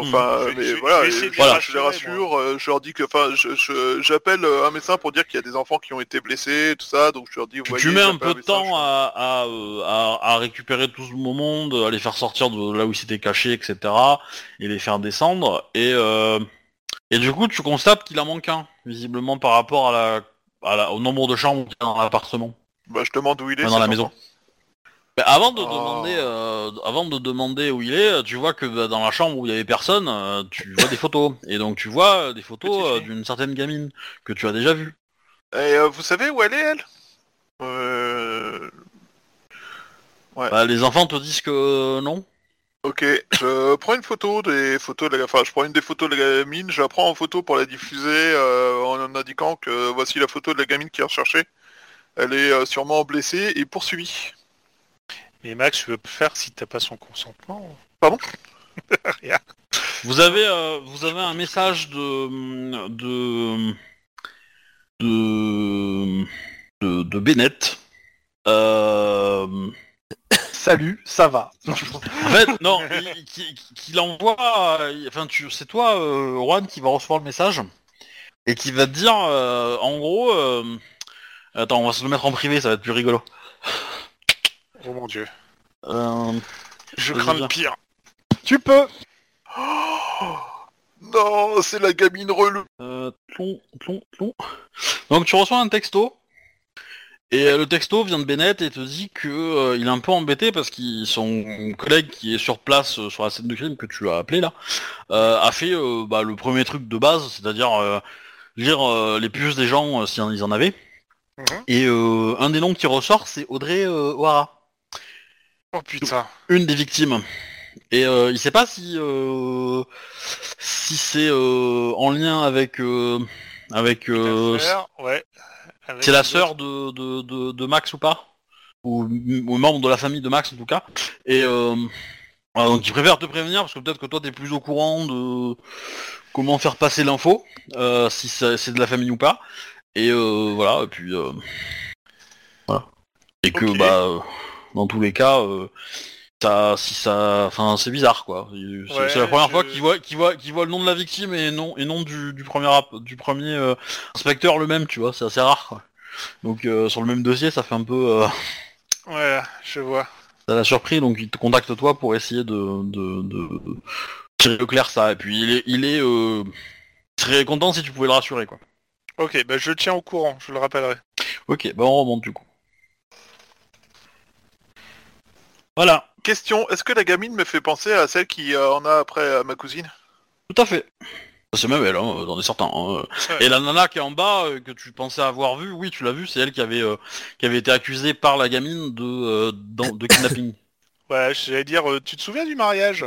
Hmm. Enfin, mais je voilà, je les je les rassurer, rassure, euh, je leur dis que, enfin, je- je- j'appelle euh, un médecin pour dire qu'il y a des enfants qui ont été blessés, tout ça, donc je leur dis, vous Tu, voyez, tu mets un peu de temps à, à, euh, à- à récupérer tout ce monde, à les faire sortir de là où ils s'étaient cachés, etc. Et les faire descendre. Et, euh, et du coup, tu constates qu'il en manque un, visiblement par rapport à la, à la- au nombre de chambres qu'il y a dans l'appartement, je- Bah, je demande où il est. Enfin, dans la maison. Mais avant de Oh. demander, euh, avant de demander où il est, tu vois que bah, dans la chambre où il y avait personne, euh, tu vois des photos. Et donc tu vois euh, des photos euh, d'une certaine gamine que tu as déjà vue. Et euh, vous savez où elle est, elle? Euh... Bah, les enfants te disent que euh, non. Ok, je prends une photo des photos de la... Enfin, je prends une des photos de la gamine, je la prends en photo pour la diffuser euh, en indiquant que voici la photo de la gamine qui est recherchée. Elle est euh, sûrement blessée et poursuivie. Mais Max, tu veux faire si t'as pas son consentement? Vous avez, euh, vous avez un message de de de de, de Bennett. Euh, Salut, ça va. en fait, non, il- qui, qui- l'envoie. euh, Enfin, tu, c'est toi, euh, Juan, qui va recevoir le message et qui va te dire, euh, en gros. euh, Attends, on va se le mettre en privé, ça va être plus rigolo. Oh mon dieu. Euh, Je crains le pire. Tu peux. Oh non, c'est la gamine relou. Euh, tlon, tlon, tlon. Donc tu reçois un texto et euh, le texto vient de Bennett et te dit que euh, il est un peu embêté parce que son collègue qui est sur place euh, sur la scène de crime que tu as appelé là euh, a fait euh, bah, le premier truc de base, c'est-à-dire euh, lire euh, les puces des gens euh, s'ils en avaient. Mhm. Et euh, un des noms qui ressort c'est Audrey euh, O'Hara, Oh putain. une des victimes. Et euh, il sait pas si euh, si c'est euh, en lien avec euh, avec L'affaire, ouais. Avec c'est la sœur de, de, de, de Max ou pas? Ou, ou membre de la famille de Max en tout cas. Et euh, donc il préfère te prévenir parce que peut-être que toi t'es plus au courant de comment faire passer l'info, si c'est c'est de la famille ou pas. Et euh, voilà, et puis euh, voilà. Et que bah dans tous les cas, euh, ça, si ça, enfin c'est bizarre quoi. C'est Ouais, la première je- fois qu'il voit, qu'il voit, qu'il voit le nom de la victime et non et non du, du premier du premier euh, inspecteur le même, tu vois. C'est assez rare. Quoi. Donc euh, sur le même dossier, ça fait un peu, euh. Ouais, je vois. ça l'a surpris. Donc il te contacte toi pour essayer de, de, de tirer au clair ça. Et puis il est, il est euh, très content si tu pouvais le rassurer quoi. Ok, bah je le tiens au courant, je le rappellerai. Ok, bah on remonte du coup. Voilà, Question, est-ce que la gamine me fait penser à celle qui euh, en a après à ma cousine? Tout à fait. C'est même elle, hein, dans des certains. hein. Ouais. Et la nana qui est en bas, euh, que tu pensais avoir vue, oui, tu l'as vue, c'est elle qui avait, euh, qui avait été accusée par la gamine de, euh, de kidnapping. Ouais, j'allais dire, euh, tu te souviens du mariage?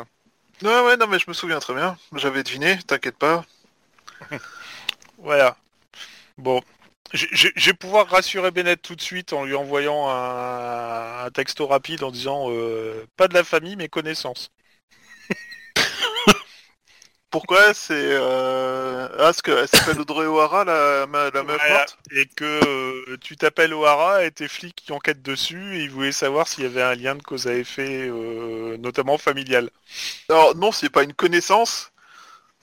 Ouais, ouais, non, mais je me souviens très bien. J'avais deviné, t'inquiète pas. Voilà. Bon. Je vais pouvoir rassurer Bennett tout de suite en lui envoyant un, un texto rapide en disant euh, pas de la famille mais connaissance. pourquoi c'est... Euh... Ah, parce qu'elle s'appelle Audrey O'Hara, la, ma- la meuf Voilà. Et que euh, tu t'appelles O'Hara et tes flics qui enquêtent dessus et ils voulaient savoir s'il y avait un lien de cause à effet, euh, notamment familial. Alors non, c'est pas une connaissance.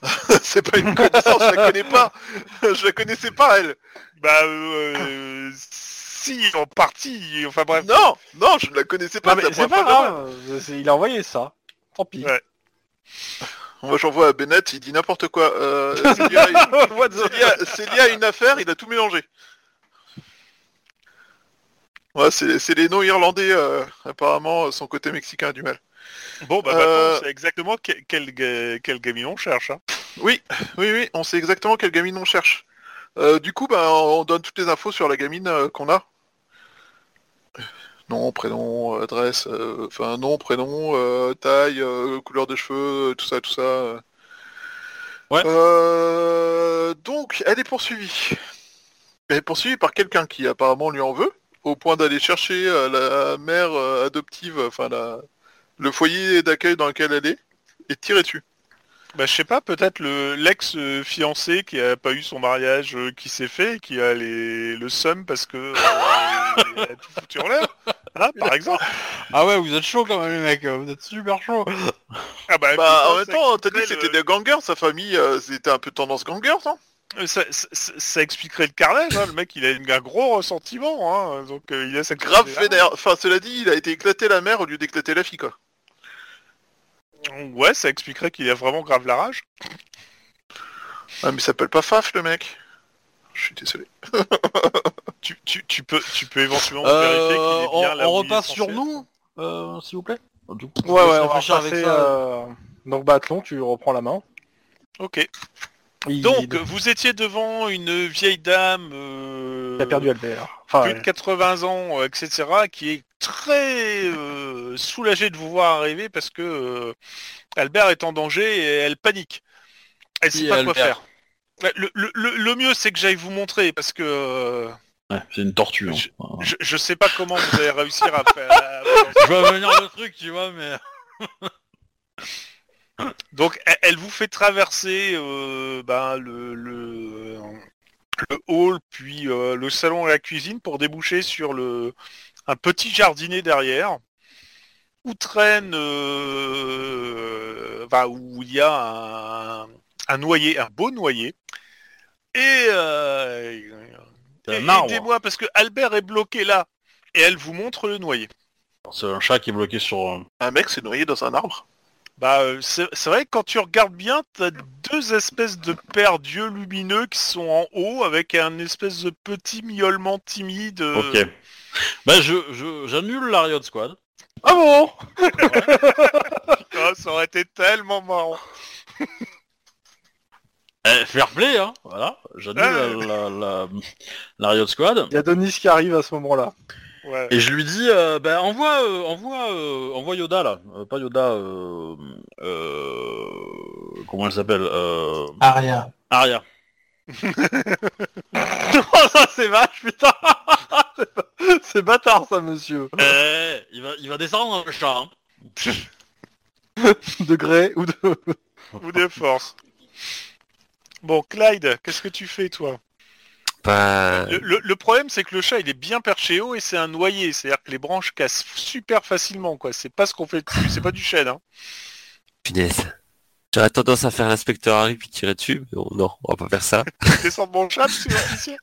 c'est pas une connaissance, je la connais pas. je la connaissais pas, elle. Bah, euh, si, en partie, enfin bref. Non, non, je ne la connaissais pas. Non, mais c'est pas grave, c'est- il a envoyé ça. Tant pis. Ouais. Moi, j'envoie à Bennett, il dit n'importe quoi. Euh, c'est lié à- What the- c'est lié à- c'est lié à une affaire, il a tout mélangé. Ouais, c'est c'est les non-irlandais, euh, apparemment, son côté mexicain a du mal. Bon, bah Euh, maintenant, c'est exactement quel, quel, ga- quel gamine on cherche. Hein. Oui, oui, oui, on sait exactement quelle gamine on cherche. Euh, du coup, bah, on donne toutes les infos sur la gamine euh, qu'on a. Nom, prénom, adresse, euh, enfin nom, prénom, taille, couleur de cheveux, tout ça, tout ça. Ouais. Donc, elle est poursuivie. Elle est poursuivie par quelqu'un qui apparemment lui en veut, au point d'aller chercher la mère adoptive, enfin la, le foyer d'accueil dans lequel elle est, et tirer dessus. Bah, je sais pas, peut-être le l'ex-fiancé qui a pas eu son mariage euh, qui s'est fait, qui a les, le seum parce que euh, il a tout foutu en l'air. Hein, par exemple. Ah ouais, vous êtes chaud quand même les mecs, vous êtes super chaud. Ah bah, Bah, en même temps, t'as dit que c'était le- des gangers, sa famille, euh, c'était un peu tendance gangers, non Euh, Ça, ça- ça- ça expliquerait le carnage, hein. le mec il a un gros ressentiment, hein. donc euh, il a sa Grave vénère. Enfin, cela dit, il a été éclaté la mère au lieu d'éclater la fille, quoi. Ouais, ça expliquerait qu'il a vraiment grave la rage. Ah, mais il s'appelle pas Faf, le mec. Je suis désolé. Tu, tu, tu peux, tu peux éventuellement vérifier qu'il Euh, est on, bien là on où il est repasse censé sur être. nous, euh, s'il vous plaît. Du coup, Ouais, ouais, on va réfléchir repasser, avec ça. euh, Donc Bathlon, tu reprends la main. Ok. Il... Donc, vous étiez devant une vieille dame euh, il a perdu Albert. Enfin, plus de 80 ans, euh, etc., qui est très euh, soulagée de vous voir arriver parce que euh, Albert est en danger et elle panique. Elle Qui sait est pas quoi Albert faire. Le, le- le- le mieux, c'est que j'aille vous montrer parce que euh, Ouais, c'est une tortue. hein. Je- je, je sais pas comment vous allez réussir à faire. à- Je vois venir le truc, tu vois, mais... Donc, elle, elle vous fait traverser euh, ben, le, le, le hall, puis euh, le salon et la cuisine pour déboucher sur le un petit jardinet derrière où traîne, euh, enfin, où il y a un, un noyer, un beau noyer. Et, euh, et- aidez-moi parce que Albert est bloqué là. Et elle vous montre le noyer. C'est un chat qui est bloqué sur... Un mec s'est noyé dans un arbre. Bah, euh, c'est c'est vrai que quand tu regardes bien, t'as deux espèces de paires d'yeux lumineux qui sont en haut avec un espèce de petit miaulement timide. euh, Ok. Bah je, je, j'annule la Riot Squad. Ah bon? Ah, ça aurait été tellement marrant. Eh, fair play, hein. Voilà. J'annule Ouais. la, la, la, la Riot Squad. Il y a Denis qui arrive à ce moment-là. Ouais. Et je lui dis, euh, bah, envoie, euh, envoie, euh, envoie Yoda là, Euh, pas Yoda, euh, euh, comment elle s'appelle, euh, Aria. Aria. oh, ça c'est vache, putain C'est bâtard ça, monsieur. Eh, il va, il va descendre le chat. Hein. De gré ou de... Ou de force. Bon, Clyde, qu'est-ce que tu fais toi? Pas... le, le- le problème c'est que le chat il est bien perché haut et c'est un noyer, c'est-à-dire que les branches cassent super facilement quoi. C'est pas ce qu'on fait dessus, c'est pas du chêne. Hein. Punaise. J'aurais tendance à faire l'inspecteur Harry puis tirer dessus, mais bon, non, on va pas faire ça. Descends de mon chat, monsieur l'officier.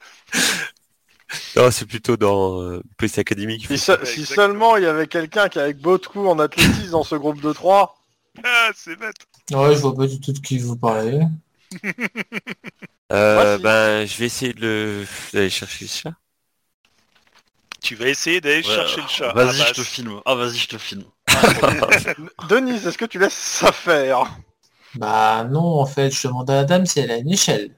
Non, c'est plutôt dans euh, Police Academy Si, se- Ouais, si seulement il y avait quelqu'un qui avec beaucoup en athlétisme dans ce groupe de trois. Ah, c'est bête. Ouais, je vois pas du tout de qui vous parlez. Euh, ben, je vais essayer de le d'aller chercher le chat. Tu vas essayer d'aller Ouais, chercher le chat. Vas-y, Ah je te filme. Ah, vas-y, je te filme. Denis, est-ce que tu laisses ça faire? Bah non, en fait, je demande à la dame si elle a une échelle.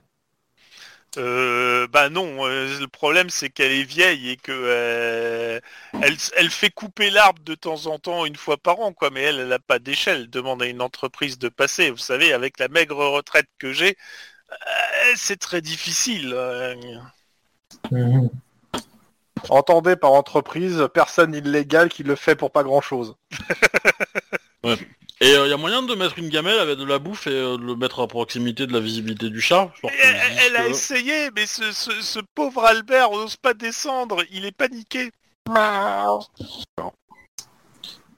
Euh, bah non, euh, le problème c'est qu'elle est vieille et que euh, elle, elle fait couper l'arbre de temps en temps une fois par an quoi, mais elle n'a pas d'échelle. Demande à une entreprise de passer. Vous savez, avec la maigre retraite que j'ai, euh, c'est très difficile. euh. Mhm. Entendez par entreprise, personne illégale qui le fait pour pas grand chose. Et il y y a moyen de mettre une gamelle avec de la bouffe et euh, de le mettre à proximité de la visibilité du chat? Genre elle, a que- essayé, mais ce, ce- ce pauvre Albert n'ose pas descendre, il est paniqué.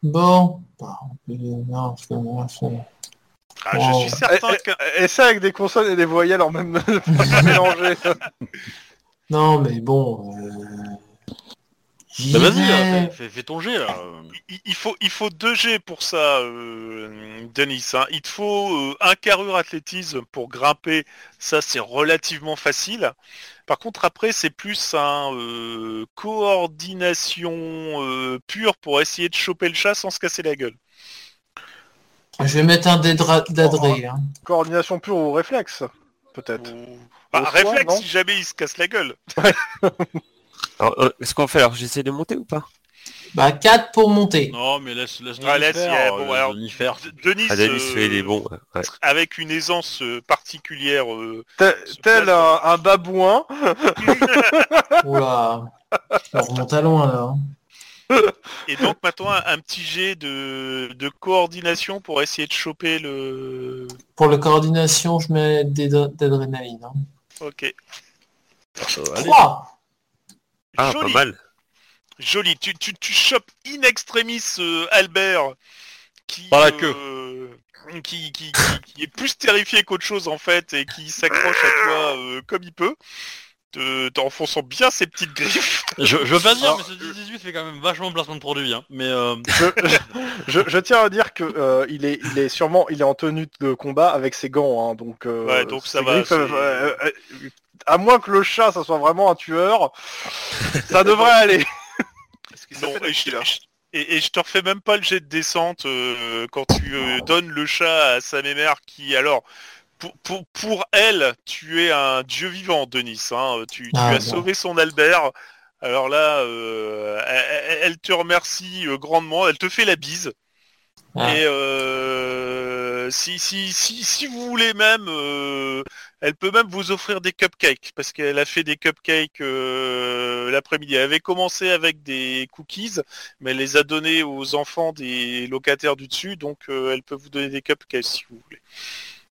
Bon. Bah, Ah. Je suis certain que... Et ça avec des consonnes et des voyelles en même pas mélangées. Non, mais bon. Euh... Bah, vas-y, euh, fais, ton jet là. Il, il faut, il faut 2 G pour ça, euh, Denis. hein. Il te faut euh, un carrure athlétisme pour grimper. Ça, c'est relativement facile. Par contre, après, c'est plus un euh, coordination euh, pure pour essayer de choper le chat sans se casser la gueule. Je vais mettre un d'adré. Hein. Coordination pure ou réflexe, peut-être. Ou- Bah, réflexe si jamais il se casse la gueule. Alors, euh, Est-ce qu'on fait alors J'essaie de monter ou pas Bah 4 pour monter. Non mais laisse laisse Ah, Denis laisse, faire, yeah, euh, bon, alors, Denis faire. Denis, Ah, Denis, euh, il est bon. ouais, ouais. avec une aisance euh, particulière. euh, Tel, un, un babouin. Oula. On remonte à loin là. hein. Et donc maintenant un, un petit jet de, de coordination pour essayer de choper le. Pour la coordination, je mets d'éd- d'adrénaline. Hein. Ok. Euh, allez. 3 Ah, Joli. pas mal. Joli. Tu, tu, tu chopes in extremis euh, Albert qui, Par la queue. euh, qui, qui, qui- qui est plus terrifié qu'autre chose en fait et qui s'accroche à toi euh, comme il peut. te- T'enfonçant bien ses petites griffes. Je, je veux pas dire Alors, mais ce 18 fait quand même vachement placement de produit hein. Mais euh, Je, je, je tiens à dire que euh, il est, il est sûrement, il est en tenue de combat avec ses gants, hein, donc. euh, Ouais, donc ça ses va, griffes, c'est- euh, euh, euh, à moins que le chat, ça soit vraiment un tueur, ça devrait aller. Non, et je, Aquila et, et je te refais même pas le jet de descente euh, quand tu euh, donnes le chat à sa mémère qui alors pour, pour, pour elle tu es un dieu vivant Denis hein, tu, tu Ah, as bon. sauvé son Albert alors là euh, elle, te remercie grandement elle te fait la bise Ah. et euh, si, si, si, si vous voulez même euh, elle peut même vous offrir des cupcakes parce qu'elle a fait des cupcakes euh, l'après-midi. Elle avait commencé avec des cookies, mais elle les a donnés aux enfants des locataires du dessus, donc elle peut vous donner des cupcakes si vous voulez.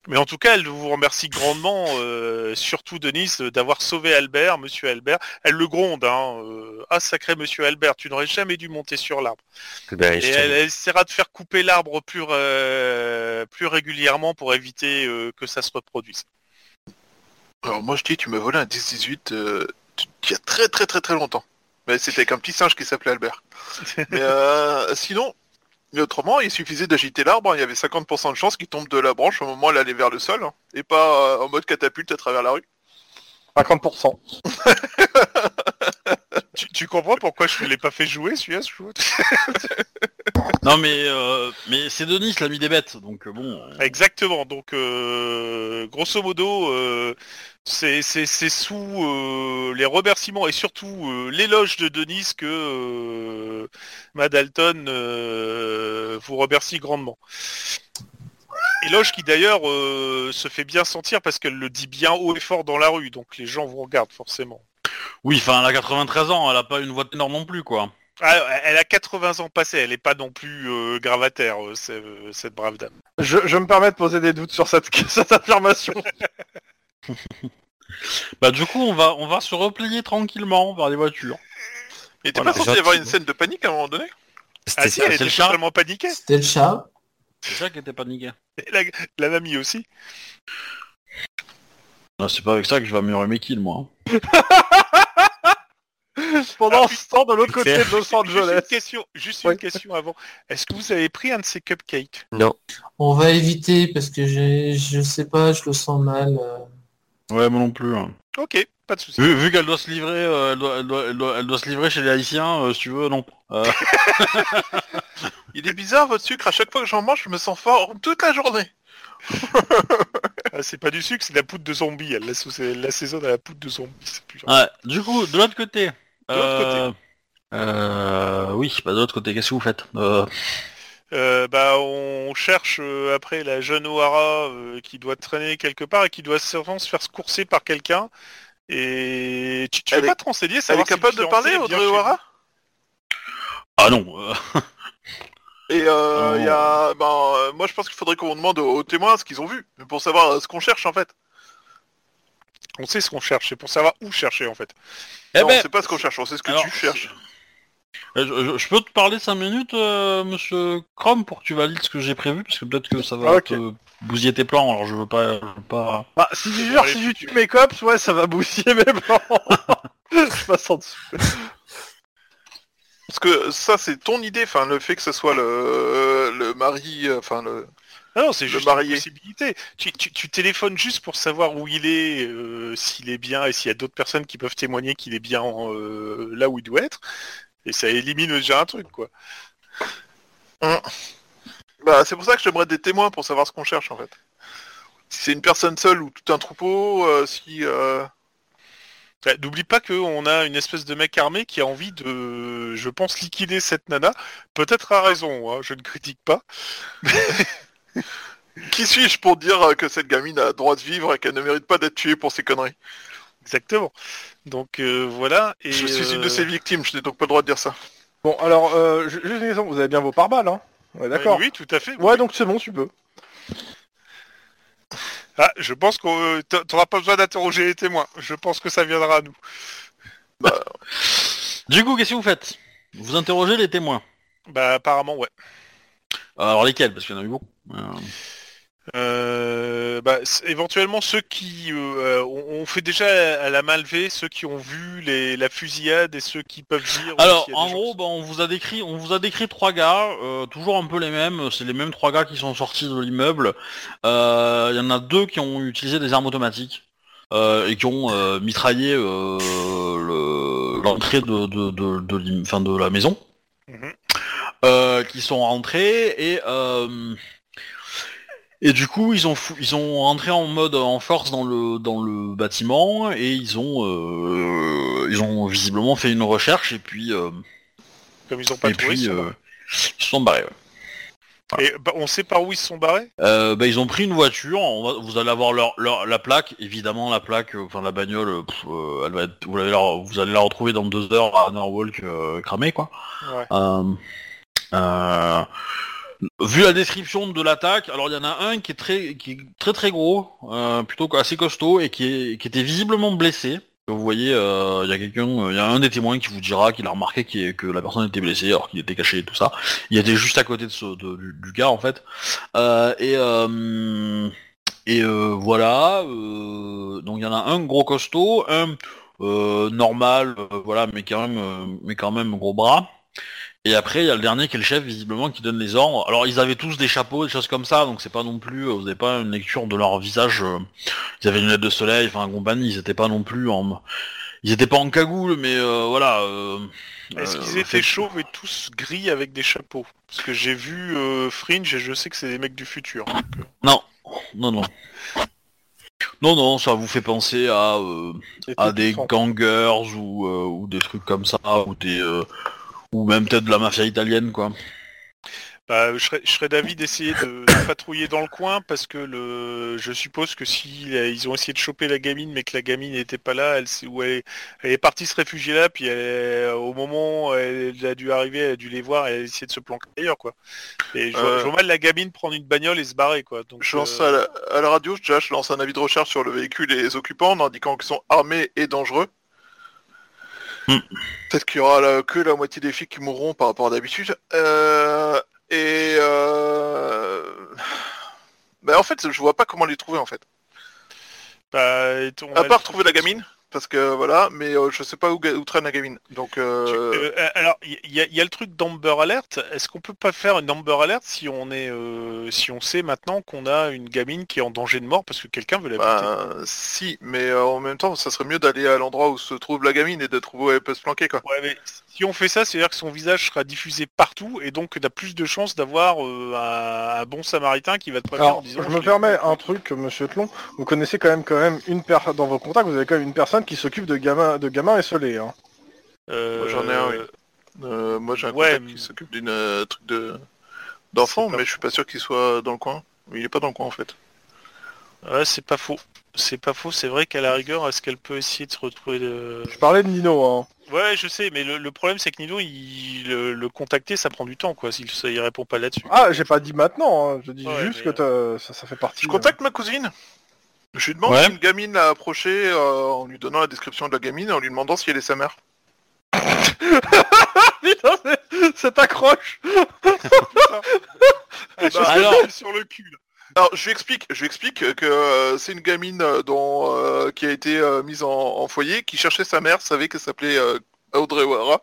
Mais en tout cas, elle vous remercie grandement, euh, surtout Denise, euh, d'avoir sauvé Albert, Monsieur Albert. Elle le gronde, hein. euh, ah sacré Monsieur Albert, tu n'aurais jamais dû monter sur l'arbre. Ben, Et elle, essaiera de faire couper l'arbre plus, euh, plus régulièrement pour éviter euh, que ça se reproduise. Alors moi je dis, tu m'as volé un 10-18 euh, il y a très très très très longtemps. Mais c'était avec un petit singe qui s'appelait Albert. Mais euh, sinon, mais autrement, il suffisait d'agiter l'arbre, hein, il y avait 50% de chances qu'il tombe de la branche au moment où elle allait vers le sol, hein, et pas euh, en mode catapulte à travers la rue. 50%. Tu, tu comprends pourquoi je ne l'ai pas fait jouer celui-là ce non mais euh, mais c'est Denis l'ami mis des bêtes donc euh, bon. euh, Exactement, donc euh, grosso modo, c'est c'est- c'est sous les remerciements et surtout l'éloge de Denise que Madalton vous remercie grandement. Éloge qui d'ailleurs se fait bien sentir parce qu'elle le dit bien haut et fort dans la rue, donc les gens vous regardent forcément. Oui enfin elle a 93 ans elle a pas une voix ténor non plus quoi. Ah, elle a 80 ans passés, elle n'est pas non plus euh, gravataire, euh, c'est- euh, cette brave dame. Je, je me permets de poser des doutes sur cette, cette affirmation. Bah du coup on va on va se replier tranquillement vers les voitures. Il était Voilà, pas censé y avoir une scène de panique à un moment donné? C'était Ah si, ça. elle était le chat. totalement paniquée. C'était le chat. C'est ça qui était paniqué. Et La, la mamie aussi. Ah, c'est pas avec ça que je vais améliorer mes kills moi. Pendant Ah, ce temps, de l'autre côté de Los Juste Angeles. une question, juste Ouais. une question avant. Est-ce que vous avez pris un de ces cupcakes? Non. On va éviter parce que je sais pas, je le sens mal. euh. Ouais moi non plus. hein. Ok, pas de souci. Vu, vu qu'elle doit se livrer euh, elle, doit, elle, doit, elle, doit, elle doit se livrer chez les haïtiens euh, si tu veux non. Euh, Il est bizarre votre sucre, à chaque fois que j'en mange, je me sens fort toute la journée. Ah, c'est pas du sucre, c'est de la poudre de zombie. Elle l'assaisonne à la poudre de zombie. c'est plus gentil. ouais, du coup de l'autre côté. De l'autre euh, euh, oui, bah de l'autre côté, qu'est-ce que vous faites euh, Euh, bah, on cherche euh, après la jeune O'Hara euh, qui doit traîner quelque part et qui doit sûrement se faire se courser par quelqu'un. Et tu, tu veux est- pas te renseigner Elle est si capable de parler, Audrey O'Hara Ah non. euh, Et euh, Oh. il y a, ben, moi je pense qu'il faudrait qu'on demande aux, témoins ce qu'ils ont vu, pour savoir ce qu'on cherche en fait. On sait ce qu'on cherche, c'est pour savoir où chercher en fait. Eh non, ben, c'est pas ce qu'on cherche, on sait ce que alors, tu cherches. Euh, Je, je- je peux te parler 5 minutes, euh, monsieur Chrome, pour que tu valides ce que j'ai prévu, parce que peut-être que ça va Ok. te bousiller tes plans, alors je veux pas... je veux pas... Bah, si tu jures, si tu- mes cops, ouais, ça va bousiller mes plans. je passe en dessous. Parce que ça c'est ton idée, enfin le fait que ce soit le, le mari, euh, enfin le... Ah non, c'est juste marié. une possibilité. Tu, tu- tu téléphones juste pour savoir où il est, euh, s'il est bien, et s'il y a d'autres personnes qui peuvent témoigner qu'il est bien euh, là où il doit être. Et ça élimine déjà un truc, quoi. Bah c'est pour ça que j'aimerais des témoins pour savoir ce qu'on cherche en fait. Si c'est une personne seule ou tout un troupeau, euh, si... Bah, N'oublie pas qu'on a une espèce de mec armé qui a envie de, je pense, liquider cette nana. Peut-être à raison, hein, je ne critique pas. Qui suis-je pour dire euh, que cette gamine a le droit de vivre et qu'elle ne mérite pas d'être tuée pour ses conneries? Exactement. Donc euh, voilà. Et, Je suis une de euh, ses victimes, je n'ai donc pas le droit de dire ça. Bon, alors, euh, une question, vous avez bien vos pare-balles, hein Ouais, d'accord. Oui, tout à fait. Ouais, donc c'est bon, tu peux. Ah, je pense qu'on t'a- t'auras pas besoin d'interroger les témoins. Je pense que ça viendra à nous. Du coup, qu'est-ce que vous faites? Vous interrogez les témoins? Bah apparemment ouais. Alors lesquels? Parce qu'il y en a eu beaucoup. Euh, Euh, bah, éventuellement ceux qui euh, euh, on, on fait déjà à la malvée ceux qui ont vu les, la fusillade et ceux qui peuvent dire. Alors, en gros, bah, on vous a décrit, on vous a décrit trois gars, euh, toujours un peu les mêmes. C'est les mêmes trois gars qui sont sortis de l'immeuble. Euh, Il y en a deux qui ont utilisé des armes automatiques euh, et qui ont euh, mitraillé euh, le- l'entrée de de de, de, l'im- enfin, de la maison. Mhm. Euh, qui sont rentrés et euh, et du coup ils ont fou- ils ont rentré en mode en force dans le dans le bâtiment et ils ont euh, ils ont visiblement fait une recherche et puis euh, comme ils ont pas et trouvé. puis ils sont ils se sont barrés. ouais. Et bah, on sait par où ils se sont barrés? Euh, bah, ils ont pris une voiture. on va- vous allez avoir leur, leur- la plaque, évidemment la plaque, euh, enfin la bagnole. pff, euh, elle va être, vous, allez la, vous allez la retrouver dans deux heures à Norwalk cramée quoi. Ouais. Euh, vu la description de l'attaque, alors il y en a un qui est très, qui est très très gros, euh, plutôt assez costaud et qui, est, qui était visiblement blessé. Vous voyez, euh, il y a quelqu'un, il y a un des témoins qui vous dira qu'il a remarqué que la personne était blessée alors qu'il était caché et tout ça. Il était juste à côté de ce, du, du gars en fait. Et et voilà. donc il y en a un gros costaud, un normal, voilà, mais quand même, mais quand même gros bras. Et après, il y a le dernier qui est le chef, visiblement, qui donne les ordres. Alors, ils avaient tous des chapeaux, des choses comme ça, donc c'est pas non plus, euh, vous n'avez pas une lecture de leur visage. euh, ils avaient une lunette de soleil, enfin, compagnie, ils étaient pas non plus en, ils étaient pas en cagoule, mais euh, voilà. euh, Est-ce euh, qu'ils étaient fait- chauves et tous gris avec des chapeaux? Parce que j'ai vu Fringe et je sais que c'est des mecs du futur. donc, Non, non, non. Non, non, ça vous fait penser à, à des gangers ou, ou des trucs comme ça, ou des, ou même peut-être de la mafia italienne, quoi. Bah, je serais, je serais d'avis d'essayer de, de patrouiller dans le coin parce que le, je suppose que si euh, ils ont essayé de choper la gamine mais que la gamine n'était pas là, elle, elle, est- elle est partie se réfugier là, puis elle est- au moment où elle a dû arriver, elle a dû les voir et elle a essayé de se planquer ailleurs quoi. Et je, vois- Euh. je vois mal la gamine prendre une bagnole et se barrer quoi. Donc, Je lance euh, à, la, à la radio, déjà, je lance un avis de recherche sur le véhicule et les occupants en indiquant qu'ils sont armés et dangereux. Hmm. Peut-être qu'il y aura la- que la moitié des flics qui mourront par rapport à d'habitude. Euh, et euh... bah, en fait, je vois pas comment les trouver en fait. bah, À a- part trouver la gamine, parce que voilà, mais euh, je sais pas où, traîne la gamine. Donc, Tu- euh... euh, alors, il y, a- il y a le truc d'Amber Alert. Est-ce qu'on peut pas faire une Amber Alert si on est, euh, si on sait maintenant qu'on a une gamine qui est en danger de mort parce que quelqu'un veut la buter? Bah, si, mais euh, en même temps, ça serait mieux d'aller à l'endroit où se trouve la gamine et de trouver où elle peut se planquer, quoi. Ouais, mais si on fait ça, c'est-à-dire que son visage sera diffusé partout et donc tu as plus de chances d'avoir euh, un, un bon samaritain qui va te prévenir en Alors, disant je je me permets un truc, monsieur Tlon. Vous connaissez quand même, quand même une personne dans vos contacts. Vous avez quand même une personne qui s'occupe de gamins, de gamins esselés. Hein. Euh, Moi, j'en ai un, oui. Euh, moi, j'ai un Ouais, contact mais- qui s'occupe d'une euh, truc de d'enfant, mais je suis pas sûr qu'il soit dans le coin. Il est pas dans le coin en fait. Ouais, c'est pas faux. c'est pas faux, c'est vrai qu'à la rigueur, est-ce qu'elle peut essayer de se retrouver de... Je parlais de Nino, hein. Ouais, je sais, mais le, le problème c'est que Nino, il, le, le contacter, ça prend du temps, quoi, s'il ça, il répond pas là-dessus. Ah, j'ai pas dit maintenant, hein. je dis Ouais, juste que ça, ça fait partie. Je contacte ma cousine. Je lui demande Ouais. si une gamine l'a approché euh, en lui donnant la description de la gamine et en lui demandant si elle est sa mère. Putain, c'est- cette accroche Ah, je alors- sur le cul. là. Alors, je lui explique, je lui explique que euh, c'est une gamine euh, dont, euh, qui a été euh, mise en, en foyer, qui cherchait sa mère, savait qu'elle s'appelait euh, Audrey Wara,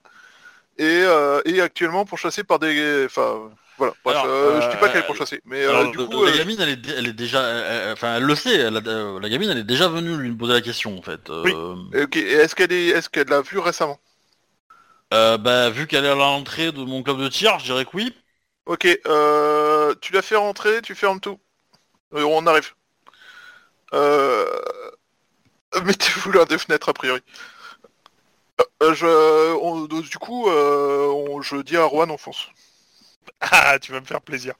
et, euh, et actuellement pourchassée par des... Enfin, voilà. Bref, Alors, euh, je dis pas euh, qu'elle est pourchassée, mais Alors, euh, du coup... la euh, gamine, elle est, elle est déjà, enfin, elle le sait. elle a- la gamine, elle est déjà venue lui poser la question, en fait. Oui. ok, et est-ce qu'elle est, est-ce qu'elle l'a vue récemment? Euh, bah, vu qu'elle est à l'entrée de mon club de tir, je dirais que oui. Ok, euh, tu la fais rentrer, tu fermes tout. On arrive. Euh... Mettez-vous loin des fenêtres, a priori. Euh, je, on- du coup, euh, on- je dis à Rouen, on fonce. Ah, tu vas me faire plaisir.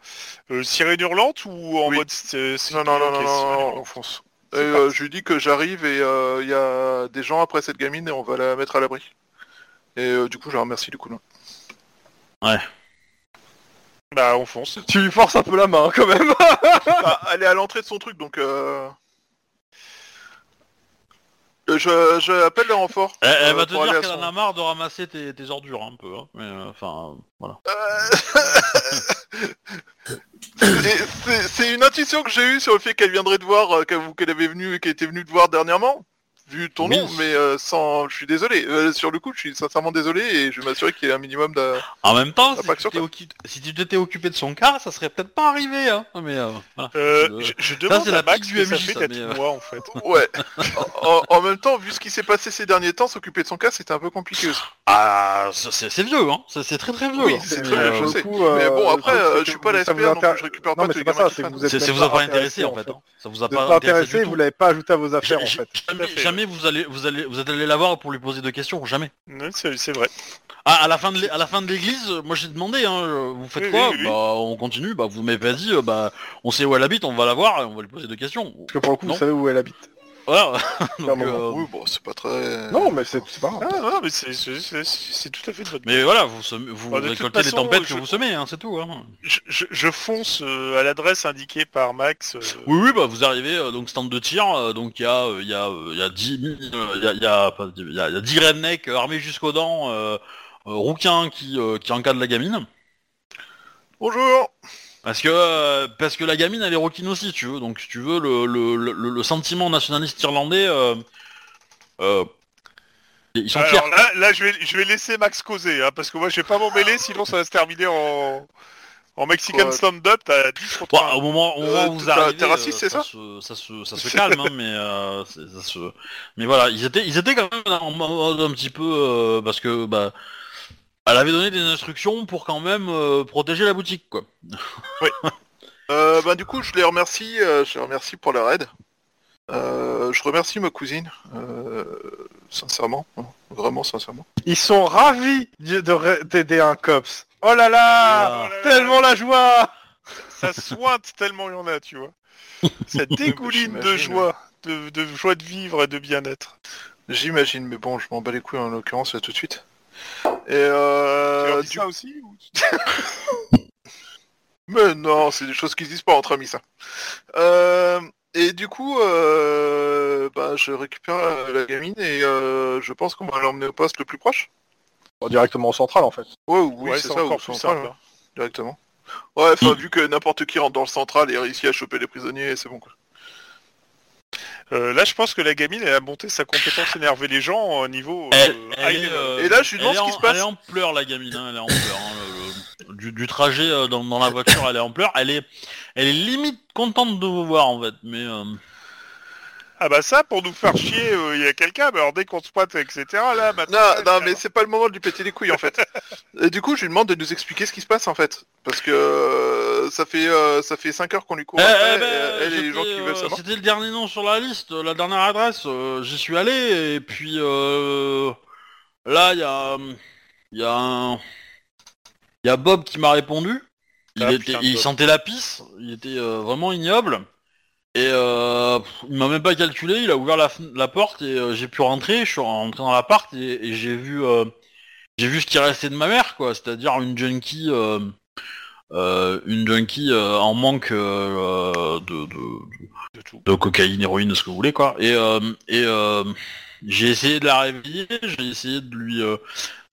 Euh, sirène hurlante ou en Oui. mode... euh, c'est- Non, non, non, ok, non, sirène non, hurlante. on fonce. Et, C'est euh, parti. je lui dis que j'arrive et euh, il y a des gens après cette gamine et on va la mettre à l'abri. Et euh, du coup, je la remercie du coup. là. Bah, on fonce. Tu lui forces un peu la main quand même Bah, elle est à l'entrée de son truc, donc... Euh... euh, Je, je appelle le renfort. Elle, elle euh, va te pour aller dire qu'elle son- en a marre de ramasser tes, tes ordures, un peu. Hein. Mais, euh, enfin, euh, voilà. Euh, c'est- une intuition que j'ai eue sur le fait qu'elle viendrait te voir, euh, qu'elle qu'elle avait venu, qu'elle était venue te voir dernièrement, vu ton Oui. nom, mais euh, sans, je suis désolé. Euh, sur le coup, je suis sincèrement désolé et je vais m'assurer qu'il y ait un minimum de. En même temps, si pas tu, occu- si tu t'étais occupé de son cas, ça serait peut-être pas arrivé. Hein. Mais euh, voilà. Euh, je, je demande à la Max du ça MJ, fait ça, d'être euh. moi, en fait. Ouais. en, en même temps, vu ce qui s'est passé ces derniers temps, s'occuper de son cas, c'était un peu compliqué aussi. Ah, c'est vieux, hein. C'est c'est très très vieux. Oui, hein. c'est Mais, très vieux, je sais. coup, euh, Mais bon, après, je suis pas la ça SPR, donc je récupère Non, pas mais tous c'est les pas gamins ça, que traînent. vous êtes C'est c'est même vous a pas intéressé en fait. hein. Ça vous a pas intéressé. vous l'avez pas ajouté à vos affaires en fait. Jamais, vous allez, vous allez, vous êtes allé la voir pour lui poser de questions, jamais. C'est c'est vrai. Ah, à la fin de l'é- à la fin de l'église, euh, moi j'ai demandé, hein, euh, vous faites Oui, quoi oui, oui. Bah, on continue. Bah, vous m'avez pas dit, euh, bah, on sait où elle habite, on va la voir et on va lui poser des questions. Parce que pour le coup, Non. vous savez où elle habite. Voilà. Donc, euh, Oui, bon, c'est pas très. Non, mais c'est pas grave. Ah, non, mais c'est- c'est c'est- c'est tout à fait de votre mais voilà, vous, semez- vous Bah, récoltez les tempêtes je- que vous semez, hein, c'est tout. Hein. je, je- je fonce euh, à l'adresse indiquée par Max. euh, Oui, oui, bah vous arrivez euh, donc stand de tir, euh, donc il y a, il y a, euh, il y a 10, euh, il y a, il y a, pas dix- il y a, il y a 10 rednecks armés jusqu'aux dents, euh, euh, rouquins qui, euh, qui encadrent la gamine. Bonjour. Parce que, euh, parce que la gamine elle est rouquine aussi, tu veux. Donc si tu veux, le, le, le, le sentiment nationaliste irlandais, euh, euh, ils sont fiers. Alors là, là, je, vais, je vais laisser Max causer, hein, parce que moi je vais pas m'en mêler, sinon ça va se terminer en, en Mexican Quoi stand-up, t'as 10 contre Bon, 1. au moment, au moment Euh, où vous arrivez, t'es raciste, c'est ça se, ça, se, ça se calme, hein, mais euh, ça se... mais voilà, ils étaient, ils étaient quand même en mode un petit peu euh, parce que bah, elle avait donné des instructions pour quand même euh, protéger la boutique, quoi. Euh, bah, du coup, je les remercie, euh, je les remercie pour leur aide. Euh, je remercie ma cousine, euh, sincèrement, vraiment sincèrement. Ils sont ravis d'aider un cops. Oh là là Oh là là. Tellement la joie Ça sointe tellement il y en a, tu vois. Ça dégouline de joie, de, de joie de vivre et de bien-être. J'imagine, mais bon, je m'en bats les couilles en l'occurrence là tout de suite. Et Tu euh, du- ça aussi ou- Mais non, c'est des choses qui se disent pas entre amis ça. Euh, et du coup, euh, bah, je récupère la gamine et euh, je pense qu'on va l'emmener au poste le plus proche. Bon, Directement au central en fait. Ouais, oui, Ouais, c'est ça, encore au central, simple. hein, hein. directement. Ouais, enfin, vu que n'importe qui rentre dans le central et réussit à choper les prisonniers, c'est bon quoi. Euh, là, je pense que la gamine, elle a monté sa compétence énerver les gens au niveau. Elle, euh, elle est, euh, Et là, je lui demande ce qui se passe. Elle est en pleurs, la gamine. hein, elle est en pleurs. hein, le- le- du, du trajet euh, dans, dans la voiture, elle est en pleurs. Elle est, elle est limite contente de vous voir en fait, mais. euh, Ah bah ça, pour nous faire chier, euh, il y a quelqu'un, mais alors dès qu'on se pointe, etc., là, maintenant... Non, mais c'est pas le moment de lui péter les couilles en fait. Et du coup, je lui demande de nous expliquer ce qui se passe en fait, parce que euh, ça fait euh, ça fait 5 heures qu'on lui court Eh, après, eh ben, et elle et les gens j'étais, qui veulent euh, savoir. C'était le dernier nom sur la liste, euh, la dernière adresse. J'y suis allé et puis euh, là il y a, il y a un, il y a Bob qui m'a répondu. Il, Ah, était- il sentait la pisse. Il était vraiment ignoble. Et euh, il m'a même pas calculé, il a ouvert la, porte et euh, j'ai pu rentrer. Je suis rentré dans l'appart et, et j'ai vu, euh, j'ai vu ce qui restait de ma mère, quoi. C'est-à-dire une junkie, une junkie euh, en manque euh, de, de, De tout. de cocaïne, héroïne, ce que vous voulez, quoi. Et, euh, et euh, j'ai essayé de la réveiller, j'ai essayé de lui, euh,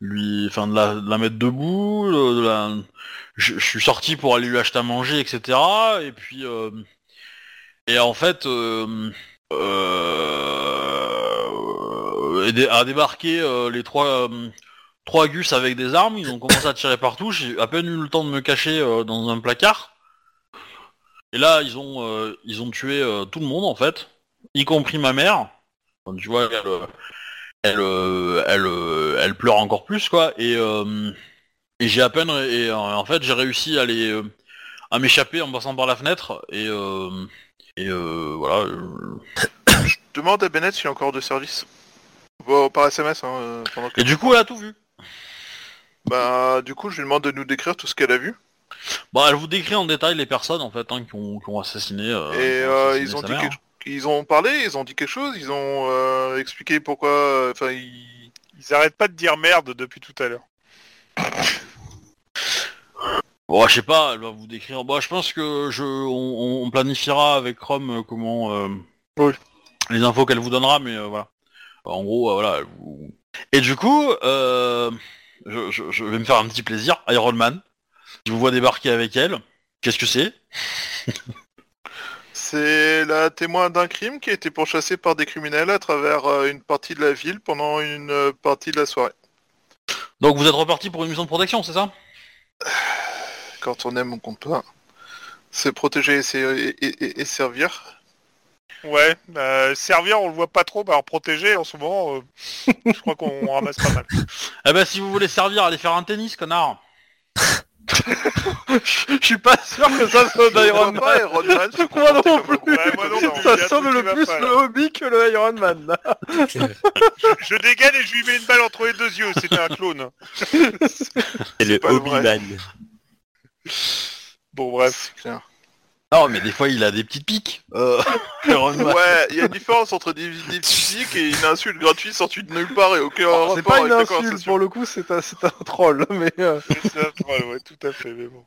lui, enfin, de la, de la mettre debout. de- de la- Je, je suis sorti pour aller lui acheter à manger, etc. Et puis, euh, et en fait, euh, euh, a débarqué euh, les trois. Trois gus avec des armes, ils ont commencé à tirer partout, j'ai à peine eu le temps de me cacher euh, dans un placard. Et là, ils ont, euh, ils ont tué euh, tout le monde en fait, y compris ma mère. Tu vois, elle, euh, elle, elle, elle pleure encore plus quoi. Et, et j'ai à peine, et en fait, j'ai réussi à les, à m'échapper en passant par la fenêtre. Et, euh, et euh, voilà. euh. Demande à Bennett s'il y a encore de service. Bon, par SMS, hein, pendant que... Et du coup, elle a tout vu. Bah, du coup, je lui demande de nous décrire tout ce qu'elle a vu. Bon, elle vous décrit en détail les personnes en fait hein, qui, ont, qui ont assassiné. euh, Et qui ont euh, assassiné ils ont sa dit mère. quelque... Ils ont parlé, ils ont dit quelque chose, ils ont euh, expliqué pourquoi... euh, Enfin, ils... Ils arrêtent pas de dire merde depuis tout à l'heure. Bon, je sais pas, elle va vous décrire. Bon, je pense que je, on, on planifiera avec Rome euh, comment euh, Oui. les infos qu'elle vous donnera, mais euh, voilà. En gros, euh, voilà. elle vous- Et du coup, euh, je, je- je vais me faire un petit plaisir. Iron Man, je vous vois débarquer avec elle. Qu'est-ce que c'est? C'est la témoin d'un crime qui a été pourchassée par des criminels à travers euh, une partie de la ville pendant une euh, partie de la soirée. Donc vous êtes reparti pour une mission de protection, c'est ça? Quand on aime, on compte pas. C'est protéger et, c'est- et- et- et servir. Ouais, euh, servir on le voit pas trop, bah alors protéger en ce moment, euh, je crois qu'on ramasse pas mal. Eh ben, si vous voulez servir, allez faire un tennis, connard. Je suis pas sûr que ça soit Je d'Iron vois pas Man. Iron Man se Moi non comme plus. gros Ouais, moi non boulet. plus. Ça truc le plus le hobby que le Iron Man. là. Je dégaine et je lui mets une balle entre les deux yeux, c'était un clone. C'est le vrai. Obi-Man. Bon bref. C'est clair. Non, mais des fois, il a des petites piques. Euh. Ouais, il y a une différence entre des, des physiques et une insulte gratuite sortie de nulle part et aucun rapport C'est pas une avec insulte pour le coup, c'est un, c'est un troll. Mais euh, C'est un troll, ouais, tout à fait, mais bon.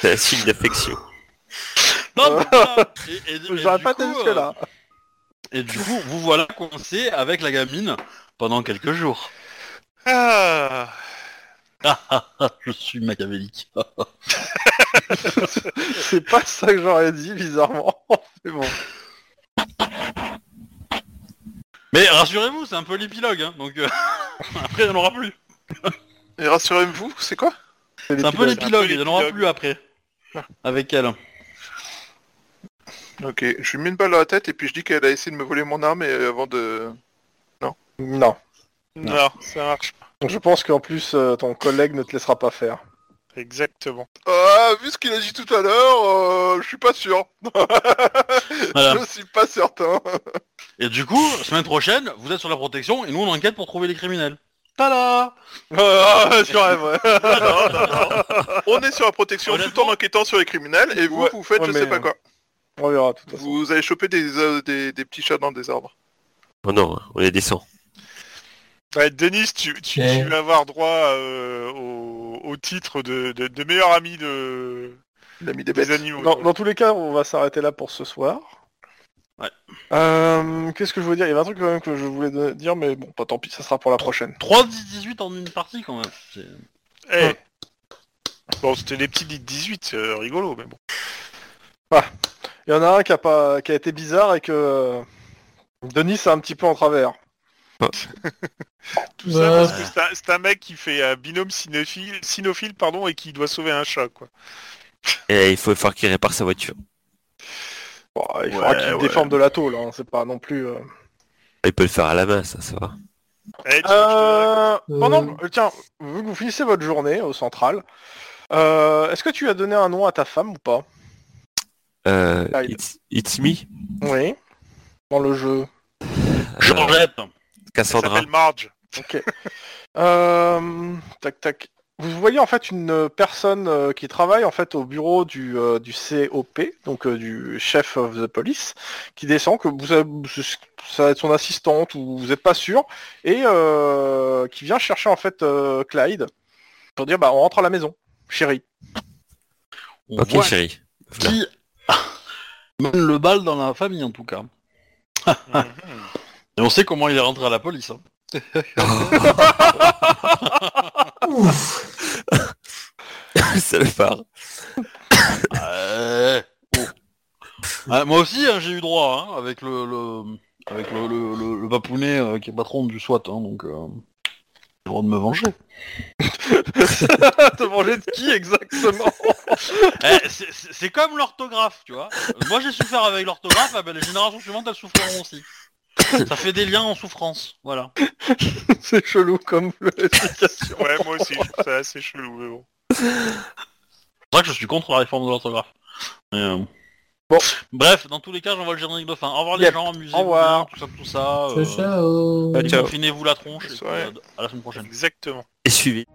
C'est un signe d'affection. Non. Et- et- et j'aurais du pas coup, été jusque là. euh, Et du coup, vous voilà coincé avec la gamine pendant quelques jours. Ah, Ah, ah, ah, je suis machiavélique. C'est pas ça que j'aurais dit, bizarrement. Mais bon. Mais rassurez-vous, c'est un peu l'épilogue, hein, donc euh, après il n'y en aura plus. Et rassurez-vous, c'est quoi? C'est un peu l'épilogue, il n'y en aura plus après. Avec elle. Ok, je lui mets une balle dans la tête et puis je dis qu'elle a essayé de me voler mon arme et euh, avant de... Non. non, ça marche pas. Donc je pense qu'en plus, euh, ton collègue ne te laissera pas faire. Exactement. Ah, vu ce qu'il a dit tout à l'heure, euh, je suis pas sûr. Voilà. Je suis pas certain. Et du coup, semaine prochaine, vous êtes sur la protection et nous on enquête pour trouver les criminels. Tada. Non, non, non. On est sur la protection tout en enquêtant sur les criminels et vous, Ouais, vous faites ouais, je sais pas quoi. On verra, de toute façon. Vous allez choper des, euh, des, des petits chats dans des arbres. Oh non, on les descend. Ouais, Denis, tu, tu, tu vas avoir droit euh, au, au titre de, de, de meilleur ami de, L'ami des des bêtes. animaux. Dans, dans tous les cas, on va s'arrêter là pour ce soir. Ouais. Euh, Qu'est-ce que je voulais dire? Il y avait un truc quand même que je voulais dire, mais bon, pas tant pis, ça sera pour la prochaine. 3-18 en une partie quand même. Eh. Bon, c'était des petits 18, c'est euh, rigolo, mais bon. Il y en a un qui a, pas, qui a été bizarre et que euh, Denis a un petit peu en travers. Tout ça parce que c'est un, c'est un mec qui fait un binôme cynophile, cynophile pardon, et qui doit sauver un chat, quoi. Et il faut faire qu'il répare sa voiture. Bon, il faudra Ouais, qu'il ouais. déforme de la tôle, hein, c'est pas non plus... euh, Il peut le faire à la main, ça, ça va. Eh, tu veux que je te- Euh, pendant, euh, tiens, vu que vous finissez votre journée au central, euh, est-ce que tu as donné un nom à ta femme ou pas? Euh, it's me, Oui. Dans le jeu. Georgette Cassandra. s'appelle Marge. Ok. Euh, tac tac. vous voyez en fait une personne euh, qui travaille en fait au bureau du, euh, du COP, donc euh, du chef of the police, qui descend, que vous avez, ça va être son assistante ou vous n'êtes pas sûr, et euh, qui vient chercher en fait euh, Clyde pour dire bah on rentre à la maison, chérie. On Ok, voit chérie. qui mène le bal dans la famille en tout cas. Mhm. Et on sait comment il est rentré à la police. hein. Ouf. Salopard. Euh, oh. Ouais, moi aussi hein, j'ai eu droit hein, avec le, le- avec le, le, le- le papounet euh, qui est patron du SWAT hein, donc euh, j'ai le droit de me venger. Te venger de qui exactement? Eh, c'est- c'est c'est comme l'orthographe, tu vois. Euh, Moi j'ai souffert avec l'orthographe, ah ben, les générations suivantes elles souffriront aussi. Ça fait des liens en souffrance, voilà. C'est chelou comme explication. Ouais, moi aussi, je trouve ça assez chelou, mais bon. C'est ça que je suis contre la réforme de l'orthographe. Mais, euh, Bon. Bref, dans tous les cas, j'envoie le générique de fin. Au revoir les Yep. gens, amusez-vous Au revoir. tout ça, tout ça. Ciao, ciao. Ciao. Finez-vous la tronche. et Bonne soirée. puis, euh, à la semaine prochaine. Exactement. Et suivi.